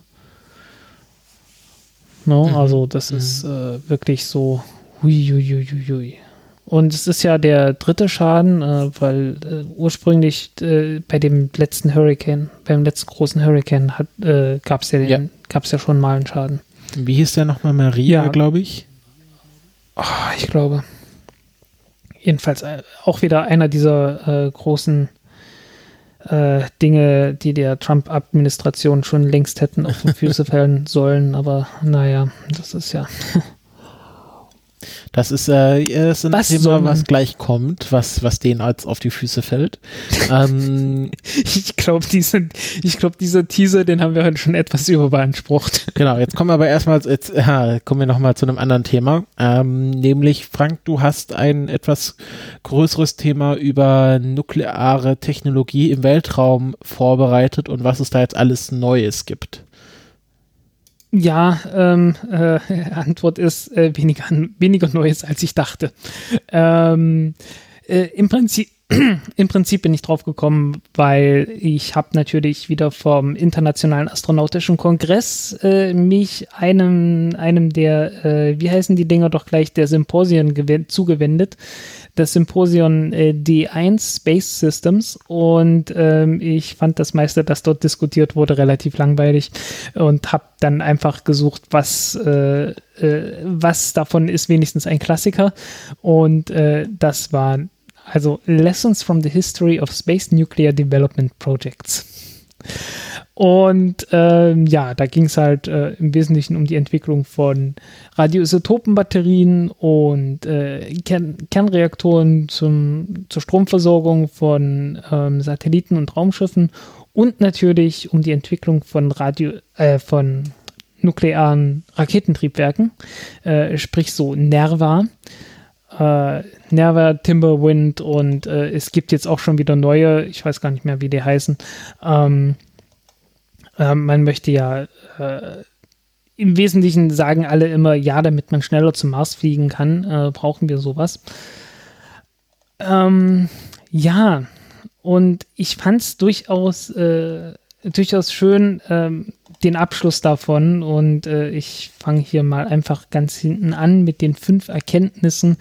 No, Mhm. Also das Mhm. ist äh, wirklich so hui, hui, hui, hui, hui. Und es ist ja der dritte Schaden, äh, weil äh, ursprünglich äh, bei dem letzten Hurricane, beim letzten großen Hurricane äh, gab es ja, den- Ja. gab's ja schon mal einen Schaden. Wie hieß der nochmal? Maria, Ja. glaube ich. Ah, ich glaube. Jedenfalls äh, auch wieder einer dieser äh, großen Dinge, die der Trump-Administration schon längst hätten auf die Füße fallen sollen. Aber naja, das ist ja. Das ist, äh, ist ein Was Thema, was gleich kommt, was, was denen als auf die Füße fällt. ähm, Ich glaube, diese, ich glaub, dieser Teaser, den haben wir heute schon etwas überbeansprucht. genau, jetzt kommen wir aber erstmal, jetzt ja, kommen wir nochmal zu einem anderen Thema. Ähm, nämlich, Frank, du hast ein etwas größeres Thema über nukleare Technologie im Weltraum vorbereitet und was es da jetzt alles Neues gibt. Ja, ähm, äh, Antwort ist äh, weniger, weniger Neues, als ich dachte. Ähm, äh, Im Prinzip im Prinzip bin ich drauf gekommen, weil ich habe natürlich wieder vom Internationalen Astronautischen Kongress äh, mich einem, einem der, äh, wie heißen die Dinger doch gleich, der Symposien gewen- zugewendet. Das Symposion äh, D1 Space Systems und ähm, ich fand das meiste, das dort diskutiert wurde, relativ langweilig und habe dann einfach gesucht, was, äh, äh, was davon ist wenigstens ein Klassiker und äh, das war also Lessons from the History of Space Nuclear Development Projects. Und ähm, ja, da ging es halt äh, im Wesentlichen um die Entwicklung von Radioisotopenbatterien und äh, Kern Kernreaktoren zum, zur Stromversorgung von ähm, Satelliten und Raumschiffen und natürlich um die Entwicklung von Radio, äh, von nuklearen Raketentriebwerken, äh, sprich so NERVA äh, Nerva, Timberwind und äh, es gibt jetzt auch schon wieder neue, ich weiß gar nicht mehr, wie die heißen. Ähm, äh, man möchte ja äh, im Wesentlichen sagen alle immer, ja, damit man schneller zum Mars fliegen kann, äh, brauchen wir sowas. Ähm, ja, und ich fand es durchaus, äh, durchaus schön, ähm, den Abschluss davon. Und äh, ich fange hier mal einfach ganz hinten an mit den fünf Erkenntnissen,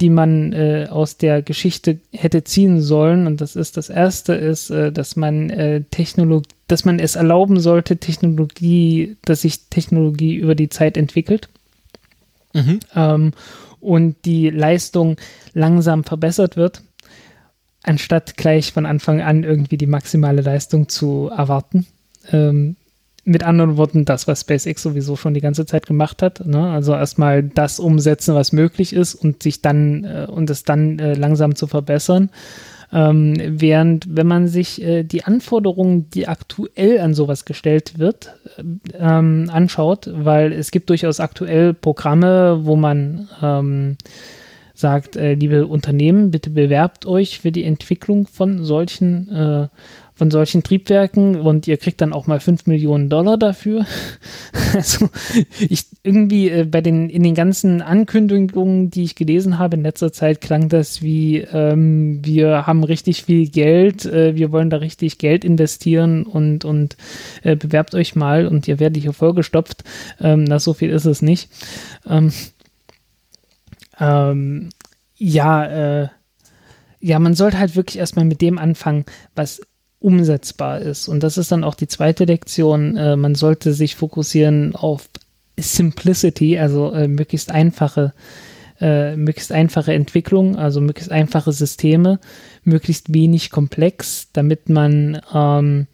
die man äh, aus der Geschichte hätte ziehen sollen. Und das ist das erste ist, äh, dass man äh, Technologie, dass man es erlauben sollte, Technologie, dass sich Technologie über die Zeit entwickelt Mhm. ähm, und die Leistung langsam verbessert wird, anstatt gleich von Anfang an irgendwie die maximale Leistung zu erwarten. Ähm, mit anderen Worten, das, was SpaceX sowieso schon die ganze Zeit gemacht hat. Ne? Also erstmal das umsetzen, was möglich ist und sich dann äh, und es dann äh, langsam zu verbessern. Ähm, während, wenn man sich äh, die Anforderungen, die aktuell an sowas gestellt wird, ähm, anschaut, weil es gibt durchaus aktuell Programme, wo man ähm, sagt, äh, liebe Unternehmen, bitte bewerbt euch für die Entwicklung von solchen äh, von solchen Triebwerken und ihr kriegt dann auch mal 5 Millionen Dollar dafür. also ich irgendwie äh, bei den in den ganzen Ankündigungen, die ich gelesen habe in letzter Zeit, klang das wie ähm, wir haben richtig viel Geld, äh, wir wollen da richtig Geld investieren und und äh, bewerbt euch mal und ihr werdet hier vollgestopft. Ähm, na so viel ist es nicht. Ähm, ähm, ja, äh, ja, man sollte halt wirklich erstmal mit dem anfangen, was umsetzbar ist. Und das ist dann auch die zweite Lektion. Äh, man sollte sich fokussieren auf Simplicity, also äh, möglichst einfache, äh, möglichst einfache Entwicklung, also möglichst einfache Systeme, möglichst wenig komplex, damit man ähm,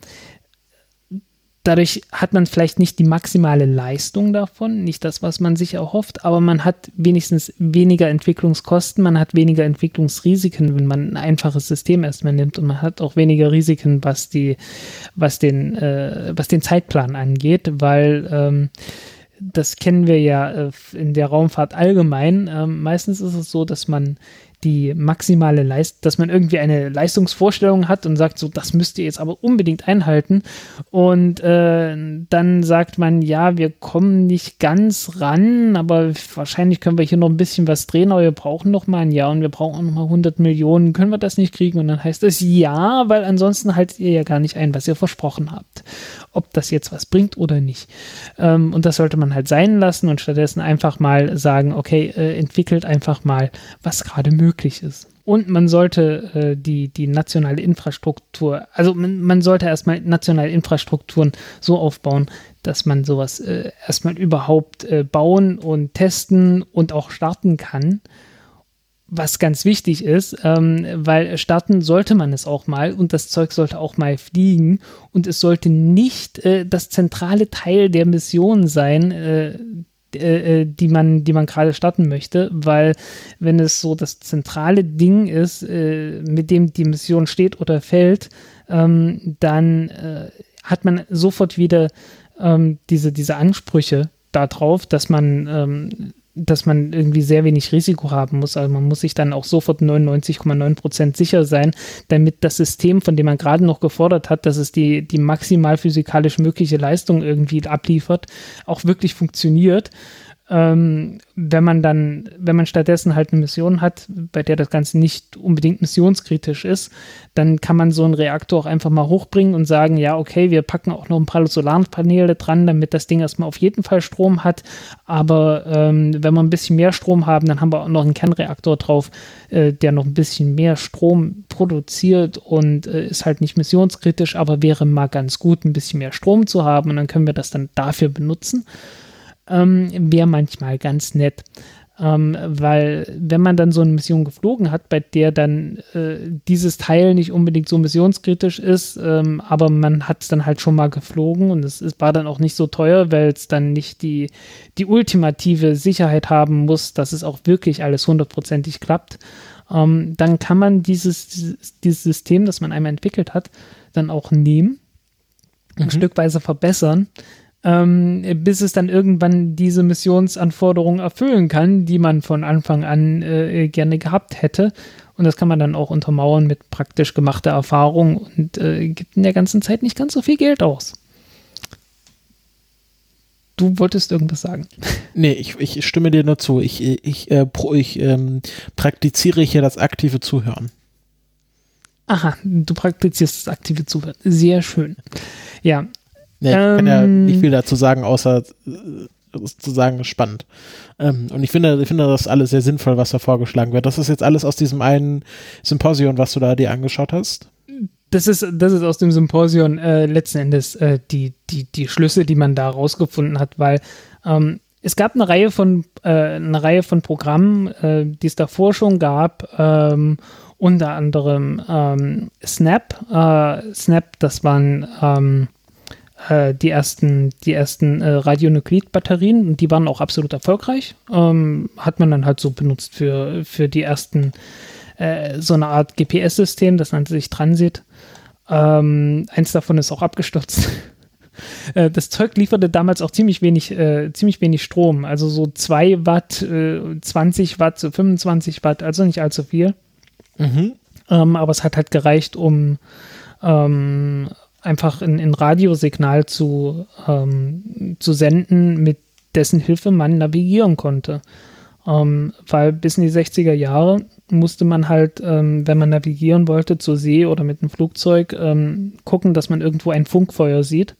Dadurch hat man vielleicht nicht die maximale Leistung davon, nicht das, was man sich erhofft, aber man hat wenigstens weniger Entwicklungskosten, man hat weniger Entwicklungsrisiken, wenn man ein einfaches System erstmal nimmt und man hat auch weniger Risiken, was die, was den, äh, was den Zeitplan angeht, weil ähm, das kennen wir ja äh, in der Raumfahrt allgemein. Ähm, meistens ist es so, dass man die maximale Leistung, dass man irgendwie eine Leistungsvorstellung hat und sagt, so, das müsst ihr jetzt aber unbedingt einhalten. Und äh, dann sagt man, ja, wir kommen nicht ganz ran, aber wahrscheinlich können wir hier noch ein bisschen was drehen, aber wir brauchen noch mal ein Jahr und wir brauchen noch mal 100 Millionen. Können wir das nicht kriegen? Und dann heißt es ja, weil ansonsten haltet ihr ja gar nicht ein, was ihr versprochen habt. Ob das jetzt was bringt oder nicht. Ähm, und das sollte man halt sein lassen und stattdessen einfach mal sagen, okay, äh, entwickelt einfach mal, was gerade möglich möglich ist. Und man sollte äh, die, die nationale Infrastruktur, also man, man sollte erstmal nationale Infrastrukturen so aufbauen, dass man sowas äh, erstmal überhaupt äh, bauen und testen und auch starten kann. Was ganz wichtig ist, ähm, weil starten sollte man es auch mal und das Zeug sollte auch mal fliegen und es sollte nicht äh, das zentrale Teil der Mission sein, äh, äh, die man, die man gerade starten möchte, weil wenn es so das zentrale Ding ist, äh, mit dem die Mission steht oder fällt, ähm, dann äh, hat man sofort wieder ähm, diese, diese Ansprüche darauf, dass man ähm, dass man irgendwie sehr wenig Risiko haben muss. Also man muss sich dann auch sofort 99,9 Prozent sicher sein, damit das System, von dem man gerade noch gefordert hat, dass es die, die maximal physikalisch mögliche Leistung irgendwie abliefert, auch wirklich funktioniert ähm, wenn man dann, wenn man stattdessen halt eine Mission hat, bei der das Ganze nicht unbedingt missionskritisch ist, dann kann man so einen Reaktor auch einfach mal hochbringen und sagen, ja, okay, wir packen auch noch ein paar Solarpaneele dran, damit das Ding erstmal auf jeden Fall Strom hat. Aber ähm, wenn wir ein bisschen mehr Strom haben, dann haben wir auch noch einen Kernreaktor drauf, äh, der noch ein bisschen mehr Strom produziert und äh, ist halt nicht missionskritisch, aber wäre mal ganz gut, ein bisschen mehr Strom zu haben und dann können wir das dann dafür benutzen ähm, wäre manchmal ganz nett. Ähm, weil wenn man dann so eine Mission geflogen hat, bei der dann äh, dieses Teil nicht unbedingt so missionskritisch ist, ähm, aber man hat es dann halt schon mal geflogen und es, es war dann auch nicht so teuer, weil es dann nicht die, die ultimative Sicherheit haben muss, dass es auch wirklich alles hundertprozentig klappt, ähm, dann kann man dieses, dieses, System, das man einmal entwickelt hat, dann auch nehmen, mhm. ein Stückweise verbessern, ähm, bis es dann irgendwann diese Missionsanforderungen erfüllen kann, die man von Anfang an äh, gerne gehabt hätte. Und das kann man dann auch untermauern mit praktisch gemachter Erfahrung und äh, gibt in der ganzen Zeit nicht ganz so viel Geld aus. Du wolltest irgendwas sagen. Nee, ich, ich stimme dir nur zu. Ich, ich, äh, pro, ich ähm, praktiziere hier das aktive Zuhören. Aha, du praktizierst das aktive Zuhören. Sehr schön. Ja, Nee, ich ähm, kann ja nicht viel dazu sagen, außer äh, zu sagen, spannend. Ähm, und ich finde, ich finde das alles sehr sinnvoll, was da vorgeschlagen wird. Das ist jetzt alles aus diesem einen Symposion, was du da dir angeschaut hast? Das ist, das ist aus dem Symposion äh, letzten Endes äh, die, die, die Schlüsse, die man da rausgefunden hat, weil ähm, es gab eine Reihe von, äh, eine Reihe von Programmen, äh, die es davor schon gab, ähm, unter anderem ähm, Snap. Äh, Snap, das waren ähm, äh, die ersten, die ersten äh, Radionuklid-Batterien und die waren auch absolut erfolgreich. Ähm, hat man dann halt so benutzt für, für die ersten äh, so eine Art GPS-System, das nannte sich Transit. Ähm, eins davon ist auch abgestürzt. Äh, das Zeug lieferte damals auch ziemlich wenig, äh, ziemlich wenig Strom. Also so 2 Watt, äh, 20 Watt, so 25 Watt, also nicht allzu viel. Mhm. Ähm, aber es hat halt gereicht, um ähm, einfach ein, ein Radiosignal zu, ähm, zu senden, mit dessen Hilfe man navigieren konnte. Ähm, weil bis in die 60er Jahre musste man halt, ähm, wenn man navigieren wollte, zur See oder mit einem Flugzeug, ähm, gucken, dass man irgendwo ein Funkfeuer sieht.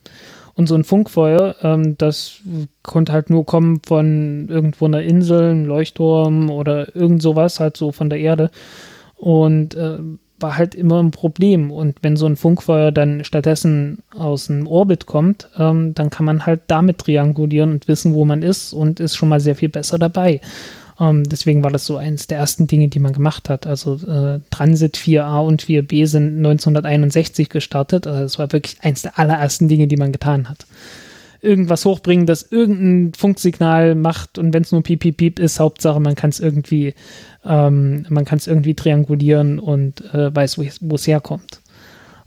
Und so ein Funkfeuer, ähm, das konnte halt nur kommen von irgendwo einer Insel, einem Leuchtturm oder irgend sowas, halt so von der Erde. Und äh, war halt immer ein Problem. Und wenn so ein Funkfeuer dann stattdessen aus dem Orbit kommt, ähm, dann kann man halt damit triangulieren und wissen, wo man ist und ist schon mal sehr viel besser dabei. Ähm, deswegen war das so eines der ersten Dinge, die man gemacht hat. Also äh, Transit 4a und 4b sind 1961 gestartet. Also das war wirklich eines der allerersten Dinge, die man getan hat irgendwas hochbringen, das irgendein Funksignal macht und wenn es nur piep, piep, piep ist, Hauptsache man kann es irgendwie, ähm, man kann es irgendwie triangulieren und äh, weiß, wo es herkommt.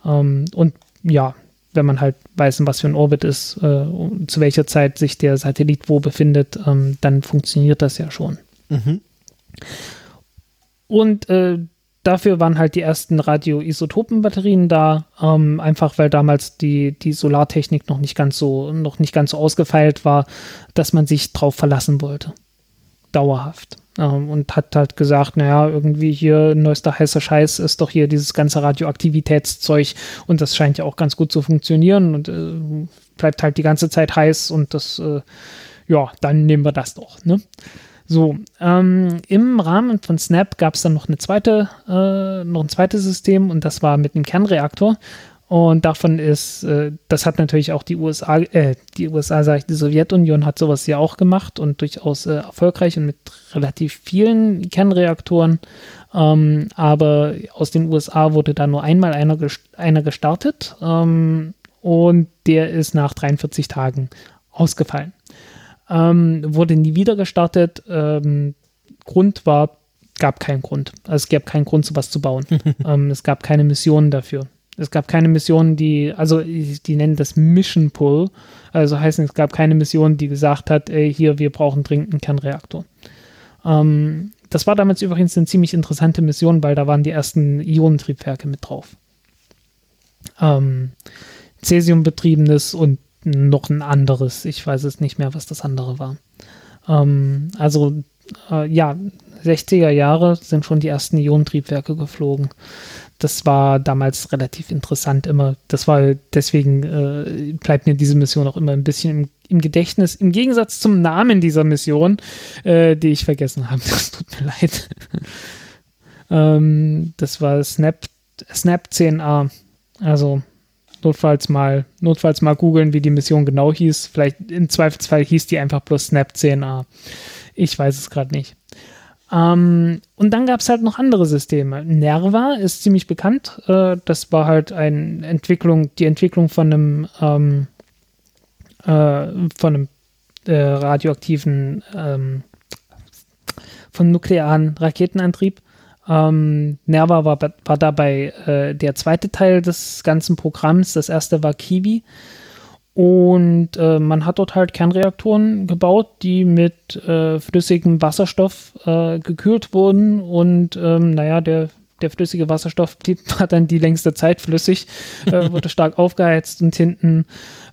Ähm, und ja, wenn man halt weiß, in was für ein Orbit ist, äh, zu welcher Zeit sich der Satellit wo befindet, ähm, dann funktioniert das ja schon. Mhm. Und äh, dafür waren halt die ersten Radioisotopenbatterien da, ähm, einfach weil damals die, die Solartechnik noch nicht ganz so, noch nicht ganz so ausgefeilt war, dass man sich drauf verlassen wollte. Dauerhaft. Ähm, und hat halt gesagt, naja, irgendwie hier neuester heißer Scheiß ist doch hier dieses ganze Radioaktivitätszeug und das scheint ja auch ganz gut zu funktionieren und äh, bleibt halt die ganze Zeit heiß und das, äh, ja, dann nehmen wir das doch, ne? So, ähm, im Rahmen von Snap gab es dann noch eine zweite, äh, noch ein zweites System und das war mit einem Kernreaktor. Und davon ist, äh, das hat natürlich auch die USA, äh, die USA, sage ich, die Sowjetunion hat sowas ja auch gemacht und durchaus äh, erfolgreich und mit relativ vielen Kernreaktoren. Ähm, aber aus den USA wurde da nur einmal einer, gest einer gestartet ähm, und der ist nach 43 Tagen ausgefallen ähm, wurde nie wieder gestartet. Ähm, Grund war, gab keinen Grund. Also es gab keinen Grund, sowas zu bauen. ähm, es gab keine Missionen dafür. Es gab keine Missionen, die, also die nennen das Mission Pull. Also heißt, es gab keine Mission, die gesagt hat, ey, hier, wir brauchen dringend einen Kernreaktor. Ähm, das war damals übrigens eine ziemlich interessante Mission, weil da waren die ersten Ionentriebwerke mit drauf. Ähm, Cäsium-betriebenes und noch ein anderes. Ich weiß es nicht mehr, was das andere war. Ähm, also äh, ja, 60er Jahre sind schon die ersten Ionentriebwerke geflogen. Das war damals relativ interessant immer. Das war deswegen äh, bleibt mir diese Mission auch immer ein bisschen im, im Gedächtnis. Im Gegensatz zum Namen dieser Mission, äh, die ich vergessen habe. Das tut mir leid. ähm, das war Snap, Snap 10a. Also notfalls mal, notfalls mal googeln, wie die Mission genau hieß. Vielleicht im Zweifelsfall hieß die einfach bloß Snap 10a. Ich weiß es gerade nicht. Ähm, und dann gab es halt noch andere Systeme. Nerva ist ziemlich bekannt. Äh, das war halt eine Entwicklung, die Entwicklung von einem, ähm, äh, von einem äh, radioaktiven, ähm, von nuklearen Raketenantrieb. Ähm, Nerva war, war dabei äh, der zweite Teil des ganzen Programms. Das erste war Kiwi. Und äh, man hat dort halt Kernreaktoren gebaut, die mit äh, flüssigem Wasserstoff äh, gekühlt wurden. Und ähm, naja, der, der flüssige Wasserstoff blieb, war dann die längste Zeit flüssig, äh, wurde stark aufgeheizt und hinten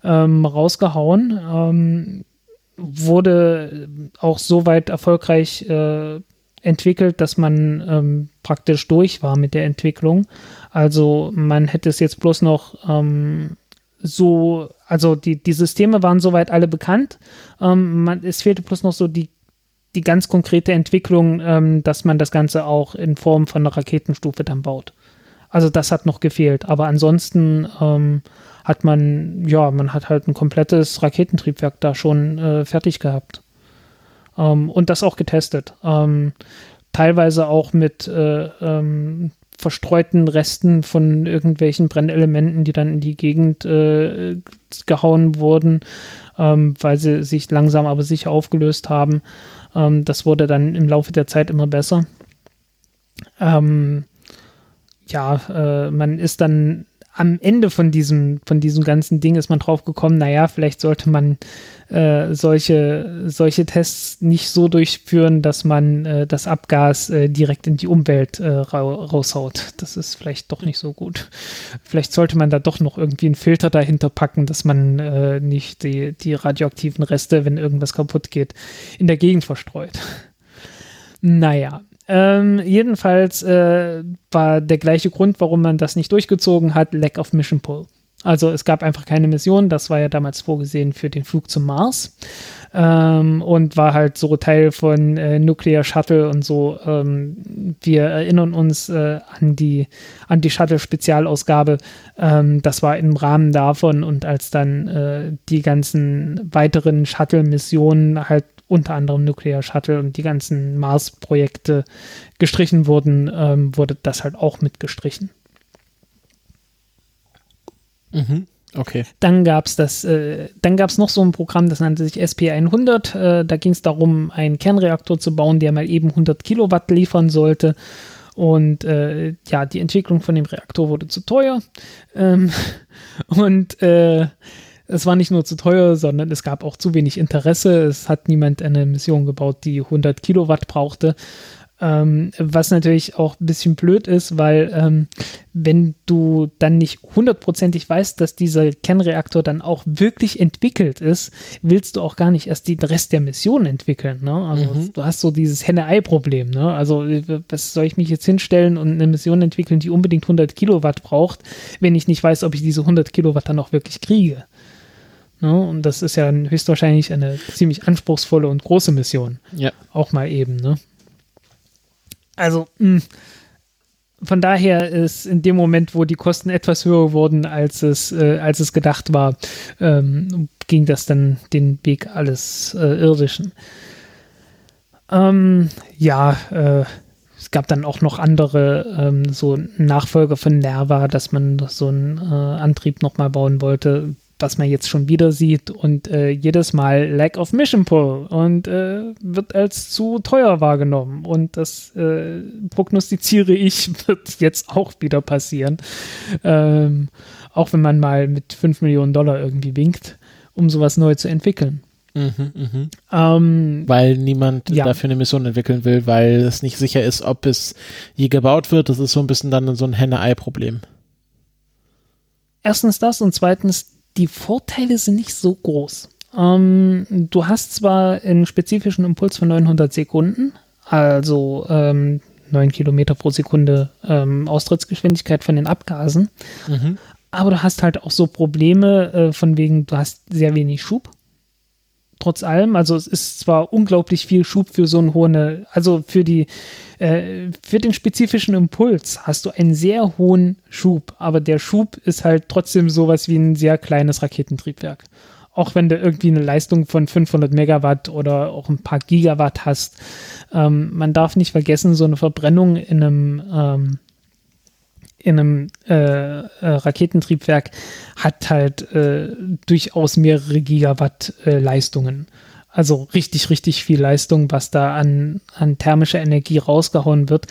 ähm, rausgehauen. Ähm, wurde auch so weit erfolgreich äh, entwickelt, dass man ähm, praktisch durch war mit der Entwicklung. Also man hätte es jetzt bloß noch ähm, so, also die, die Systeme waren soweit alle bekannt. Ähm, man, es fehlte bloß noch so die, die ganz konkrete Entwicklung, ähm, dass man das Ganze auch in Form von einer Raketenstufe dann baut. Also das hat noch gefehlt. Aber ansonsten ähm, hat man, ja, man hat halt ein komplettes Raketentriebwerk da schon äh, fertig gehabt. Ähm, und das auch getestet. Ähm, teilweise auch mit äh, ähm, verstreuten Resten von irgendwelchen Brennelementen, die dann in die Gegend äh, gehauen wurden, ähm, weil sie sich langsam aber sicher aufgelöst haben. Ähm, das wurde dann im Laufe der Zeit immer besser. Ähm, ja, äh, man ist dann am Ende von diesem, von diesem ganzen Ding ist man drauf gekommen, naja, vielleicht sollte man äh, solche, solche Tests nicht so durchführen, dass man äh, das Abgas äh, direkt in die Umwelt äh, ra raushaut. Das ist vielleicht doch nicht so gut. Vielleicht sollte man da doch noch irgendwie einen Filter dahinter packen, dass man äh, nicht die, die radioaktiven Reste, wenn irgendwas kaputt geht, in der Gegend verstreut. Naja, ähm, jedenfalls äh, war der gleiche Grund, warum man das nicht durchgezogen hat, Lack of Mission Pull. Also es gab einfach keine Mission, das war ja damals vorgesehen für den Flug zum Mars ähm, und war halt so Teil von äh, Nuclear Shuttle und so. Ähm, wir erinnern uns äh, an die, an die Shuttle-Spezialausgabe. Ähm, das war im Rahmen davon und als dann äh, die ganzen weiteren Shuttle-Missionen halt unter anderem Nuclear Shuttle und die ganzen Mars-Projekte gestrichen wurden, ähm, wurde das halt auch mitgestrichen. Mhm. Okay. Dann gab es das, äh, dann gab es noch so ein Programm, das nannte sich SP100. Äh, da ging es darum, einen Kernreaktor zu bauen, der mal eben 100 Kilowatt liefern sollte. Und äh, ja, die Entwicklung von dem Reaktor wurde zu teuer. Ähm, und äh, es war nicht nur zu teuer, sondern es gab auch zu wenig Interesse. Es hat niemand eine Mission gebaut, die 100 Kilowatt brauchte. Ähm, was natürlich auch ein bisschen blöd ist, weil ähm, wenn du dann nicht hundertprozentig weißt, dass dieser Kernreaktor dann auch wirklich entwickelt ist, willst du auch gar nicht erst den Rest der Mission entwickeln. Ne? Also mhm. du hast so dieses Henne-Ei-Problem. Ne? Also was soll ich mich jetzt hinstellen und eine Mission entwickeln, die unbedingt 100 Kilowatt braucht, wenn ich nicht weiß, ob ich diese 100 Kilowatt dann auch wirklich kriege. Ne? Und das ist ja höchstwahrscheinlich eine ziemlich anspruchsvolle und große Mission. Ja. Auch mal eben. Ne? Also, mh, hm, von daher ist in dem Moment, wo die Kosten etwas höher wurden, als es, äh, als es gedacht war, ähm, ging das dann den Weg alles äh, Irdischen. Ähm, ja, äh, es gab dann auch noch andere, ähm, so Nachfolger von Nerva, dass man so einen äh, Antrieb nochmal bauen wollte was man jetzt schon wieder sieht und äh, jedes Mal Lack of Mission Pull und äh, wird als zu teuer wahrgenommen und das äh, prognostiziere ich wird jetzt auch wieder passieren, ähm, auch wenn man mal mit 5 Millionen Dollar irgendwie winkt, um sowas neu zu entwickeln. Mhm, mh. ähm, weil niemand ja. dafür eine Mission entwickeln will, weil es nicht sicher ist, ob es je gebaut wird. Das ist so ein bisschen dann so ein Henne-Ei-Problem. Erstens das und zweitens, die Vorteile sind nicht so groß. Ähm, du hast zwar einen spezifischen Impuls von 900 Sekunden, also ähm, 9 Kilometer pro Sekunde ähm, Austrittsgeschwindigkeit von den Abgasen, mhm. aber du hast halt auch so Probleme äh, von wegen, du hast sehr wenig Schub trotz allem. Also es ist zwar unglaublich viel Schub für so einen hohen, also für die, äh, für den spezifischen Impuls hast du einen sehr hohen Schub, aber der Schub ist halt trotzdem sowas wie ein sehr kleines Raketentriebwerk. Auch wenn du irgendwie eine Leistung von 500 Megawatt oder auch ein paar Gigawatt hast. Ähm, man darf nicht vergessen, so eine Verbrennung in einem ähm, in einem äh, äh, Raketentriebwerk hat halt äh, durchaus mehrere Gigawatt äh, Leistungen. Also richtig, richtig viel Leistung, was da an, an thermischer Energie rausgehauen wird,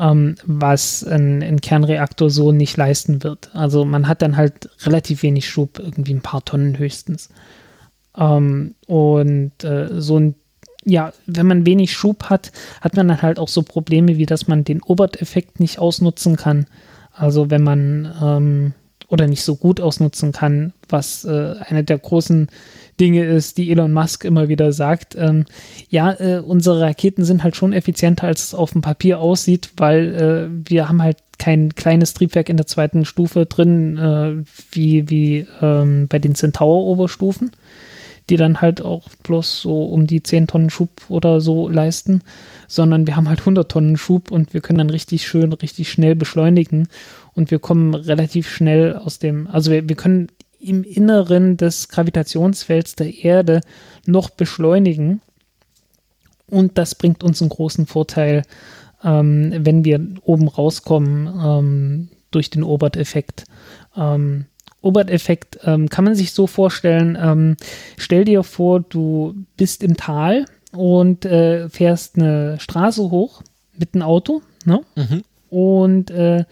ähm, was ein, ein, Kernreaktor so nicht leisten wird. Also man hat dann halt relativ wenig Schub, irgendwie ein paar Tonnen höchstens. Ähm, und äh, so ein ja, wenn man wenig Schub hat, hat man dann halt auch so Probleme, wie dass man den Obert-Effekt nicht ausnutzen kann. Also wenn man ähm, oder nicht so gut ausnutzen kann, was äh, eine der großen Dinge ist, die Elon Musk immer wieder sagt. Ähm, ja, äh, unsere Raketen sind halt schon effizienter, als es auf dem Papier aussieht, weil äh, wir haben halt kein kleines Triebwerk in der zweiten Stufe drin, äh, wie, wie ähm, bei den Centaur-Oberstufen, die dann halt auch bloß so um die 10 Tonnen Schub oder so leisten, sondern wir haben halt 100 Tonnen Schub und wir können dann richtig schön, richtig schnell beschleunigen. Und wir kommen relativ schnell aus dem, also wir, wir können im Inneren des Gravitationsfelds der Erde noch beschleunigen. Und das bringt uns einen großen Vorteil, ähm, wenn wir oben rauskommen ähm, durch den Obert-Effekt. Ähm, Obert-Effekt ähm, kann man sich so vorstellen, ähm, stell dir vor, du bist im Tal und äh, fährst eine Straße hoch mit einem Auto, ne? Mhm. Und äh,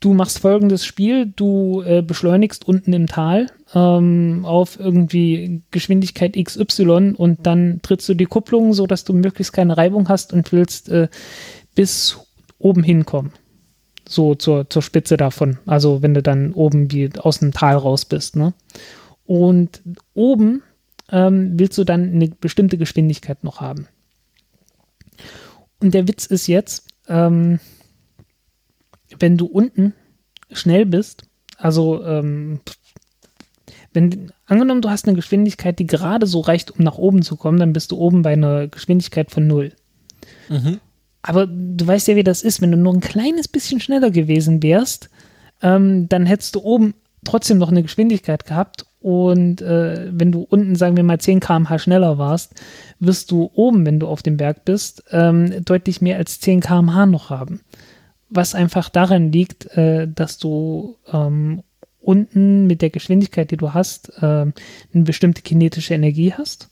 du machst folgendes Spiel, du äh, beschleunigst unten im Tal ähm, auf irgendwie Geschwindigkeit XY und dann trittst du die Kupplung, so dass du möglichst keine Reibung hast und willst äh, bis oben hinkommen. So zur, zur Spitze davon. Also wenn du dann oben wie aus dem Tal raus bist. Ne? Und oben ähm, willst du dann eine bestimmte Geschwindigkeit noch haben. Und der Witz ist jetzt, ähm, wenn du unten schnell bist, also ähm, wenn, angenommen, du hast eine Geschwindigkeit, die gerade so reicht, um nach oben zu kommen, dann bist du oben bei einer Geschwindigkeit von null. Mhm. Aber du weißt ja, wie das ist, wenn du nur ein kleines bisschen schneller gewesen wärst, ähm, dann hättest du oben trotzdem noch eine Geschwindigkeit gehabt und äh, wenn du unten, sagen wir mal, 10 km/h schneller warst, wirst du oben, wenn du auf dem Berg bist, ähm, deutlich mehr als 10 km/h noch haben was einfach daran liegt, äh, dass du ähm, unten mit der Geschwindigkeit, die du hast, äh, eine bestimmte kinetische Energie hast.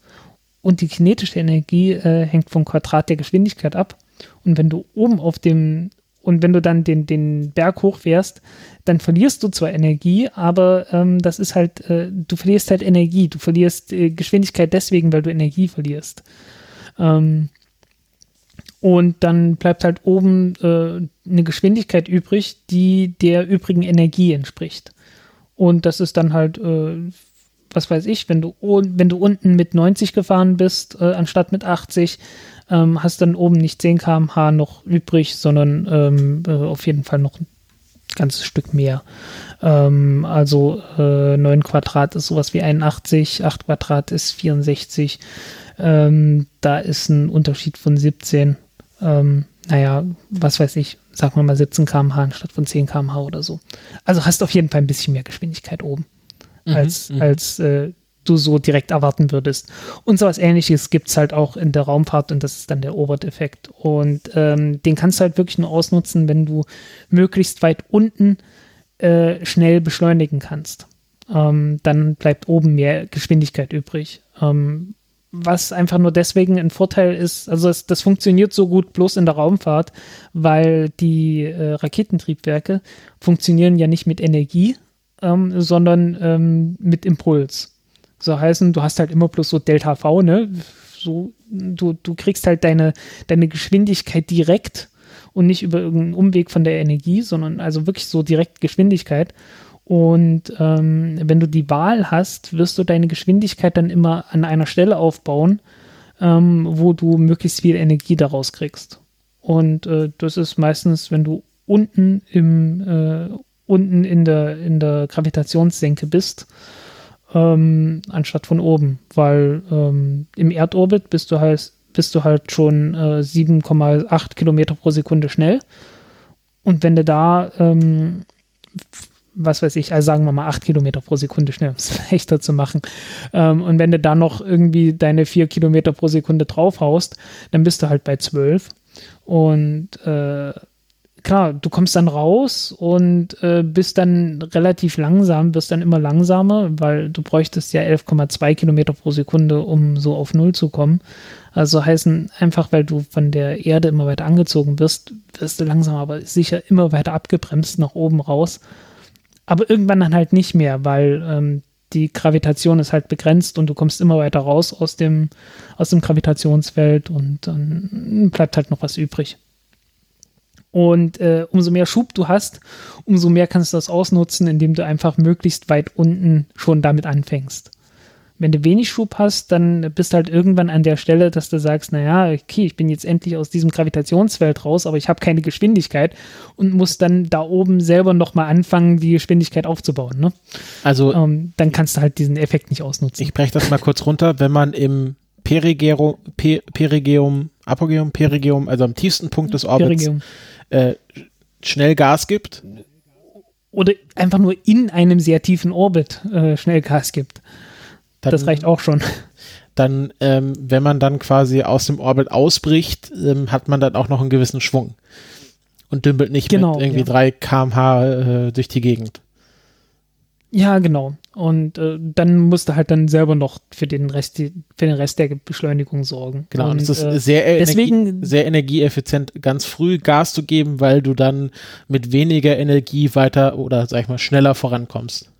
Und die kinetische Energie äh, hängt vom Quadrat der Geschwindigkeit ab. Und wenn du oben auf dem und wenn du dann den, den Berg hochfährst, dann verlierst du zwar Energie, aber ähm, das ist halt, äh, du verlierst halt Energie. Du verlierst äh, Geschwindigkeit deswegen, weil du Energie verlierst. Ähm, und dann bleibt halt oben äh, eine Geschwindigkeit übrig, die der übrigen Energie entspricht. Und das ist dann halt, äh, was weiß ich, wenn du, wenn du unten mit 90 gefahren bist, äh, anstatt mit 80, ähm, hast dann oben nicht 10 km/h noch übrig, sondern ähm, äh, auf jeden Fall noch ein ganzes Stück mehr. Ähm, also 9 äh, Quadrat ist sowas wie 81, 8 Quadrat ist 64. Ähm, da ist ein Unterschied von 17 ähm, naja, was weiß ich, sagen wir mal 17 km/h anstatt von 10 km/h oder so. Also hast auf jeden Fall ein bisschen mehr Geschwindigkeit oben, mhm, als, mhm. als äh, du so direkt erwarten würdest. Und so was ähnliches gibt es halt auch in der Raumfahrt und das ist dann der Obert-Effekt. Und ähm, den kannst du halt wirklich nur ausnutzen, wenn du möglichst weit unten äh, schnell beschleunigen kannst. Ähm, dann bleibt oben mehr Geschwindigkeit übrig. Ähm, was einfach nur deswegen ein Vorteil ist, also es, das funktioniert so gut bloß in der Raumfahrt, weil die äh, Raketentriebwerke funktionieren ja nicht mit Energie, ähm, sondern ähm, mit Impuls. So heißen, du hast halt immer bloß so Delta V, ne? So, du, du kriegst halt deine, deine Geschwindigkeit direkt und nicht über irgendeinen Umweg von der Energie, sondern also wirklich so direkt Geschwindigkeit. Und ähm, wenn du die Wahl hast, wirst du deine Geschwindigkeit dann immer an einer Stelle aufbauen, ähm, wo du möglichst viel Energie daraus kriegst. Und äh, das ist meistens, wenn du unten im äh, unten in der in der Gravitationssenke bist, ähm, anstatt von oben, weil ähm, im Erdorbit bist du halt bist du halt schon äh, 7,8 Kilometer pro Sekunde schnell. Und wenn du da ähm, was weiß ich, also sagen wir mal acht Kilometer pro Sekunde schnell, um es leichter zu machen. Ähm, und wenn du da noch irgendwie deine vier Kilometer pro Sekunde draufhaust, dann bist du halt bei zwölf. Und äh, klar, du kommst dann raus und äh, bist dann relativ langsam, wirst dann immer langsamer, weil du bräuchtest ja 11,2 Kilometer pro Sekunde, um so auf Null zu kommen. Also heißen einfach, weil du von der Erde immer weiter angezogen wirst, wirst du langsam aber sicher immer weiter abgebremst nach oben raus aber irgendwann dann halt nicht mehr, weil ähm, die Gravitation ist halt begrenzt und du kommst immer weiter raus aus dem, aus dem Gravitationsfeld und dann bleibt halt noch was übrig. Und äh, umso mehr Schub du hast, umso mehr kannst du das ausnutzen, indem du einfach möglichst weit unten schon damit anfängst. Wenn du wenig Schub hast, dann bist du halt irgendwann an der Stelle, dass du sagst, naja, okay, ich bin jetzt endlich aus diesem Gravitationsfeld raus, aber ich habe keine Geschwindigkeit und muss dann da oben selber nochmal anfangen, die Geschwindigkeit aufzubauen. Ne? Also ähm, dann kannst du halt diesen Effekt nicht ausnutzen. Ich breche das mal kurz runter. Wenn man im Perigeum, Pe Perigeum, Apogeum, Perigeum, also am tiefsten Punkt des Orbits, äh, schnell Gas gibt. Oder einfach nur in einem sehr tiefen Orbit äh, schnell Gas gibt. Dann, das reicht auch schon. Dann, ähm, wenn man dann quasi aus dem Orbit ausbricht, ähm, hat man dann auch noch einen gewissen Schwung und dümpelt nicht genau, mit irgendwie ja. 3 kmh äh, durch die Gegend. Ja, genau. Und äh, dann musst du halt dann selber noch für den Rest, für den Rest der Beschleunigung sorgen. Genau, und es ist äh, sehr, deswegen- Energie, sehr energieeffizient, ganz früh Gas zu geben, weil du dann mit weniger Energie weiter oder sag ich mal schneller vorankommst.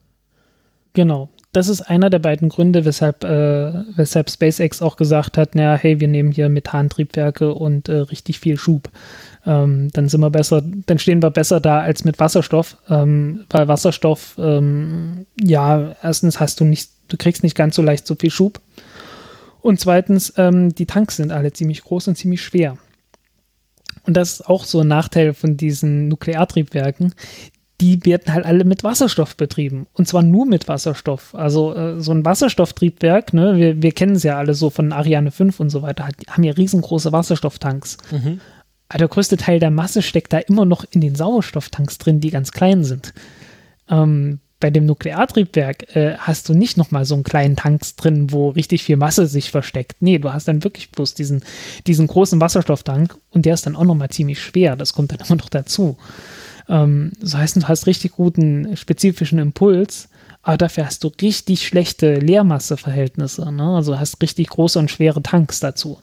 Genau. Das ist einer der beiden Gründe, weshalb, äh, weshalb SpaceX auch gesagt hat, naja, hey, wir nehmen hier Methantriebwerke und äh, richtig viel Schub. Ähm, dann sind wir besser, dann stehen wir besser da als mit Wasserstoff, ähm, weil Wasserstoff, ähm, ja, erstens hast du nicht, du kriegst nicht ganz so leicht so viel Schub. Und zweitens, ähm, die Tanks sind alle ziemlich groß und ziemlich schwer. Und das ist auch so ein Nachteil von diesen Nukleartriebwerken. Die werden halt alle mit Wasserstoff betrieben. Und zwar nur mit Wasserstoff. Also äh, so ein Wasserstofftriebwerk, ne, wir, wir kennen es ja alle so von Ariane 5 und so weiter, hat, haben ja riesengroße Wasserstofftanks. Aber der größte Teil der Masse steckt da immer noch in den Sauerstofftanks drin, die ganz klein sind. Ähm, bei dem Nukleartriebwerk äh, hast du nicht nochmal so einen kleinen Tanks drin, wo richtig viel Masse sich versteckt. Nee, du hast dann wirklich bloß diesen, diesen großen Wasserstofftank und der ist dann auch nochmal ziemlich schwer. Das kommt dann immer noch dazu. Ähm, das heißt, du hast richtig guten spezifischen Impuls, aber dafür hast du richtig schlechte Leermasseverhältnisse. Ne? Also hast richtig große und schwere Tanks dazu.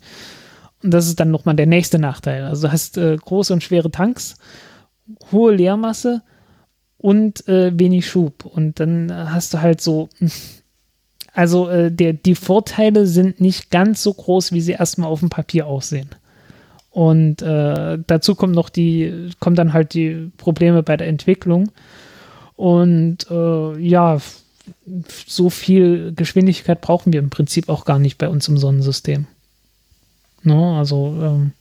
Und das ist dann nochmal der nächste Nachteil. Also du hast äh, große und schwere Tanks, hohe Leermasse und äh, wenig Schub. Und dann äh, hast du halt so, also äh, der, die Vorteile sind nicht ganz so groß, wie sie erstmal auf dem Papier aussehen. Und äh, dazu kommt noch die, kommen dann halt die Probleme bei der Entwicklung. Und äh, ja, so viel Geschwindigkeit brauchen wir im Prinzip auch gar nicht bei uns im Sonnensystem. Ne? Also ähm,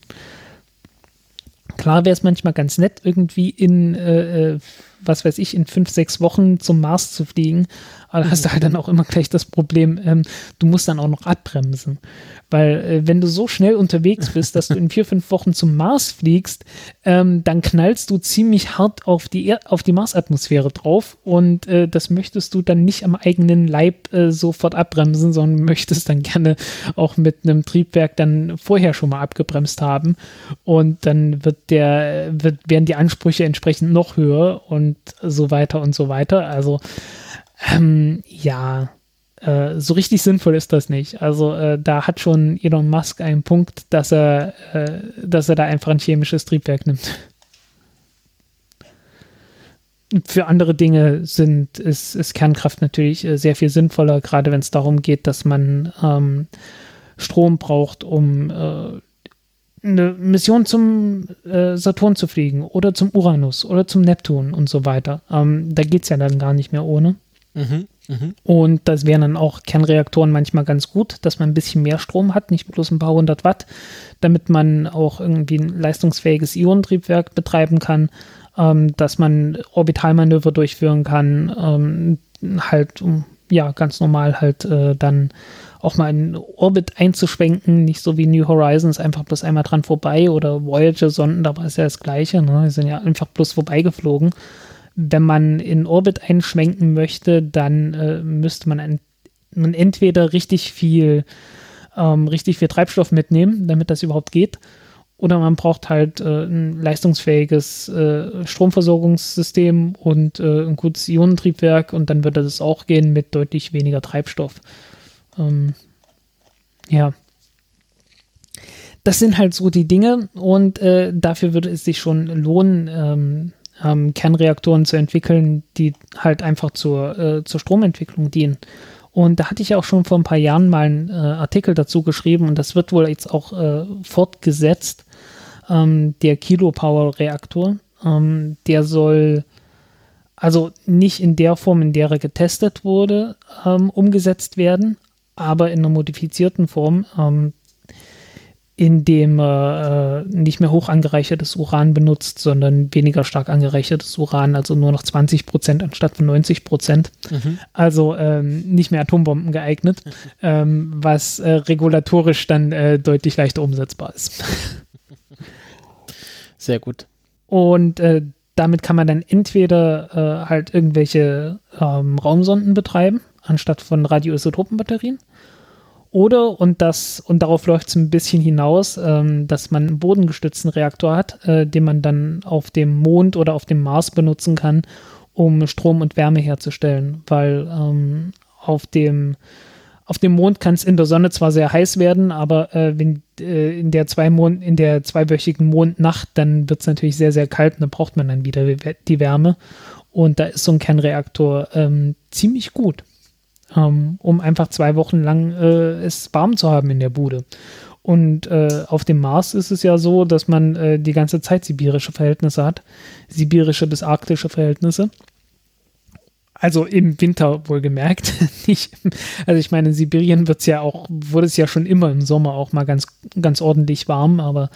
klar wäre es manchmal ganz nett, irgendwie in, äh, äh, was weiß ich, in fünf, sechs Wochen zum Mars zu fliegen. Aber da hast du halt dann auch immer gleich das Problem, ähm, du musst dann auch noch abbremsen. Weil äh, wenn du so schnell unterwegs bist, dass du in vier, fünf Wochen zum Mars fliegst, ähm, dann knallst du ziemlich hart auf die, er auf die Marsatmosphäre drauf und äh, das möchtest du dann nicht am eigenen Leib äh, sofort abbremsen, sondern möchtest dann gerne auch mit einem Triebwerk dann vorher schon mal abgebremst haben und dann wird der, wird, werden die Ansprüche entsprechend noch höher und so weiter und so weiter. Also ähm, ja, äh, so richtig sinnvoll ist das nicht. Also äh, da hat schon Elon Musk einen Punkt, dass er, äh, dass er da einfach ein chemisches Triebwerk nimmt. Für andere Dinge sind, ist, ist Kernkraft natürlich äh, sehr viel sinnvoller, gerade wenn es darum geht, dass man ähm, Strom braucht, um äh, eine Mission zum äh, Saturn zu fliegen oder zum Uranus oder zum Neptun und so weiter. Ähm, da geht es ja dann gar nicht mehr ohne. Mhm, mhm. Und das wären dann auch Kernreaktoren manchmal ganz gut, dass man ein bisschen mehr Strom hat, nicht bloß ein paar hundert Watt, damit man auch irgendwie ein leistungsfähiges Ionentriebwerk betreiben kann, ähm, dass man Orbitalmanöver durchführen kann, ähm, halt, ja, ganz normal halt äh, dann auch mal in Orbit einzuschwenken, nicht so wie New Horizons, einfach bloß einmal dran vorbei oder Voyager-Sonden, da war es ja das Gleiche, ne? die sind ja einfach bloß vorbeigeflogen. Wenn man in Orbit einschwenken möchte, dann äh, müsste man, ein, man entweder richtig viel, ähm, richtig viel Treibstoff mitnehmen, damit das überhaupt geht, oder man braucht halt äh, ein leistungsfähiges äh, Stromversorgungssystem und äh, ein gutes Ionentriebwerk und dann würde das auch gehen mit deutlich weniger Treibstoff. Ähm, ja. Das sind halt so die Dinge und äh, dafür würde es sich schon lohnen, ähm, ähm, Kernreaktoren zu entwickeln, die halt einfach zur, äh, zur Stromentwicklung dienen. Und da hatte ich auch schon vor ein paar Jahren mal einen äh, Artikel dazu geschrieben und das wird wohl jetzt auch äh, fortgesetzt. Ähm, der Kilopower-Reaktor, ähm, der soll also nicht in der Form, in der er getestet wurde, ähm, umgesetzt werden, aber in einer modifizierten Form, ähm, in dem er äh, nicht mehr hoch angereichertes Uran benutzt, sondern weniger stark angereichertes Uran, also nur noch 20 Prozent anstatt von 90 Prozent. Also ähm, nicht mehr Atombomben geeignet, ähm, was äh, regulatorisch dann äh, deutlich leichter umsetzbar ist. Sehr gut. Und äh, damit kann man dann entweder äh, halt irgendwelche ähm, Raumsonden betreiben, anstatt von Radioisotopenbatterien. Oder, und das, und darauf läuft es ein bisschen hinaus, ähm, dass man einen bodengestützten Reaktor hat, äh, den man dann auf dem Mond oder auf dem Mars benutzen kann, um Strom und Wärme herzustellen, weil ähm, auf dem auf dem Mond kann es in der Sonne zwar sehr heiß werden, aber äh, wenn äh, in der zwei Mond, in der zweiwöchigen Mondnacht, dann wird es natürlich sehr, sehr kalt und dann braucht man dann wieder die Wärme. Und da ist so ein Kernreaktor ähm, ziemlich gut, ähm, um einfach zwei Wochen lang äh, es warm zu haben in der Bude. Und äh, auf dem Mars ist es ja so, dass man äh, die ganze Zeit sibirische Verhältnisse hat, sibirische bis arktische Verhältnisse. Also im Winter wohlgemerkt. Also ich meine, in Sibirien wird's ja auch, wurde es ja schon immer im Sommer auch mal ganz, ganz ordentlich warm, aber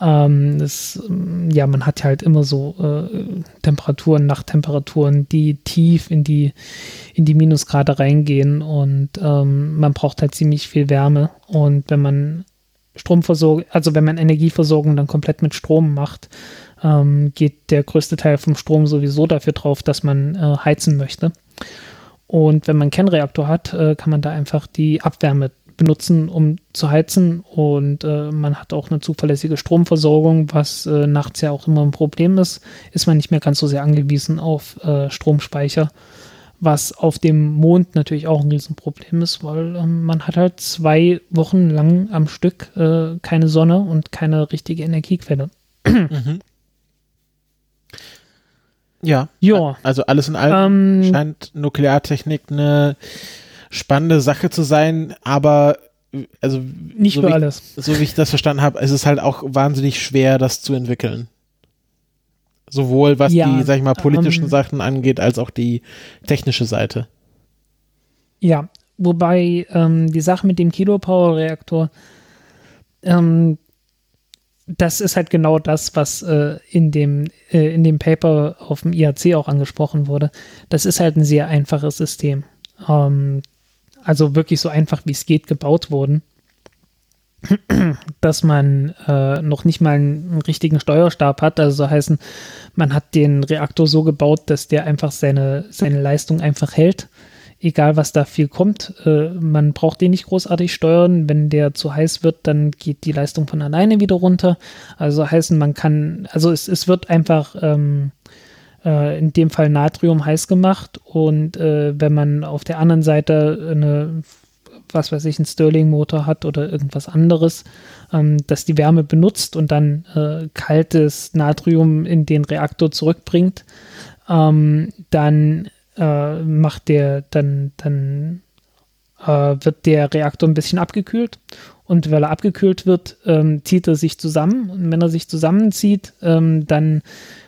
ähm, das, ja, man hat halt immer so äh, Temperaturen, Nachttemperaturen, die tief in die, in die Minusgrade reingehen und ähm, man braucht halt ziemlich viel Wärme. Und wenn man Stromversorgung, also wenn man Energieversorgung dann komplett mit Strom macht, ähm, geht der größte Teil vom Strom sowieso dafür drauf, dass man äh, heizen möchte. Und wenn man einen Kernreaktor hat, äh, kann man da einfach die Abwärme benutzen, um zu heizen. Und äh, man hat auch eine zuverlässige Stromversorgung, was äh, nachts ja auch immer ein Problem ist. Ist man nicht mehr ganz so sehr angewiesen auf äh, Stromspeicher, was auf dem Mond natürlich auch ein Riesenproblem ist, weil ähm, man hat halt zwei Wochen lang am Stück äh, keine Sonne und keine richtige Energiequelle. Mhm. Ja. Ja. Also alles in allem ähm, scheint Nukleartechnik eine spannende Sache zu sein, aber also nicht so für wie, alles. So wie ich das verstanden habe, ist es halt auch wahnsinnig schwer, das zu entwickeln. Sowohl was ja, die, sag ich mal, politischen ähm, Sachen angeht, als auch die technische Seite. Ja, wobei ähm, die Sache mit dem Kilopower-Reaktor, ähm, das ist halt genau das, was äh, in, dem, äh, in dem Paper auf dem IAC auch angesprochen wurde. Das ist halt ein sehr einfaches System. Ähm, also wirklich so einfach wie es geht gebaut worden, dass man äh, noch nicht mal einen, richtigen Steuerstab hat. Also so heißen, man hat den Reaktor so gebaut, dass der einfach seine, seine Leistung einfach hält egal was da viel kommt, äh, man braucht den nicht großartig steuern. Wenn der zu heiß wird, dann geht die Leistung von alleine wieder runter. Also heißen, man kann, also es, es wird einfach ähm, äh, in dem Fall Natrium heiß gemacht und äh, wenn man auf der anderen Seite eine was weiß ich, einen Stirling-Motor hat oder irgendwas anderes, ähm, das die Wärme benutzt und dann äh, kaltes Natrium in den Reaktor zurückbringt, ähm, dann äh, macht der, dann, dann äh, wird der Reaktor ein bisschen abgekühlt und weil er abgekühlt wird, ähm, zieht er sich zusammen und wenn er sich zusammenzieht, ähm, dann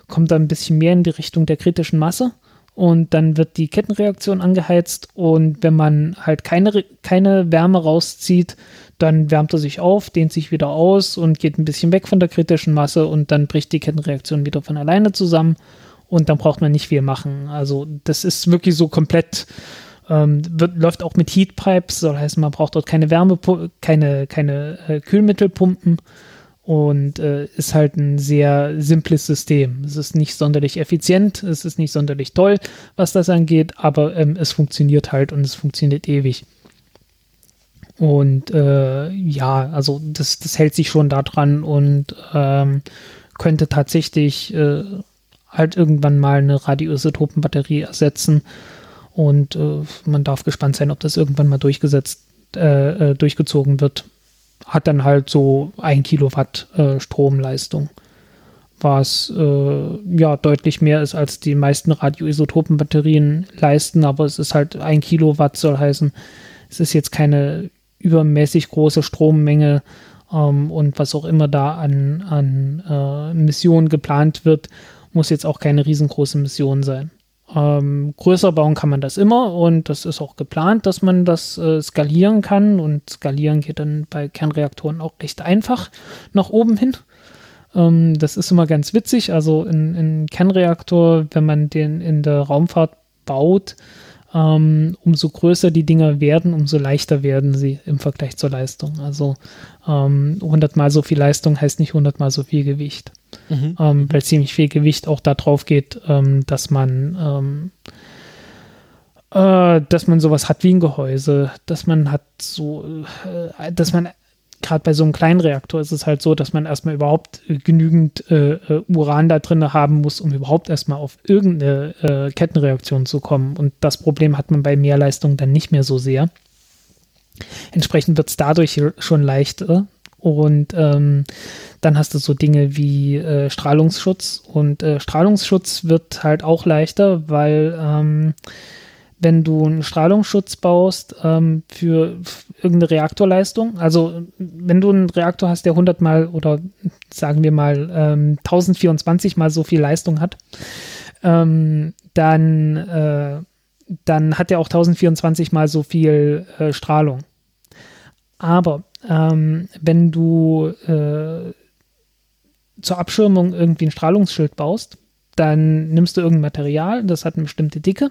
kommt er ein bisschen mehr in die Richtung der kritischen Masse und dann wird die Kettenreaktion angeheizt und wenn man halt keine, keine Wärme rauszieht, dann wärmt er sich auf, dehnt sich wieder aus und geht ein bisschen weg von der kritischen Masse und dann bricht die Kettenreaktion wieder von alleine zusammen und dann braucht man nicht viel machen. Also das ist wirklich so komplett, ähm, wird, läuft auch mit Heatpipes, soll heißen, man braucht dort keine Wärme, keine, keine äh, Kühlmittelpumpen und äh, ist halt ein sehr simples System. Es ist nicht sonderlich effizient, es ist nicht sonderlich toll, was das angeht, aber ähm, es funktioniert halt und es funktioniert ewig. Und äh, ja, also das, das hält sich schon da dran und ähm, könnte tatsächlich äh, halt irgendwann mal eine Radioisotopenbatterie ersetzen. Und äh, man darf gespannt sein, ob das irgendwann mal durchgesetzt, äh, äh durchgezogen wird. Hat dann halt so ein Kilowatt äh, Stromleistung, was äh, ja deutlich mehr ist, als die meisten Radioisotopenbatterien leisten, aber es ist halt ein Kilowatt, soll heißen, es ist jetzt keine übermäßig große Strommenge ähm, und was auch immer da an, an äh, Missionen geplant wird, muss jetzt auch keine riesengroße Mission sein. Ähm, größer bauen kann man das immer und das ist auch geplant, dass man das äh, skalieren kann und skalieren geht dann bei Kernreaktoren auch recht einfach nach oben hin. Ähm, das ist immer ganz witzig. Also in, in Kernreaktor, wenn man den in der Raumfahrt baut, ähm, umso größer die Dinger werden, umso leichter werden sie im Vergleich zur Leistung. Also ähm, 100 mal so viel Leistung heißt nicht 100 mal so viel Gewicht, mhm. ähm, weil ziemlich viel Gewicht auch darauf geht, ähm, dass man ähm, äh, dass man sowas hat wie ein Gehäuse, dass man hat so, äh, dass man gerade bei so einem kleinen Reaktor ist es halt so, dass man erstmal überhaupt äh, genügend äh, äh, Uran da drin haben muss, um überhaupt erstmal auf irgendeine äh, Kettenreaktion zu kommen. Und das Problem hat man bei Mehrleistung dann nicht mehr so sehr. Entsprechend wird es dadurch schon leichter. Und ähm, dann hast du so Dinge wie äh, Strahlungsschutz. Und äh, Strahlungsschutz wird halt auch leichter, weil ähm, wenn du einen Strahlungsschutz baust ähm, für irgendeine Reaktorleistung, also wenn du einen Reaktor hast, der 100 mal oder sagen wir mal ähm, 1024 mal so viel Leistung hat, ähm, dann, äh, dann hat er auch 1024 mal so viel äh, Strahlung. Aber ähm, wenn du äh, zur Abschirmung irgendwie ein Strahlungsschild baust, dann nimmst du irgendein Material, das hat eine bestimmte Dicke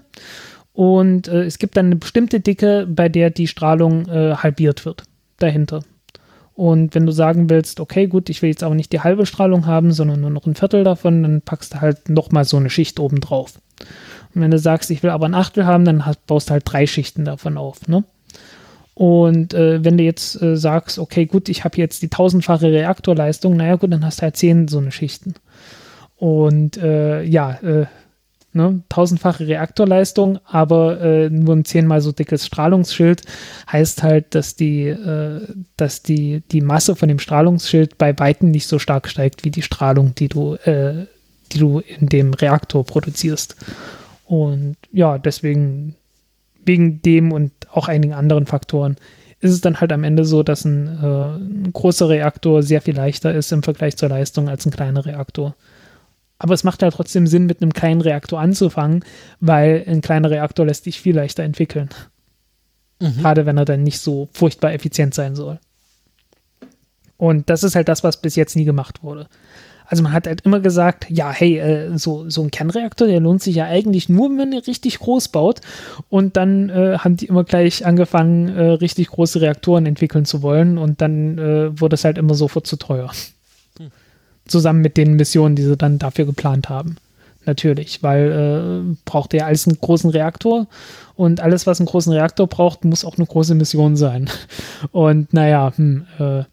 und äh, es gibt dann eine bestimmte Dicke, bei der die Strahlung äh, halbiert wird dahinter. Und wenn du sagen willst, okay, gut, ich will jetzt aber nicht die halbe Strahlung haben, sondern nur noch ein Viertel davon, dann packst du halt nochmal so eine Schicht oben drauf. Und wenn du sagst, ich will aber ein Achtel haben, dann hast, baust du halt drei Schichten davon auf. Ne? Und äh, wenn du jetzt äh, sagst, okay, gut, ich habe jetzt die tausendfache Reaktorleistung, naja gut, dann hast du halt zehn so eine Schichten. Und äh, ja, äh, ne, tausendfache Reaktorleistung, aber äh, nur ein zehnmal so dickes Strahlungsschild, heißt halt, dass die, äh, dass die, die Masse von dem Strahlungsschild bei Weitem nicht so stark steigt wie die Strahlung, die du, äh, die du in dem Reaktor produzierst. Und ja, deswegen, wegen dem und auch einigen anderen Faktoren, ist es dann halt am Ende so, dass ein, äh, ein großer Reaktor sehr viel leichter ist im Vergleich zur Leistung als ein kleiner Reaktor. Aber es macht halt trotzdem Sinn, mit einem kleinen Reaktor anzufangen, weil ein kleiner Reaktor lässt sich viel leichter entwickeln. Mhm. Gerade wenn er dann nicht so furchtbar effizient sein soll. Und das ist halt das, was bis jetzt nie gemacht wurde. Also man hat halt immer gesagt, ja, hey, äh, so, so ein Kernreaktor, der lohnt sich ja eigentlich nur, wenn man ihn richtig groß baut. Und dann äh, haben die immer gleich angefangen, äh, richtig große Reaktoren entwickeln zu wollen. Und dann äh, wurde es halt immer sofort zu teuer zusammen mit den Missionen, die sie dann dafür geplant haben. Natürlich, weil äh, braucht ja alles einen großen Reaktor und alles, was einen großen Reaktor braucht, muss auch eine große Mission sein. Und naja, hm, äh,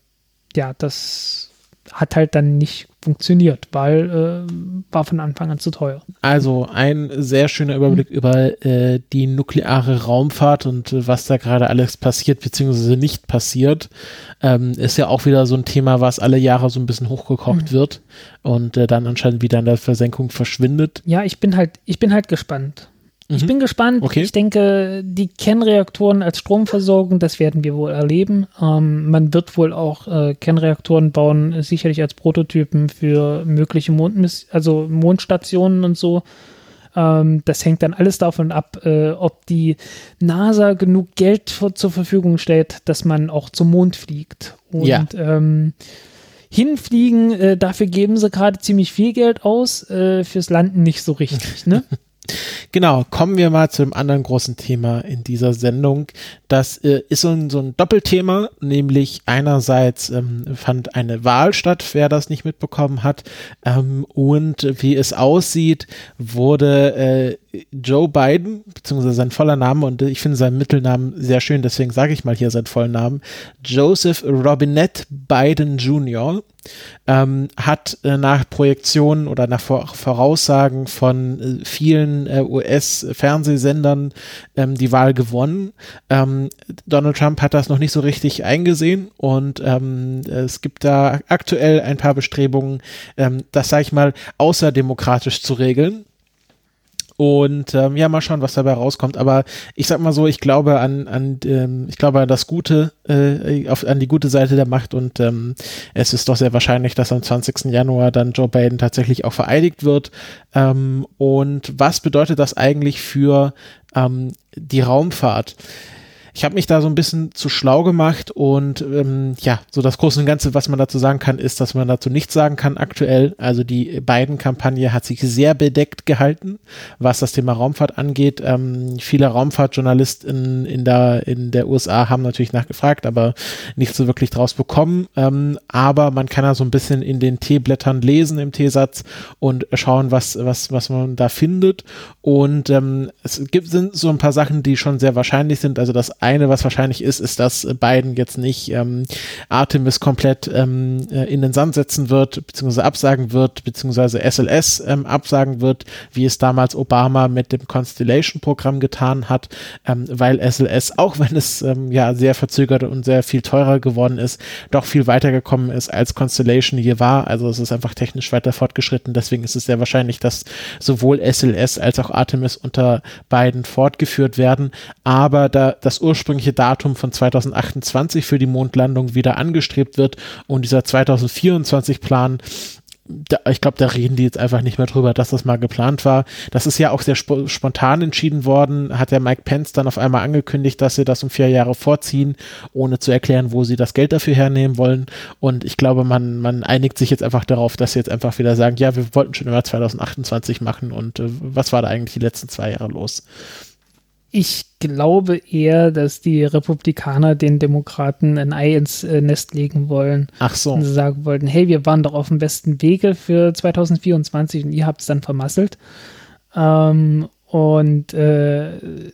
ja, das hat halt dann nicht funktioniert, weil äh, war von Anfang an zu teuer. Also ein sehr schöner Überblick mhm. über äh, die nukleare Raumfahrt und äh, was da gerade alles passiert bzw. nicht passiert. Ähm, ist ja auch wieder so ein Thema, was alle Jahre so ein bisschen hochgekocht mhm. wird und äh, dann anscheinend wieder in der Versenkung verschwindet. Ja, ich bin halt, ich bin halt gespannt. Ich mhm. bin gespannt. Okay. Ich denke, die Kernreaktoren als Stromversorgung, das werden wir wohl erleben. Ähm, man wird wohl auch äh, Kernreaktoren bauen, sicherlich als Prototypen für mögliche Mondmiss also Mondstationen und so. Ähm, das hängt dann alles davon ab, äh, ob die NASA genug Geld für, zur Verfügung stellt, dass man auch zum Mond fliegt. Und ja. ähm, hinfliegen, äh, dafür geben sie gerade ziemlich viel Geld aus, äh, fürs Landen nicht so richtig, ne? Genau, kommen wir mal zu einem anderen großen Thema in dieser Sendung. Das äh, ist so ein, so ein Doppelthema, nämlich einerseits ähm, fand eine Wahl statt, wer das nicht mitbekommen hat, ähm, und wie es aussieht, wurde äh, Joe Biden, beziehungsweise sein voller Name, und ich finde seinen Mittelnamen sehr schön, deswegen sage ich mal hier seinen vollen Namen, Joseph Robinette Biden Jr., ähm, hat äh, nach Projektionen oder nach Voraussagen von äh, vielen äh, US-Fernsehsendern ähm, die Wahl gewonnen. Ähm, Donald Trump hat das noch nicht so richtig eingesehen und ähm, es gibt da aktuell ein paar Bestrebungen, ähm, das sage ich mal außerdemokratisch zu regeln. Und ähm, ja, mal schauen, was dabei rauskommt. Aber ich sag mal so, ich glaube an, an ähm, ich glaube an das Gute, äh, auf, an die gute Seite der Macht und ähm, es ist doch sehr wahrscheinlich, dass am 20. Januar dann Joe Biden tatsächlich auch vereidigt wird. Ähm, und was bedeutet das eigentlich für ähm, die Raumfahrt? Ich habe mich da so ein bisschen zu schlau gemacht und ähm, ja, so das Große und Ganze, was man dazu sagen kann, ist, dass man dazu nichts sagen kann aktuell. Also die beiden Kampagne hat sich sehr bedeckt gehalten, was das Thema Raumfahrt angeht. Ähm, viele Raumfahrtjournalisten in der, in der USA haben natürlich nachgefragt, aber nicht so wirklich draus bekommen. Ähm, aber man kann da so ein bisschen in den T-Blättern lesen im T-Satz und schauen, was, was, was man da findet. Und ähm, es gibt sind so ein paar Sachen, die schon sehr wahrscheinlich sind. Also das eine, was wahrscheinlich ist, ist, dass Biden jetzt nicht ähm, Artemis komplett ähm, äh, in den Sand setzen wird, beziehungsweise absagen wird, beziehungsweise SLS ähm, absagen wird, wie es damals Obama mit dem Constellation-Programm getan hat, ähm, weil SLS, auch wenn es ähm, ja sehr verzögert und sehr viel teurer geworden ist, doch viel weiter gekommen ist als Constellation hier war. Also es ist einfach technisch weiter fortgeschritten. Deswegen ist es sehr wahrscheinlich, dass sowohl SLS als auch Artemis unter beiden fortgeführt werden. Aber da das ursprüngliche Datum von 2028 für die Mondlandung wieder angestrebt wird und dieser 2024 Plan da, ich glaube, da reden die jetzt einfach nicht mehr drüber, dass das mal geplant war. Das ist ja auch sehr sp spontan entschieden worden, hat der Mike Pence dann auf einmal angekündigt, dass sie das um vier Jahre vorziehen, ohne zu erklären, wo sie das Geld dafür hernehmen wollen. Und ich glaube, man, man einigt sich jetzt einfach darauf, dass sie jetzt einfach wieder sagen, ja, wir wollten schon immer 2028 machen und äh, was war da eigentlich die letzten zwei Jahre los? Ich glaube eher, dass die Republikaner den Demokraten ein Ei ins äh, Nest legen wollen. Ach so. Und sagen wollten, hey, wir waren doch auf dem besten Wege für 2024 und ihr habt es dann vermasselt. Ähm, und äh,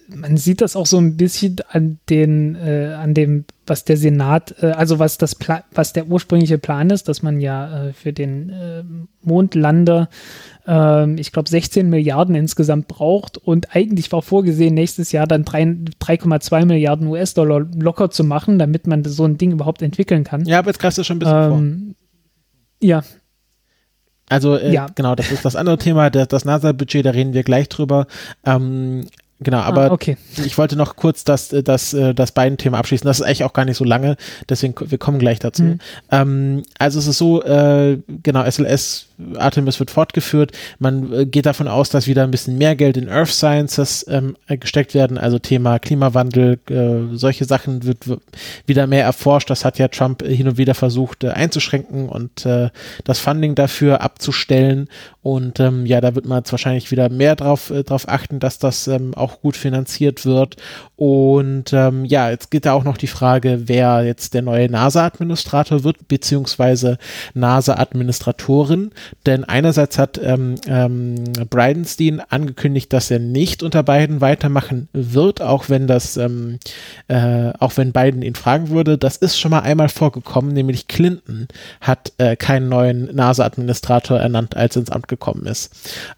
man sieht das auch so ein bisschen an den, äh, an dem, was der Senat, äh, also was das Pla was der ursprüngliche Plan ist, dass man ja äh, für den äh, Mondlander ähm, ich glaube, 16 Milliarden insgesamt braucht und eigentlich war vorgesehen, nächstes Jahr dann 3,2 Milliarden US-Dollar locker zu machen, damit man so ein Ding überhaupt entwickeln kann. Ja, aber jetzt greifst du schon ein bisschen ähm, vor. Ja. Also, äh, ja. genau, das ist das andere Thema, das, das NASA-Budget, da reden wir gleich drüber. Ähm, Genau, aber ah, okay. ich wollte noch kurz das, das, das beiden Thema abschließen. Das ist eigentlich auch gar nicht so lange, deswegen wir kommen gleich dazu. Mhm. Ähm, also es ist so, äh, genau, SLS Artemis wird fortgeführt. Man äh, geht davon aus, dass wieder ein bisschen mehr Geld in Earth Sciences ähm, gesteckt werden, also Thema Klimawandel, äh, solche Sachen wird wieder mehr erforscht. Das hat ja Trump hin und wieder versucht äh, einzuschränken und äh, das Funding dafür abzustellen. Und ähm, ja, da wird man jetzt wahrscheinlich wieder mehr drauf, äh, drauf achten, dass das ähm, auch auch gut finanziert wird. Und ähm, ja, jetzt geht da auch noch die Frage, wer jetzt der neue NASA-Administrator wird, beziehungsweise NASA-Administratorin. Denn einerseits hat ähm, ähm, Bridenstine angekündigt, dass er nicht unter Biden weitermachen wird, auch wenn das, ähm, äh, auch wenn Biden ihn fragen würde. Das ist schon mal einmal vorgekommen, nämlich Clinton hat äh, keinen neuen NASA-Administrator ernannt, als er ins Amt gekommen ist.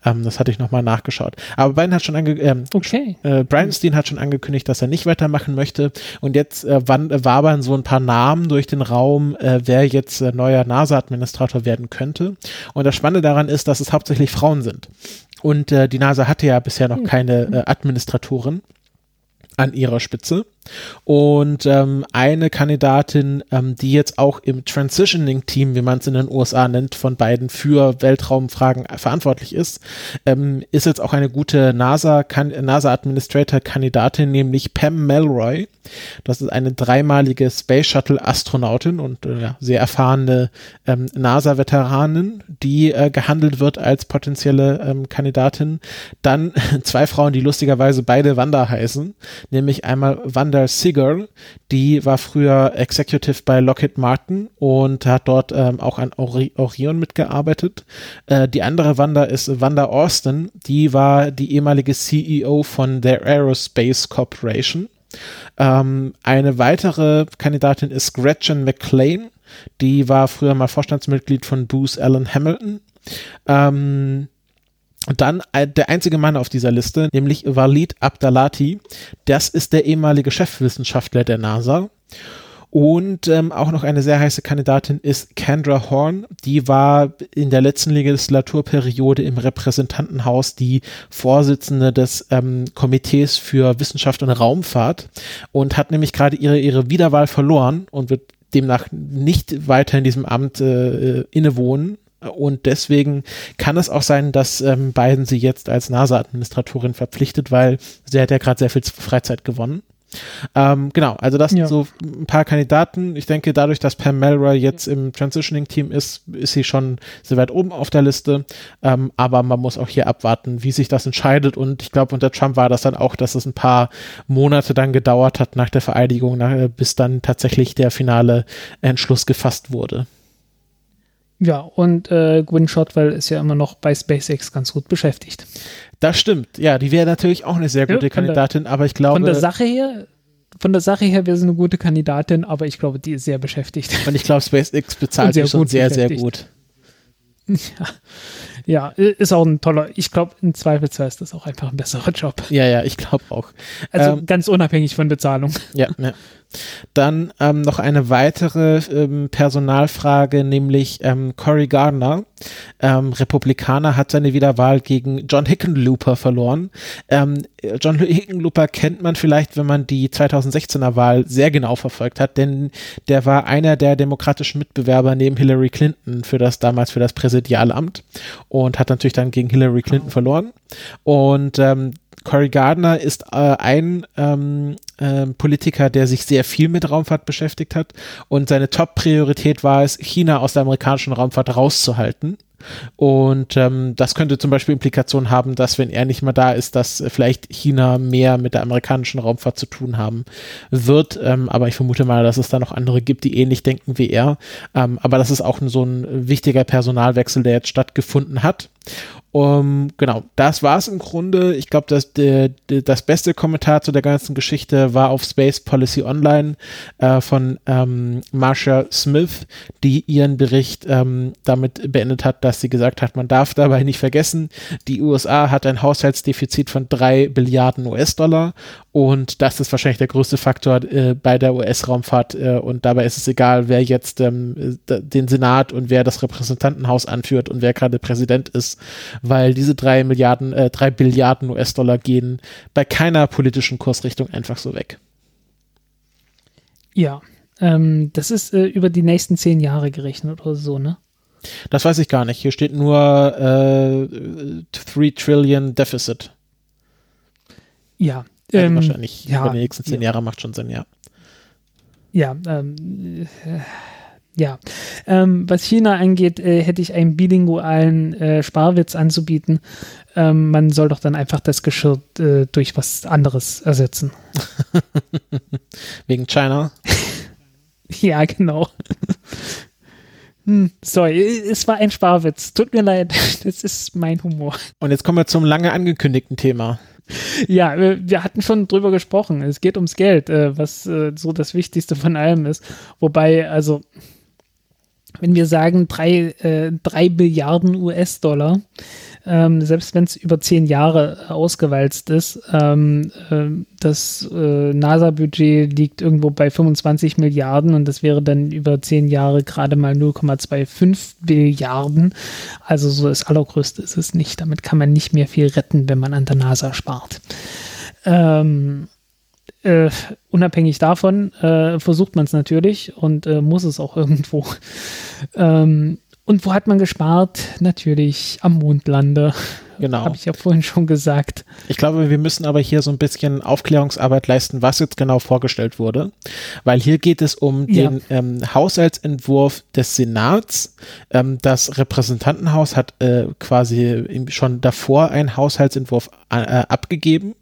Ähm, das hatte ich nochmal nachgeschaut. Aber Biden hat schon ange ähm, okay. Okay. Äh, Brian Steen hat schon angekündigt, dass er nicht weitermachen möchte. Und jetzt äh, wann, äh, wabern so ein paar Namen durch den Raum, äh, wer jetzt äh, neuer NASA-Administrator werden könnte. Und das Spannende daran ist, dass es hauptsächlich Frauen sind. Und äh, die NASA hatte ja bisher noch hm. keine äh, Administratoren an ihrer Spitze. Und ähm, eine Kandidatin, ähm, die jetzt auch im Transitioning-Team, wie man es in den USA nennt, von beiden für Weltraumfragen verantwortlich ist, ähm, ist jetzt auch eine gute NASA-Administrator-Kandidatin, NASA nämlich Pam Melroy. Das ist eine dreimalige Space Shuttle-Astronautin und äh, sehr erfahrene ähm, NASA-Veteranin, die äh, gehandelt wird als potenzielle ähm, Kandidatin. Dann zwei Frauen, die lustigerweise beide Wanda heißen, nämlich einmal Wanda Amanda Seager, die war früher Executive bei Lockheed Martin und hat dort ähm, auch an Ori Orion mitgearbeitet. Äh, die andere Wanda ist Wanda Austin, die war die ehemalige CEO von der Aerospace Corporation. Ähm, eine weitere Kandidatin ist Gretchen McLean, die war früher mal Vorstandsmitglied von Bruce Allen Hamilton. Ähm, und dann äh, der einzige Mann auf dieser Liste, nämlich Walid Abdalati. Das ist der ehemalige Chefwissenschaftler der NASA. Und ähm, auch noch eine sehr heiße Kandidatin ist Kendra Horn. Die war in der letzten Legislaturperiode im Repräsentantenhaus die Vorsitzende des ähm, Komitees für Wissenschaft und Raumfahrt und hat nämlich gerade ihre, ihre Wiederwahl verloren und wird demnach nicht weiter in diesem Amt äh, äh innewohnen. Und deswegen kann es auch sein, dass ähm, Biden sie jetzt als NASA-Administratorin verpflichtet, weil sie hat ja gerade sehr viel Freizeit gewonnen. Ähm, genau, also das ja. sind so ein paar Kandidaten. Ich denke, dadurch, dass Pam Melroy jetzt im Transitioning-Team ist, ist sie schon sehr weit oben auf der Liste. Ähm, aber man muss auch hier abwarten, wie sich das entscheidet. Und ich glaube, unter Trump war das dann auch, dass es ein paar Monate dann gedauert hat nach der Vereidigung, nach, bis dann tatsächlich der finale Entschluss gefasst wurde. Ja, und äh, Gwyn Shotwell ist ja immer noch bei SpaceX ganz gut beschäftigt. Das stimmt, ja, die wäre natürlich auch eine sehr gute ja, Kandidatin, der, aber ich glaube. Von der Sache her, von der Sache her wäre sie eine gute Kandidatin, aber ich glaube, die ist sehr beschäftigt. Und ich glaube, SpaceX bezahlt sie schon sehr, sehr gut. Ja. ja, ist auch ein toller, ich glaube, im Zweifelsfall ist das auch einfach ein besserer Job. Ja, ja, ich glaube auch. Also ähm, ganz unabhängig von Bezahlung. Ja, ja. Dann ähm, noch eine weitere ähm, Personalfrage, nämlich ähm, Cory Gardner, ähm, Republikaner, hat seine Wiederwahl gegen John Hickenlooper verloren. Ähm, John Hickenlooper kennt man vielleicht, wenn man die 2016er Wahl sehr genau verfolgt hat, denn der war einer der demokratischen Mitbewerber neben Hillary Clinton für das damals für das Präsidialamt und hat natürlich dann gegen Hillary Clinton verloren. Und ähm, Cory Gardner ist äh, ein ähm, äh, Politiker, der sich sehr viel mit Raumfahrt beschäftigt hat und seine Top-Priorität war es, China aus der amerikanischen Raumfahrt rauszuhalten. Und ähm, das könnte zum Beispiel Implikationen haben, dass wenn er nicht mehr da ist, dass vielleicht China mehr mit der amerikanischen Raumfahrt zu tun haben wird. Ähm, aber ich vermute mal, dass es da noch andere gibt, die ähnlich denken wie er. Ähm, aber das ist auch so ein wichtiger Personalwechsel, der jetzt stattgefunden hat. Um, genau, das war es im Grunde. Ich glaube, dass der, der, das beste Kommentar zu der ganzen Geschichte war auf Space Policy Online äh, von ähm, Marsha Smith, die ihren Bericht ähm, damit beendet hat, dass sie gesagt hat, man darf dabei nicht vergessen, die USA hat ein Haushaltsdefizit von drei Billiarden US-Dollar und das ist wahrscheinlich der größte Faktor äh, bei der US-Raumfahrt. Äh, und dabei ist es egal, wer jetzt ähm, den Senat und wer das Repräsentantenhaus anführt und wer gerade Präsident ist, weil diese drei Milliarden, äh, drei Billiarden US-Dollar gehen bei keiner politischen Kursrichtung einfach so weg. Ja, ähm, das ist äh, über die nächsten zehn Jahre gerechnet oder so, ne? Das weiß ich gar nicht. Hier steht nur äh, 3 Trillion Deficit. Ja, also ähm, wahrscheinlich ja, über die nächsten zehn ja. Jahre macht schon Sinn, ja. Ja, ähm, äh, ja. Ähm, was China angeht, äh, hätte ich einen bilingualen äh, Sparwitz anzubieten. Ähm, man soll doch dann einfach das Geschirr äh, durch was anderes ersetzen. Wegen China? ja, genau. Hm, sorry, es war ein Sparwitz. Tut mir leid, das ist mein Humor. Und jetzt kommen wir zum lange angekündigten Thema. Ja, wir hatten schon drüber gesprochen. Es geht ums Geld, äh, was äh, so das Wichtigste von allem ist. Wobei, also, wenn wir sagen drei, äh, drei Billiarden US-Dollar, ähm, selbst wenn es über zehn Jahre ausgewalzt ist, ähm, äh, das äh, NASA-Budget liegt irgendwo bei 25 Milliarden und das wäre dann über zehn Jahre gerade mal 0,25 Billiarden. Also so das Allergrößte ist es nicht. Damit kann man nicht mehr viel retten, wenn man an der NASA spart. Ähm, äh, unabhängig davon äh, versucht man es natürlich und äh, muss es auch irgendwo. Ähm, und wo hat man gespart? Natürlich am Mondlande. Genau. Habe ich ja vorhin schon gesagt. Ich glaube, wir müssen aber hier so ein bisschen Aufklärungsarbeit leisten, was jetzt genau vorgestellt wurde. Weil hier geht es um ja. den ähm, Haushaltsentwurf des Senats. Ähm, das Repräsentantenhaus hat äh, quasi schon davor einen Haushaltsentwurf äh, abgegeben.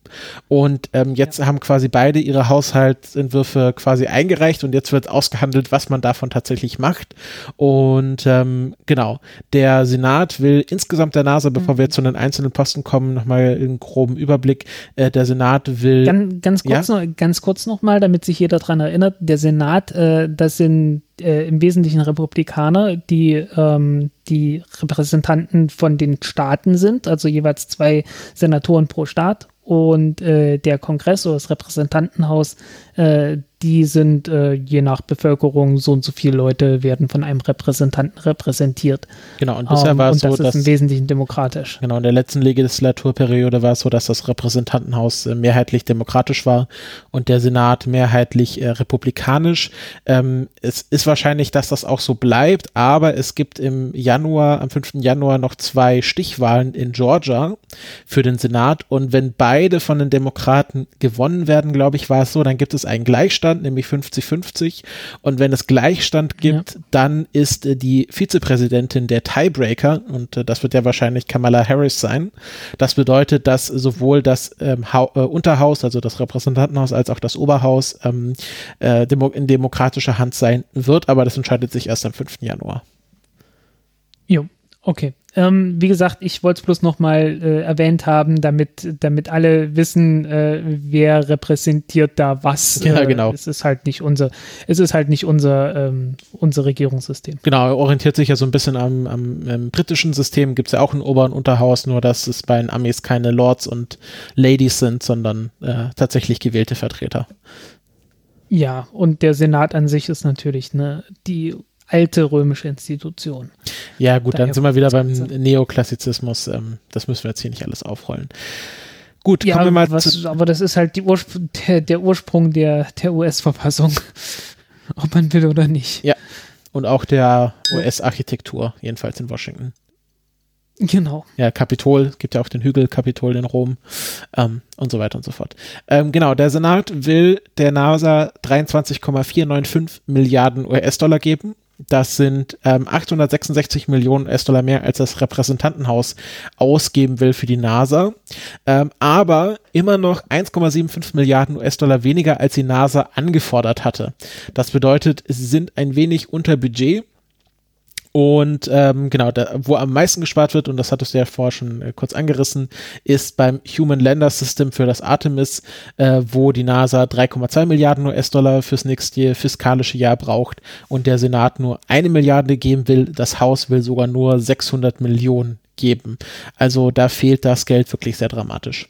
Und ähm, jetzt ja. haben quasi beide ihre Haushaltsentwürfe quasi eingereicht und jetzt wird ausgehandelt, was man davon tatsächlich macht. Und ähm, genau, der Senat will insgesamt der Nase, bevor mhm. wir zu den einzelnen Posten kommen, nochmal einen groben Überblick. Äh, der Senat will. Ganz, ganz kurz ja? noch, ganz kurz nochmal, damit sich jeder daran erinnert, der Senat, äh, das sind äh, im Wesentlichen Republikaner, die ähm, die Repräsentanten von den Staaten sind, also jeweils zwei Senatoren pro Staat und äh, der Kongress oder das Repräsentantenhaus, äh, die sind äh, je nach Bevölkerung so und so viele Leute werden von einem Repräsentanten repräsentiert. Genau, und bisher um, ähm, war es so, das ist im Wesentlichen demokratisch. Genau, in der letzten Legislaturperiode war es so, dass das Repräsentantenhaus äh, mehrheitlich demokratisch war und der Senat mehrheitlich äh, republikanisch. Ähm, es ist wahrscheinlich, dass das auch so bleibt, aber es gibt im Januar, am 5. Januar noch zwei Stichwahlen in Georgia für den Senat und wenn beide von den Demokraten gewonnen werden, glaube ich, war es so, dann gibt es einen Gleichstand nämlich 50-50. Und wenn es Gleichstand gibt, ja. dann ist äh, die Vizepräsidentin der Tiebreaker und äh, das wird ja wahrscheinlich Kamala Harris sein. Das bedeutet, dass sowohl das ähm, äh, Unterhaus, also das Repräsentantenhaus, als auch das Oberhaus ähm, äh, demo in demokratischer Hand sein wird, aber das entscheidet sich erst am 5. Januar. Jo, okay. Ähm, wie gesagt, ich wollte es bloß nochmal äh, erwähnt haben, damit, damit alle wissen, äh, wer repräsentiert da was. Ja, genau. Äh, es ist halt nicht unser, es ist halt nicht unser, ähm, unser Regierungssystem. Genau, er orientiert sich ja so ein bisschen am, am, am britischen System. Gibt es ja auch ein Ober- und Unterhaus, nur dass es bei den Amis keine Lords und Ladies sind, sondern äh, tatsächlich gewählte Vertreter. Ja, und der Senat an sich ist natürlich ne, die alte römische Institution. Ja, gut, Daher dann sind wir wieder beim Neoklassizismus. Ähm, das müssen wir jetzt hier nicht alles aufrollen. Gut, ja, kommen wir mal was, Aber das ist halt Urspr der, der, Ursprung der, der US-Verfassung. Ob man will oder nicht. Ja. Und auch der US-Architektur, jedenfalls in Washington. Genau. Ja, Kapitol, es gibt ja auch den Hügel Kapitol in Rom ähm, und so weiter und so fort. Ähm, genau, der Senat will der NASA 23,495 Milliarden US-Dollar geben. Das sind ähm, 866 Millionen US-Dollar mehr, als das Repräsentantenhaus ausgeben will für die NASA. Ähm, aber immer noch 1,75 Milliarden US-Dollar weniger, als die NASA angefordert hatte. Das bedeutet, sie sind ein wenig unter Budget und ähm, genau, da, wo am meisten gespart wird, und das hattest du ja vorher schon äh, kurz angerissen, ist beim Human Lander System für das Artemis, äh, wo die NASA 3,2 Milliarden US-Dollar fürs nächste fiskalische Jahr braucht und der Senat nur eine Milliarde geben will. Das Haus will sogar nur 600 Millionen geben. Also da fehlt das Geld wirklich sehr dramatisch.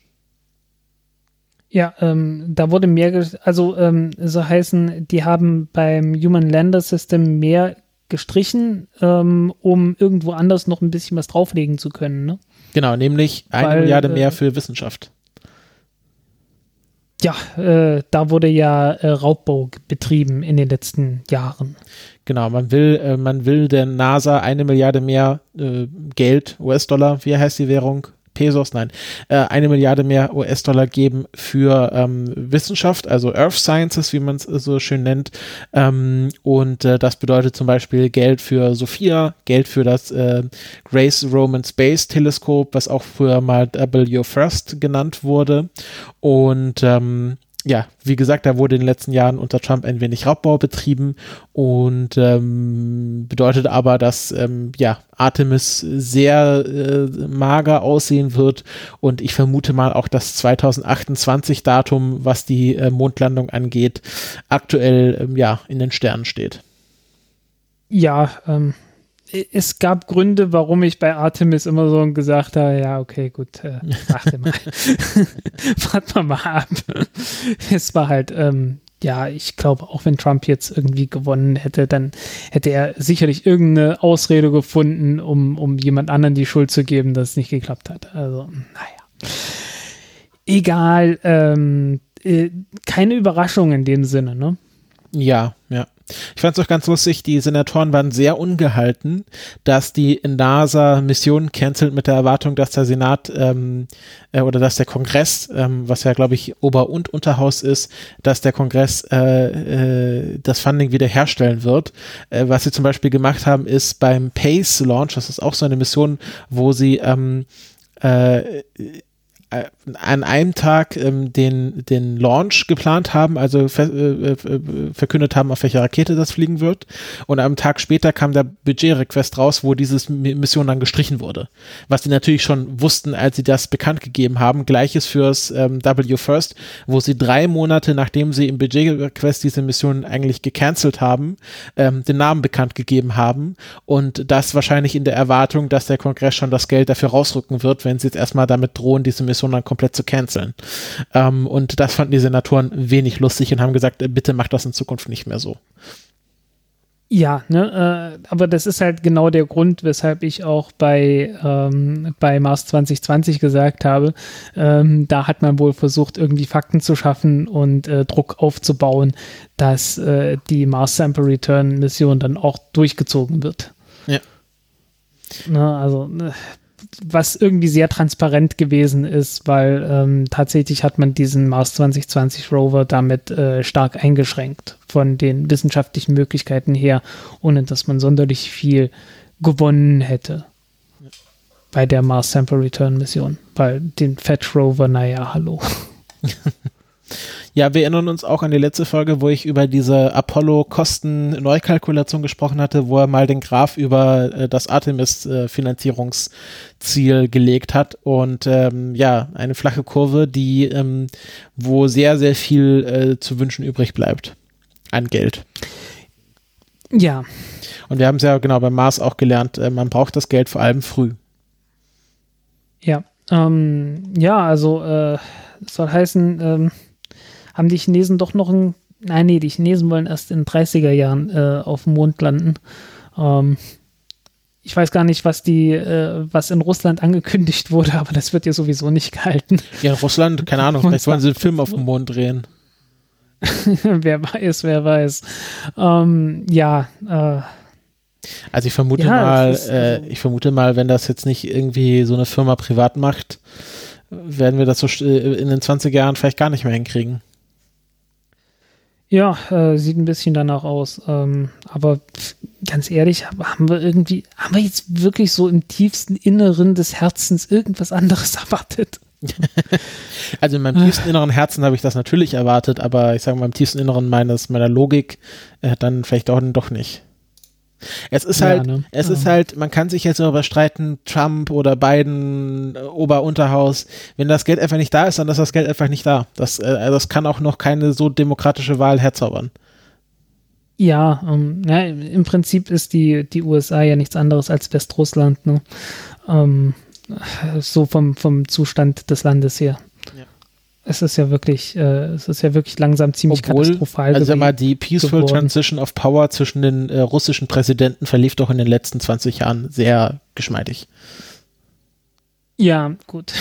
Ja, ähm, da wurde mehr, also ähm, so heißen, die haben beim Human Lander System mehr gestrichen, ähm, um irgendwo anders noch ein bisschen was drauflegen zu können. Ne? Genau, nämlich eine Weil, Milliarde mehr äh, für Wissenschaft. Ja, äh, da wurde ja äh, Raubbau betrieben in den letzten Jahren. Genau, man will, äh, man will der NASA eine Milliarde mehr äh, Geld, US-Dollar, wie heißt die Währung? Pesos, nein, äh, eine Milliarde mehr US-Dollar geben für ähm, Wissenschaft, also Earth Sciences, wie man es so schön nennt. Ähm, und äh, das bedeutet zum Beispiel Geld für Sophia, Geld für das äh, Grace Roman Space Teleskop, was auch früher mal W First genannt wurde. Und ähm, ja, wie gesagt, da wurde in den letzten Jahren unter Trump ein wenig Raubbau betrieben und ähm, bedeutet aber, dass ähm, ja, Artemis sehr äh, mager aussehen wird und ich vermute mal auch das 2028 Datum, was die äh, Mondlandung angeht, aktuell ähm, ja in den Sternen steht. Ja, ähm, es gab Gründe, warum ich bei Artemis immer so gesagt habe, ja, okay, gut, äh, warte mal. Warte mal, mal ab. es war halt, ähm, ja, ich glaube, auch wenn Trump jetzt irgendwie gewonnen hätte, dann hätte er sicherlich irgendeine Ausrede gefunden, um, um jemand anderen die Schuld zu geben, dass es nicht geklappt hat. Also, naja. Egal, ähm, äh, keine Überraschung in dem Sinne, ne? Ja, ja. Ich fand es auch ganz lustig, die Senatoren waren sehr ungehalten, dass die NASA Mission cancelt mit der Erwartung, dass der Senat ähm, äh, oder dass der Kongress, ähm, was ja glaube ich Ober- und Unterhaus ist, dass der Kongress äh, äh, das Funding wiederherstellen wird. Äh, was sie zum Beispiel gemacht haben, ist beim Pace Launch, das ist auch so eine Mission, wo sie ähm, äh, äh, an einem Tag ähm, den, den Launch geplant haben, also ver äh, äh, verkündet haben, auf welcher Rakete das fliegen wird. Und am Tag später kam der Budget-Request raus, wo diese Mission dann gestrichen wurde. Was sie natürlich schon wussten, als sie das bekannt gegeben haben. Gleiches fürs ähm, W First, wo sie drei Monate, nachdem sie im Budget-Request diese Mission eigentlich gecancelt haben, ähm, den Namen bekannt gegeben haben. Und das wahrscheinlich in der Erwartung, dass der Kongress schon das Geld dafür rausrücken wird, wenn sie jetzt erstmal damit drohen, diese Mission dann komplett zu canceln. Ähm, und das fanden die Senatoren wenig lustig und haben gesagt, äh, bitte macht das in Zukunft nicht mehr so. Ja, ne, äh, aber das ist halt genau der Grund, weshalb ich auch bei, ähm, bei Mars 2020 gesagt habe, ähm, da hat man wohl versucht, irgendwie Fakten zu schaffen und äh, Druck aufzubauen, dass äh, die Mars Sample Return Mission dann auch durchgezogen wird. Ja. Ne, also ne, was irgendwie sehr transparent gewesen ist, weil ähm, tatsächlich hat man diesen Mars 2020 Rover damit äh, stark eingeschränkt von den wissenschaftlichen Möglichkeiten her, ohne dass man sonderlich viel gewonnen hätte bei der Mars Sample Return Mission, weil den Fetch Rover, naja, hallo. Ja, wir erinnern uns auch an die letzte Folge, wo ich über diese Apollo-Kosten-Neukalkulation gesprochen hatte, wo er mal den Graph über äh, das Artemis-Finanzierungsziel äh, gelegt hat und ähm, ja, eine flache Kurve, die ähm, wo sehr, sehr viel äh, zu wünschen übrig bleibt an Geld. Ja. Und wir haben es ja genau beim Mars auch gelernt, äh, man braucht das Geld vor allem früh. Ja, ähm, ja, also äh, soll heißen, ähm, haben die Chinesen doch noch ein, nein, nee, die Chinesen wollen erst in den 30er Jahren äh, auf dem Mond landen. Ähm, ich weiß gar nicht, was die, äh, was in Russland angekündigt wurde, aber das wird ja sowieso nicht gehalten. Ja, in Russland, keine Ahnung, vielleicht wollen sie einen Film auf dem Mond drehen. wer weiß, wer weiß. Ähm, ja, äh, also ich vermute ja, mal, ist, äh, also ich vermute mal, wenn das jetzt nicht irgendwie so eine Firma privat macht, werden wir das so äh, in den 20 Jahren vielleicht gar nicht mehr hinkriegen. Ja, äh, sieht ein bisschen danach aus. Ähm, aber ganz ehrlich, haben wir irgendwie, haben wir jetzt wirklich so im tiefsten Inneren des Herzens irgendwas anderes erwartet? also in meinem tiefsten inneren Herzen habe ich das natürlich erwartet, aber ich sage mal im tiefsten Inneren meines, meiner Logik äh, dann vielleicht auch doch nicht. Es ist ja, halt, ne? es ja. ist halt, man kann sich jetzt darüber streiten, Trump oder Biden, äh, Ober-Unterhaus. Wenn das Geld einfach nicht da ist, dann ist das Geld einfach nicht da. Das, äh, das kann auch noch keine so demokratische Wahl herzaubern. Ja, ähm, ja, im Prinzip ist die, die USA ja nichts anderes als Westrussland, ne? Ähm, so vom, vom Zustand des Landes her es ist ja wirklich, äh, es ist ja wirklich langsam ziemlich Obwohl, katastrophal. Also sag mal, die Peaceful geworden. Transition of Power zwischen den äh, russischen Präsidenten verlief doch in den letzten 20 Jahren sehr geschmeidig. Ja, gut.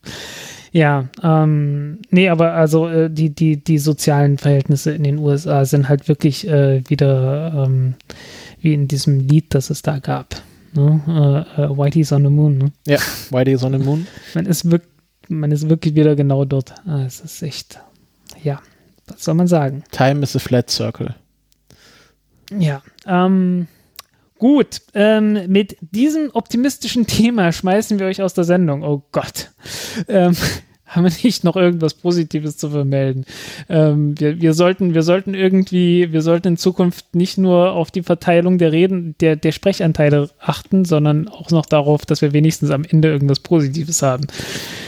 ja, ähm, nee, aber also äh, die, die, die sozialen Verhältnisse in den USA sind halt wirklich äh, wieder ähm, wie in diesem Lied, das es da gab. Ne? Äh, äh, Whitey's on the Moon. Ne? Ja, Whitey's on the Moon. Man ist wirklich man ist wirklich wieder genau dort. Ah, es ist echt, ja, was soll man sagen? Time is a flat circle. Ja, ähm, gut. Ähm, mit diesem optimistischen Thema schmeißen wir euch aus der Sendung. Oh Gott. Ähm, haben wir nicht noch irgendwas Positives zu vermelden. Ähm, wir, wir, sollten, wir sollten irgendwie, wir sollten in Zukunft nicht nur auf die Verteilung der Reden, der, der Sprechanteile achten, sondern auch noch darauf, dass wir wenigstens am Ende irgendwas Positives haben.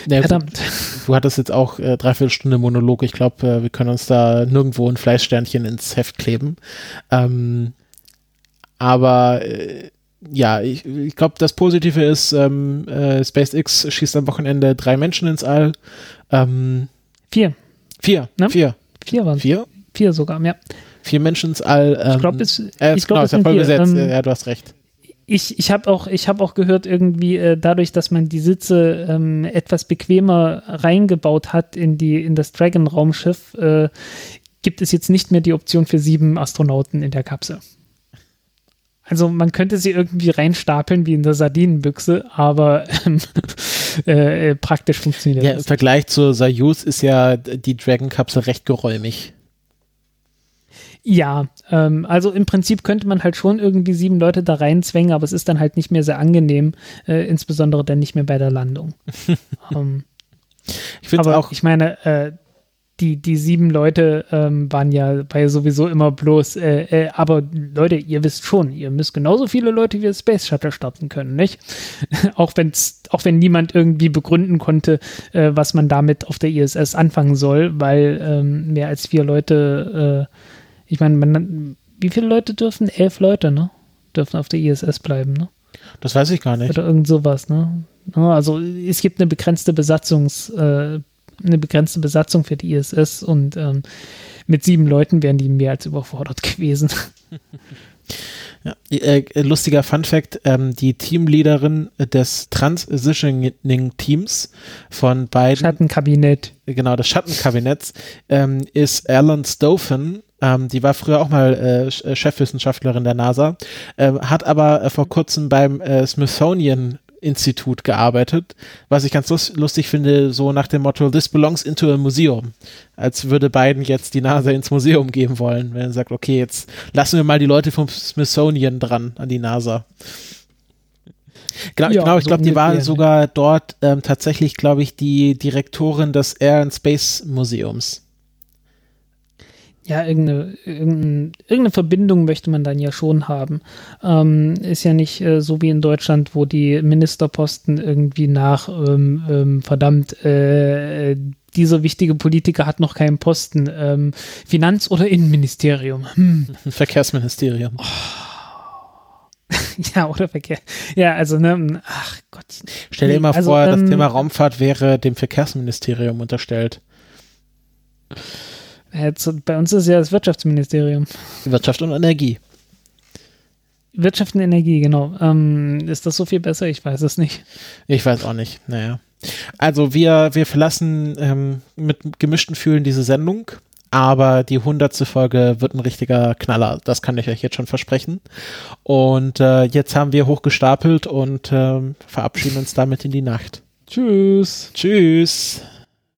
Ja, Verdammt. Du hattest jetzt auch äh, dreiviertel Stunde Monolog. Ich glaube, äh, wir können uns da nirgendwo ein Fleißsternchen ins Heft kleben. Ähm, aber äh, ja, ich, ich glaube, das Positive ist, ähm, äh, SpaceX schießt am Wochenende drei Menschen ins All. Ähm, vier. Vier, ne? Vier. Vier waren Vier? Vier sogar, ja. Vier Menschen ins All. Ähm, ich glaube, es, äh, ich glaub, genau, ist ja voll besetzt. Ähm, ja, du hast recht. Ich, ich habe auch, hab auch gehört, irgendwie äh, dadurch, dass man die Sitze ähm, etwas bequemer reingebaut hat in, die, in das Dragon-Raumschiff, äh, gibt es jetzt nicht mehr die Option für sieben Astronauten in der Kapsel. Also man könnte sie irgendwie reinstapeln wie in der Sardinenbüchse, aber ähm, äh, praktisch funktioniert ja, das. Im Vergleich zur Soyuz ist ja die Dragon-Kapsel recht geräumig. Ja, ähm, also im Prinzip könnte man halt schon irgendwie sieben Leute da reinzwängen, aber es ist dann halt nicht mehr sehr angenehm, äh, insbesondere dann nicht mehr bei der Landung. ähm, ich finde auch. Ich meine, äh, die, die sieben Leute ähm, waren ja bei sowieso immer bloß, äh, äh, aber Leute, ihr wisst schon, ihr müsst genauso viele Leute wie das Space Shuttle starten können, nicht? auch, wenn's, auch wenn niemand irgendwie begründen konnte, äh, was man damit auf der ISS anfangen soll, weil ähm, mehr als vier Leute, äh, ich meine, wie viele Leute dürfen? Elf Leute, ne? Dürfen auf der ISS bleiben, ne? Das weiß ich gar nicht. Oder irgend sowas, ne? Also es gibt eine begrenzte Besatzungs, äh, eine begrenzte Besatzung für die ISS und ähm, mit sieben Leuten wären die mehr als überfordert gewesen. Ja, äh, lustiger Fun Fact, ähm, die Teamleaderin des Transitioning-Teams von beiden. Schattenkabinett. Genau, des Schattenkabinetts ähm, ist Alan Stoffen. Ähm, die war früher auch mal äh, äh Chefwissenschaftlerin der NASA, äh, hat aber äh, vor kurzem beim äh, Smithsonian Institut gearbeitet, was ich ganz lustig finde, so nach dem Motto, this belongs into a museum. Als würde Biden jetzt die NASA ins Museum geben wollen, wenn er sagt, okay, jetzt lassen wir mal die Leute vom Smithsonian dran an die NASA. Genau, ja, genau ich glaube, die war sogar dort ähm, tatsächlich, glaube ich, die Direktorin des Air and Space Museums. Ja, irgendeine, irgendeine, irgendeine Verbindung möchte man dann ja schon haben. Ähm, ist ja nicht äh, so wie in Deutschland, wo die Ministerposten irgendwie nach ähm, ähm, verdammt äh, dieser wichtige Politiker hat noch keinen Posten. Ähm, Finanz- oder Innenministerium? Hm. Verkehrsministerium. Oh. ja, oder Verkehr. Ja, also, ne, ach Gott. Stell dir mal also, vor, das Thema Raumfahrt wäre dem Verkehrsministerium unterstellt. Jetzt, bei uns ist ja das Wirtschaftsministerium. Wirtschaft und Energie. Wirtschaft und Energie, genau. Ähm, ist das so viel besser? Ich weiß es nicht. Ich weiß auch nicht. Naja. Also wir, wir verlassen ähm, mit gemischten Fühlen diese Sendung, aber die hundertste Folge wird ein richtiger Knaller. Das kann ich euch jetzt schon versprechen. Und äh, jetzt haben wir hochgestapelt und äh, verabschieden uns damit in die Nacht. Tschüss. Tschüss.